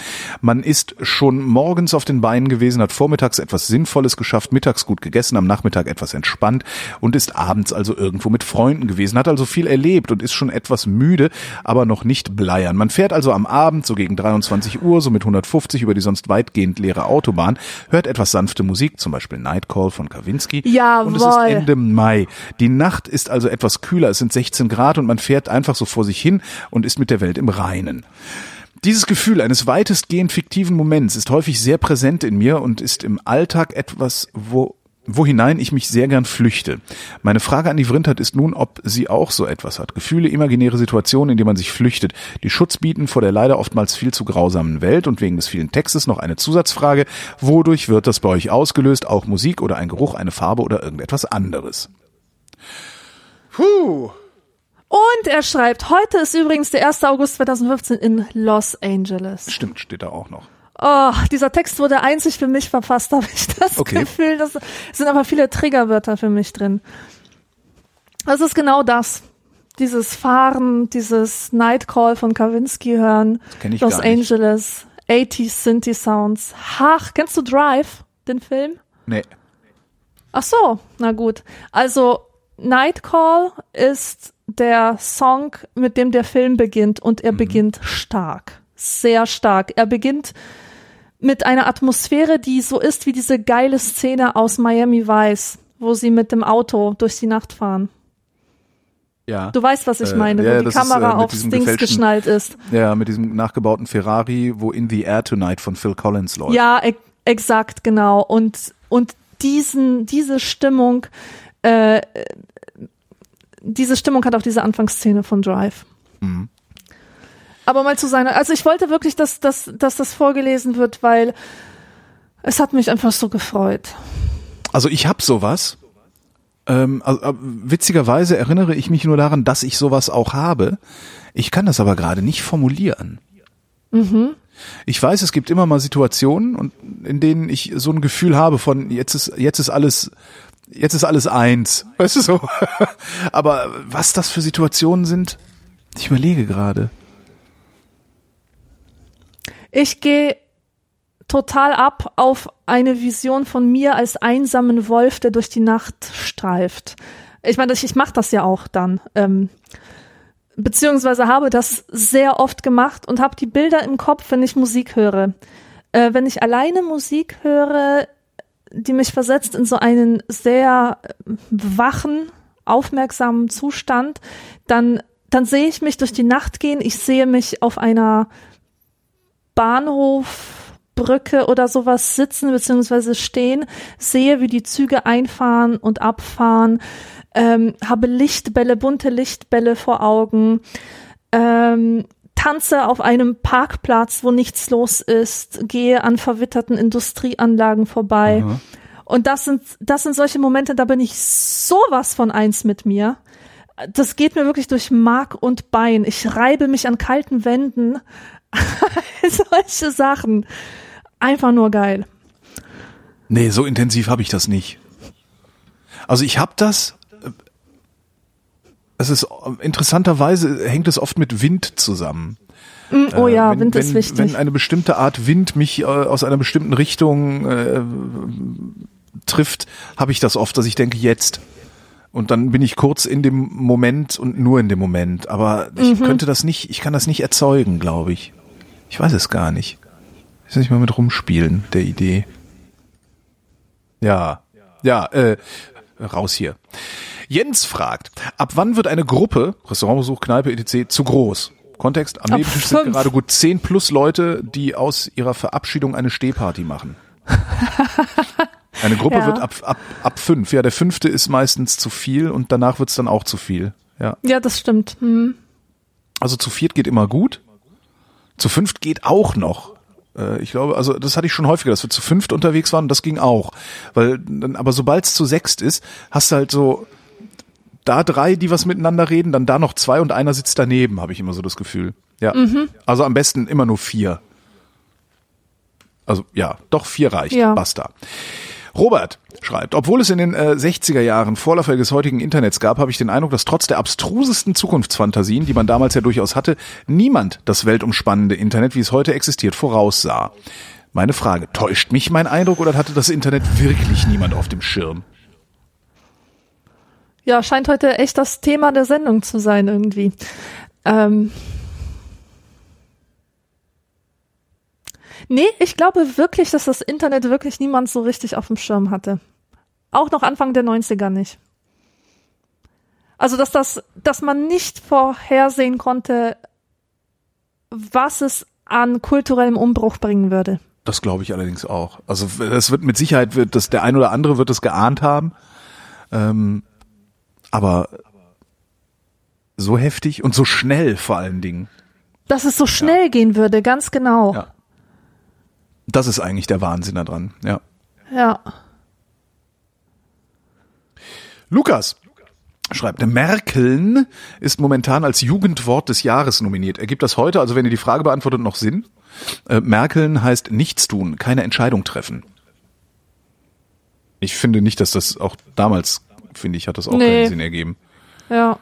Man ist schon morgens auf den Beinen gewesen, hat vormittags etwas Sinnvolles geschafft, mittags gut gegessen, am Nachmittag etwas entspannt und ist abends also irgendwo mit Freunden gewesen, hat also viel erlebt und ist schon etwas müde, aber noch nicht bleiern. Man fährt also am Abend so gegen 23 Uhr, so mit 150 über die sonst weitgehend leere Autobahn, hört etwas sanfte Musik, zum Beispiel Nightcall von Kavinsky Kavinsky. Jawohl. Und es ist Ende Mai. Die Nacht ist also etwas kühler, es sind 16 Grad und man fährt einfach so vor sich hin und ist mit der Welt im Reinen. Dieses Gefühl eines weitestgehend fiktiven Moments ist häufig sehr präsent in mir und ist im Alltag etwas, wo wo hinein ich mich sehr gern flüchte. Meine Frage an die Vrindert ist nun, ob sie auch so etwas hat. Gefühle, imaginäre Situationen, in denen man sich flüchtet, die Schutz bieten vor der leider oftmals viel zu grausamen Welt und wegen des vielen Textes noch eine Zusatzfrage. Wodurch wird das bei euch ausgelöst? Auch Musik oder ein Geruch, eine Farbe oder irgendetwas anderes? Puh. Und er schreibt, heute ist übrigens der 1. August 2015 in Los Angeles. Stimmt, steht da auch noch. Oh, dieser Text wurde einzig für mich verfasst, habe ich das Okay. Gefühl. Das sind aber viele Triggerwörter für mich drin. Das ist genau das. Dieses Fahren, dieses Nightcall von Kavinsky hören, Los. Angeles, 80s Synthi Sounds. Ach, kennst du Drive, den Film? Nee. Ach so, na gut. Also Nightcall ist der Song, mit dem der Film beginnt und er beginnt stark, sehr stark. Er beginnt mit einer Atmosphäre, die so ist wie diese geile Szene aus Miami Vice, wo sie mit dem Auto durch die Nacht fahren. Ja. Du weißt, was ich Äh, meine, ja, wo die das ist, Kamera äh, aufs Dings geschnallt ist. Ja, mit diesem nachgebauten Ferrari, wo In the Air Tonight von Phil Collins läuft. Ja, e exakt, genau. Und, und diesen, diese Stimmung, äh, diese Stimmung hat auch diese Anfangsszene von Drive. Mhm. Aber mal zu seiner, also ich wollte wirklich, dass, dass, dass das vorgelesen wird, weil es hat mich einfach so gefreut. Also ich habe sowas. Ähm, also, äh, witzigerweise erinnere ich mich nur daran, dass ich sowas auch habe. Ich kann das aber gerade nicht formulieren. Ich weiß, es gibt immer mal Situationen, und in denen ich so ein Gefühl habe von jetzt ist jetzt ist alles jetzt ist alles eins, weißt du so. aber was das für Situationen sind, ich überlege gerade. Ich gehe total ab auf eine Vision von mir als einsamen Wolf, der durch die Nacht streift. Ich meine, ich, ich mache das ja auch dann. Ähm, beziehungsweise habe das sehr oft gemacht und habe die Bilder im Kopf, wenn ich Musik höre. Äh, wenn ich alleine Musik höre, die mich versetzt in so einen sehr äh, wachen, aufmerksamen Zustand, dann, dann sehe ich mich durch die Nacht gehen. Ich sehe mich auf einer Bahnhofbrücke oder sowas sitzen beziehungsweise stehen, sehe, wie die Züge einfahren und abfahren, ähm, habe Lichtbälle, bunte Lichtbälle vor Augen, ähm, tanze auf einem Parkplatz, wo nichts los ist, gehe an verwitterten Industrieanlagen vorbei. Und das sind, das sind solche Momente, da bin ich sowas von eins mit mir. Das geht mir wirklich durch Mark und Bein. Ich reibe mich an kalten Wänden. Solche Sachen. Einfach nur geil. Nee, so intensiv habe ich das nicht. Also ich habe das. äh, Es ist äh, interessanterweise hängt es oft mit Wind zusammen. Mm, Oh Äh, ja, wenn, Wind wenn, ist wichtig. Wenn eine bestimmte Art Wind mich äh, aus einer bestimmten Richtung äh, trifft, habe ich das oft, dass ich denke jetzt. Und dann bin ich kurz in dem Moment und nur in dem Moment. Aber ich Mhm. könnte das nicht, ich kann das nicht erzeugen, glaube ich. Ich weiß es gar nicht. Ich will nicht mal mit rumspielen, der Idee. Ja, ja, äh, raus hier. Jens fragt, ab wann wird eine Gruppe, Restaurantbesuch, Kneipe, etc., zu groß? Kontext, am Ab Nebentisch sind gerade gut zehn plus Leute, die aus ihrer Verabschiedung eine Stehparty machen. Eine Gruppe Ja. wird ab, ab, ab fünf. Ja, der fünfte ist meistens zu viel und danach wird's dann auch zu viel. Ja. Ja, das stimmt. Hm. Also zu viert geht immer gut. Zu fünft geht auch noch. Äh, Ich glaube, also das hatte ich schon häufiger, dass wir zu fünft unterwegs waren das ging auch. Weil dann, aber sobald es zu sechst ist, hast du halt so da drei, die was miteinander reden, dann da noch zwei und einer sitzt daneben, habe ich immer so das Gefühl. Ja. Also am besten immer nur vier. Also ja, doch vier reicht. Ja. Basta. Robert schreibt, obwohl es in den äh, 60er Jahren Vorläufer des heutigen Internets gab, habe ich den Eindruck, dass trotz der abstrusesten Zukunftsfantasien, die man damals ja durchaus hatte, niemand das weltumspannende Internet, wie es heute existiert, voraussah. Meine Frage, täuscht mich mein Eindruck oder hatte das Internet wirklich niemand auf dem Schirm? Ja, scheint heute echt das Thema der Sendung zu sein irgendwie. Ähm nee, ich glaube wirklich, dass das Internet wirklich niemand so richtig auf dem Schirm hatte. Auch noch Anfang der 90er nicht. Also, dass das, dass man nicht vorhersehen konnte, was es an kulturellem Umbruch bringen würde. Das glaube ich allerdings auch. Also es wird mit Sicherheit wird das der ein oder andere wird es geahnt haben, ähm, aber so heftig und so schnell vor allen Dingen. Dass es so schnell ja. gehen würde, ganz genau. Ja. Das ist eigentlich der Wahnsinn daran, ja. Ja. Lukas schreibt, Merkeln ist momentan als Jugendwort des Jahres nominiert. Ergibt das heute, also wenn ihr die Frage beantwortet, noch Sinn? Äh, Merkeln heißt nichts tun, keine Entscheidung treffen. Ich finde nicht, dass das auch damals, finde ich, hat das auch nee. keinen Sinn ergeben. Ja.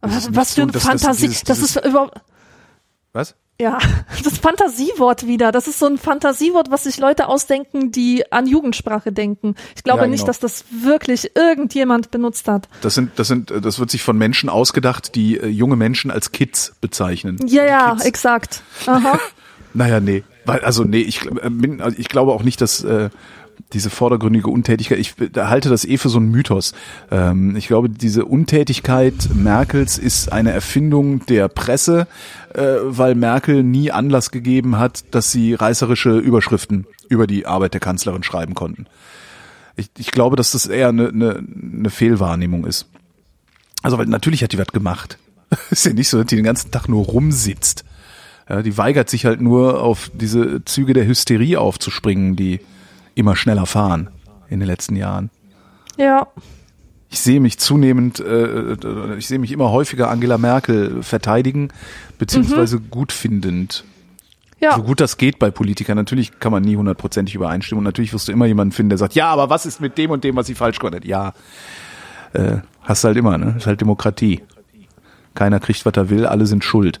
Was, was für eine Fantasie. Das, dieses, das ist überhaupt. Was? Ja, das Fantasiewort wieder. Das ist so ein Fantasiewort, was sich Leute ausdenken, die an Jugendsprache denken. Ich glaube ja, genau. nicht, dass das wirklich irgendjemand benutzt hat. Das sind, das sind, das wird sich von Menschen ausgedacht, die äh, junge Menschen als Kids bezeichnen. Ja, ja, Kids. exakt. Aha. naja, nee. Weil, also nee, ich, äh, also ich glaube auch nicht, dass äh, diese vordergründige Untätigkeit, ich halte das eh für so einen Mythos. Ähm, ich glaube, diese Untätigkeit Merkels ist eine Erfindung der Presse, äh, weil Merkel nie Anlass gegeben hat, dass sie reißerische Überschriften über die Arbeit der Kanzlerin schreiben konnten. Ich, ich glaube, dass das eher eine, eine, eine Fehlwahrnehmung ist. Also, weil natürlich hat die was gemacht. ist ja nicht so, dass die den ganzen Tag nur rumsitzt. Ja, die weigert sich halt nur auf diese Züge der Hysterie aufzuspringen, die immer schneller fahren in den letzten Jahren. Ja. Ich sehe mich zunehmend, äh, ich sehe mich immer häufiger Angela Merkel verteidigen, beziehungsweise mhm. gut findend. Ja. So gut das geht bei Politikern. Natürlich kann man nie hundertprozentig übereinstimmen und natürlich wirst du immer jemanden finden, der sagt, ja, aber was ist mit dem und dem, was sie falsch gemacht hat? Ja, äh, hast du halt immer, ne? ist halt Demokratie. Keiner kriegt, was er will, alle sind schuld.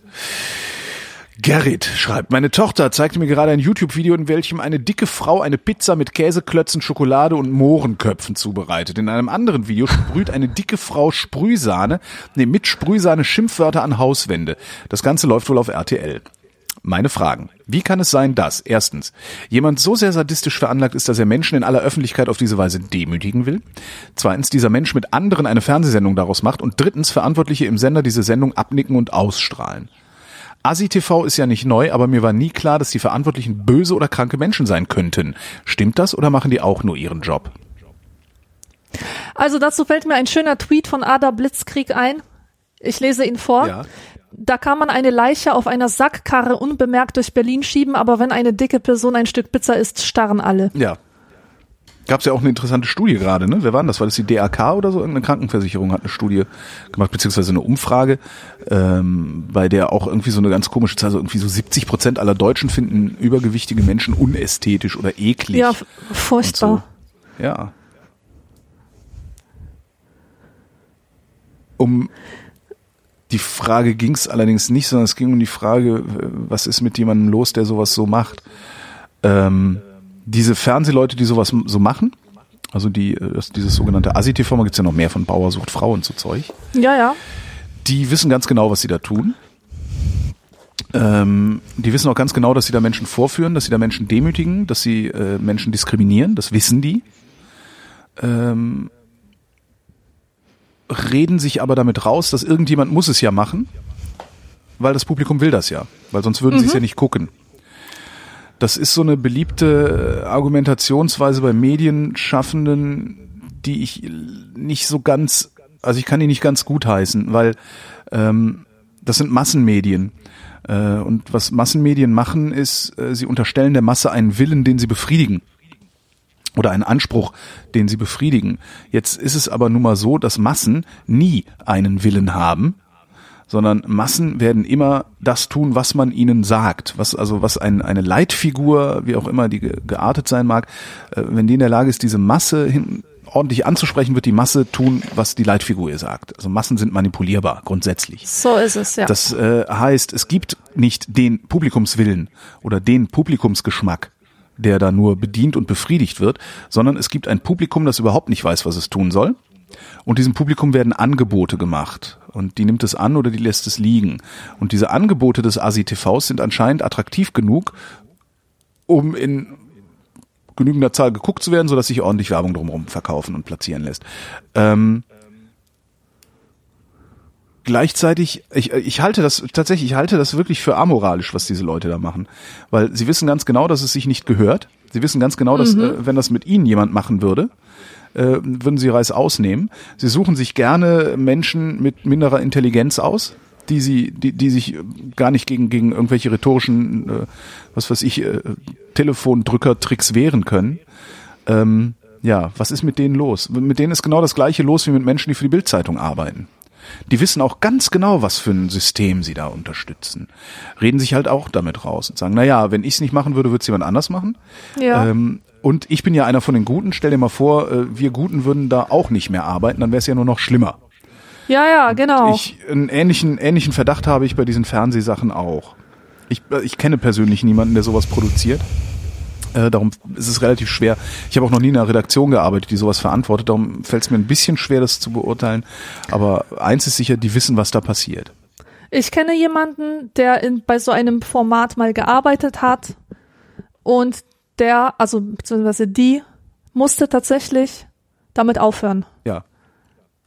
Gerrit schreibt, meine Tochter zeigte mir gerade ein YouTube-Video, in welchem eine dicke Frau eine Pizza mit Käseklötzen, Schokolade und Mohrenköpfen zubereitet. In einem anderen Video sprüht eine dicke Frau Sprühsahne, nee, mit Sprühsahne Schimpfwörter an Hauswände. Das Ganze läuft wohl auf RTL. Meine Fragen. Wie kann es sein, dass erstens jemand so sehr sadistisch veranlagt ist, dass er Menschen in aller Öffentlichkeit auf diese Weise demütigen will? Zweitens dieser Mensch mit anderen eine Fernsehsendung daraus macht und drittens Verantwortliche im Sender diese Sendung abnicken und ausstrahlen. ASI-TV ist ja nicht neu, aber mir war nie klar, dass die Verantwortlichen böse oder kranke Menschen sein könnten. Stimmt das oder machen die auch nur ihren Job? Also dazu fällt mir ein schöner Tweet von Ada Blitzkrieg ein. Ich lese ihn vor. Ja. Da kann man eine Leiche auf einer Sackkarre unbemerkt durch Berlin schieben, aber wenn eine dicke Person ein Stück Pizza isst, starren alle. Ja, Gab es ja auch eine interessante Studie gerade, ne? Wer war denn das? War das die DAK oder so? Eine Krankenversicherung hat eine Studie gemacht, beziehungsweise eine Umfrage, ähm, bei der auch irgendwie so eine ganz komische Zahl, so irgendwie so 70 Prozent aller Deutschen finden übergewichtige Menschen unästhetisch oder eklig. Ja, furchtbar. So. Ja. Um die Frage ging es allerdings nicht, sondern es ging um die Frage, was ist mit jemandem los, der sowas so macht. Ähm, diese Fernsehleute, die sowas so machen, also die, äh, das, dieses sogenannte ASI-TV, gibt es ja noch mehr von Bauer sucht Frau und so Zeug. Ja, ja. Die wissen ganz genau, was sie da tun. Ähm, die wissen auch ganz genau, dass sie da Menschen vorführen, dass sie da Menschen demütigen, dass sie äh, Menschen diskriminieren, das wissen die. Ähm, reden sich aber damit raus, dass irgendjemand muss es ja machen, weil das Publikum will das ja, weil sonst würden mhm. sie es ja nicht gucken. Das ist so eine beliebte äh, Argumentationsweise bei Medienschaffenden, die ich nicht so ganz, also ich kann die nicht ganz gut heißen, weil ähm, das sind Massenmedien. Äh, und was Massenmedien machen, ist, äh, sie unterstellen der Masse einen Willen, den sie befriedigen. Oder einen Anspruch, den sie befriedigen. Jetzt ist es aber nun mal so, dass Massen nie einen Willen haben, sondern Massen werden immer das tun, was man ihnen sagt. Was also was ein, eine Leitfigur, wie auch immer die geartet sein mag, äh, wenn die in der Lage ist, diese Masse hin, ordentlich anzusprechen, wird die Masse tun, was die Leitfigur ihr sagt. Also Massen sind manipulierbar grundsätzlich. So ist es ja. Das äh, heißt, es gibt nicht den Publikumswillen oder den Publikumsgeschmack, der da nur bedient und befriedigt wird, sondern es gibt ein Publikum, das überhaupt nicht weiß, was es tun soll. Und diesem Publikum werden Angebote gemacht und die nimmt es an oder die lässt es liegen. Und diese Angebote des ASI-TVs sind anscheinend attraktiv genug, um in genügender Zahl geguckt zu werden, sodass sich ordentlich Werbung drumherum verkaufen und platzieren lässt. Ähm, gleichzeitig, ich, ich halte das tatsächlich, ich halte das wirklich für amoralisch, was diese Leute da machen, weil sie wissen ganz genau, dass es sich nicht gehört. Sie wissen ganz genau, dass äh, wenn das mit ihnen jemand machen würde, äh, würden sie Reis ausnehmen. Sie suchen sich gerne Menschen mit minderer Intelligenz aus, die sie, die, die sich gar nicht gegen gegen irgendwelche rhetorischen, äh, was weiß ich, äh, Telefondrücker-Tricks wehren können. Ähm, ja, was ist mit denen los? Mit denen ist genau das gleiche los wie mit Menschen, die für die Bildzeitung arbeiten. Die wissen auch ganz genau, was für ein System sie da unterstützen. Reden sich halt auch damit raus und sagen, na ja, wenn ich es nicht machen würde, würde es jemand anders machen. Ja. Ähm, und ich bin ja einer von den Guten. Stell dir mal vor, äh, wir Guten würden da auch nicht mehr arbeiten, dann wäre es ja nur noch schlimmer. ja, ja, genau. Ich, einen ähnlichen, ähnlichen Verdacht habe ich bei diesen Fernsehsachen auch. Ich, äh, ich kenne persönlich niemanden, der sowas produziert. Äh, darum ist es relativ schwer. Ich habe auch noch nie in einer Redaktion gearbeitet, die sowas verantwortet. Darum fällt es mir ein bisschen schwer, das zu beurteilen. Aber eins ist sicher, die wissen, was da passiert. Ich kenne jemanden, der in, bei so einem Format mal gearbeitet hat und der, also beziehungsweise die, musste tatsächlich damit aufhören, Ja,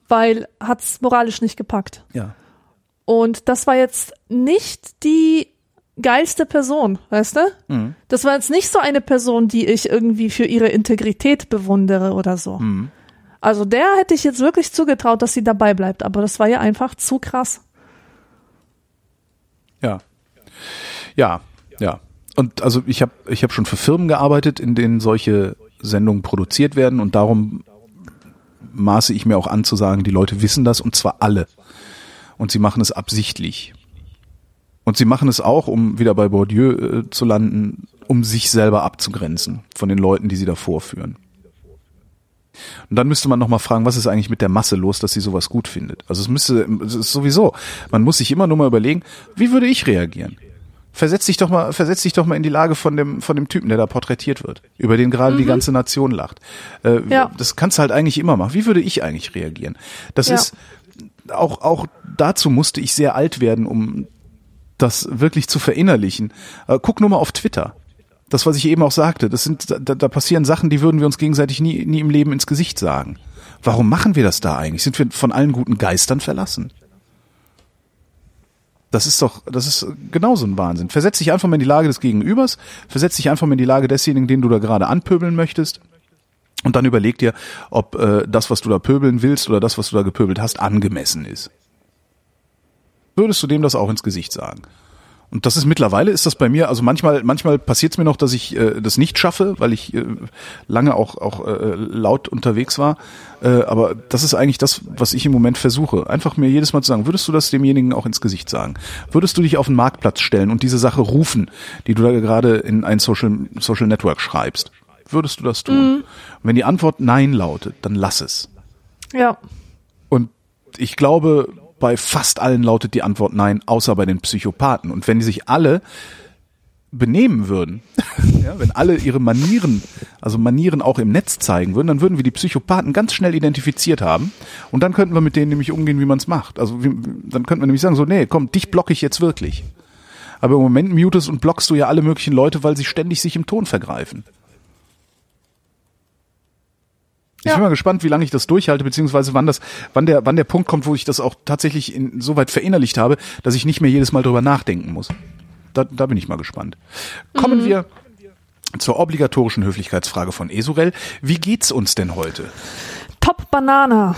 weil hat's moralisch nicht gepackt. ja. Und das war jetzt nicht die geilste Person, weißt du? Mhm. Das war jetzt nicht so eine Person, die ich irgendwie für ihre Integrität bewundere oder so. Mhm. Also der hätte ich jetzt wirklich zugetraut, dass sie dabei bleibt, aber das war ja einfach zu krass. Ja. Ja, ja. Und also ich habe ich hab schon für Firmen gearbeitet, in denen solche Sendungen produziert werden und darum maße ich mir auch an zu sagen, die Leute wissen das und zwar alle. Und sie machen es absichtlich. Und sie machen es auch, um wieder bei Bourdieu äh, zu landen, um sich selber abzugrenzen von den Leuten, die sie da vorführen. Und dann müsste man nochmal fragen, was ist eigentlich mit der Masse los, dass sie sowas gut findet? Also es müsste, es ist sowieso, man muss sich immer nur mal überlegen, wie würde ich reagieren? Versetz dich doch mal, versetz dich doch mal in die Lage von dem, von dem Typen, der da porträtiert wird, über den gerade die ganze Nation lacht. Äh, Ja. Das kannst du halt eigentlich immer machen. Wie würde ich eigentlich reagieren? Das Ja. ist, auch, auch dazu musste ich sehr alt werden, um das wirklich zu verinnerlichen. Äh, guck nur mal auf Twitter. Das, was ich eben auch sagte, das sind, da, da passieren Sachen, die würden wir uns gegenseitig nie, nie im Leben ins Gesicht sagen. Warum machen wir das da eigentlich? Sind wir von allen guten Geistern verlassen? Das ist doch, das ist genauso ein Wahnsinn. Versetz dich einfach mal in die Lage des Gegenübers, versetz dich einfach mal in die Lage desjenigen, den du da gerade anpöbeln möchtest. Und dann überleg dir, ob äh, das, was du da pöbeln willst oder das, was du da gepöbelt hast, angemessen ist. Würdest du dem das auch ins Gesicht sagen? Und das ist mittlerweile ist das bei mir, also manchmal manchmal passiert es mir noch, dass ich äh, das nicht schaffe, weil ich äh, lange auch auch äh, laut unterwegs war. Äh, aber das ist eigentlich das, was ich im Moment versuche. Einfach mir jedes Mal zu sagen, würdest du das demjenigen auch ins Gesicht sagen? Würdest du dich auf den Marktplatz stellen und diese Sache rufen, die du da gerade in ein Social Social Network schreibst? Würdest du das tun? Und wenn die Antwort Nein lautet, dann lass es. Ja. Und ich glaube, bei fast allen lautet die Antwort nein, außer bei den Psychopathen. Und wenn die sich alle benehmen würden, ja, wenn alle ihre Manieren, also Manieren auch im Netz zeigen würden, dann würden wir die Psychopathen ganz schnell identifiziert haben und dann könnten wir mit denen nämlich umgehen, wie man es macht. Also wie, dann könnten wir nämlich sagen, so, nee, komm, dich blocke ich jetzt wirklich. Aber im Moment mutest und blockst du ja alle möglichen Leute, weil sie ständig sich im Ton vergreifen. Ich Ja. bin mal gespannt, wie lange ich das durchhalte, beziehungsweise wann das, wann der, wann der Punkt kommt, wo ich das auch tatsächlich in, so weit verinnerlicht habe, dass ich nicht mehr jedes Mal drüber nachdenken muss. Da, da bin ich mal gespannt. Kommen wir zur obligatorischen Höflichkeitsfrage von Esurel. Wie geht's uns denn heute? Top Banana.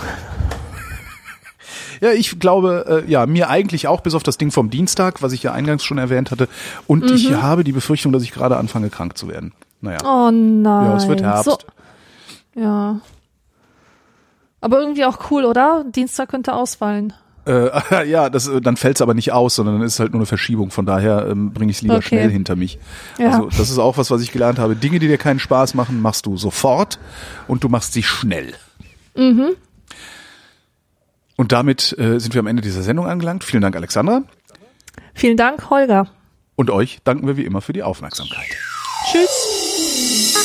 Ja, ich glaube, äh, ja, mir eigentlich auch, bis auf das Ding vom Dienstag, was ich ja eingangs schon erwähnt hatte. Und ich habe die Befürchtung, dass ich gerade anfange, krank zu werden. Naja. Oh nein. Ja, es wird Herbst. So, ja. Aber irgendwie auch cool, oder? Dienstag könnte ausfallen. Äh, ja, das, äh, dann fällt's aber nicht aus, sondern dann ist es halt nur eine Verschiebung. Von daher ähm, bringe ich es lieber Okay. schnell hinter mich. Ja. Also das ist auch was, was ich gelernt habe. Dinge, die dir keinen Spaß machen, machst du sofort und du machst sie schnell. Mhm. Und damit äh, sind wir am Ende dieser Sendung angelangt. Vielen Dank, Alexandra. Vielen Dank, Holger. Und euch danken wir wie immer für die Aufmerksamkeit. Tschüss.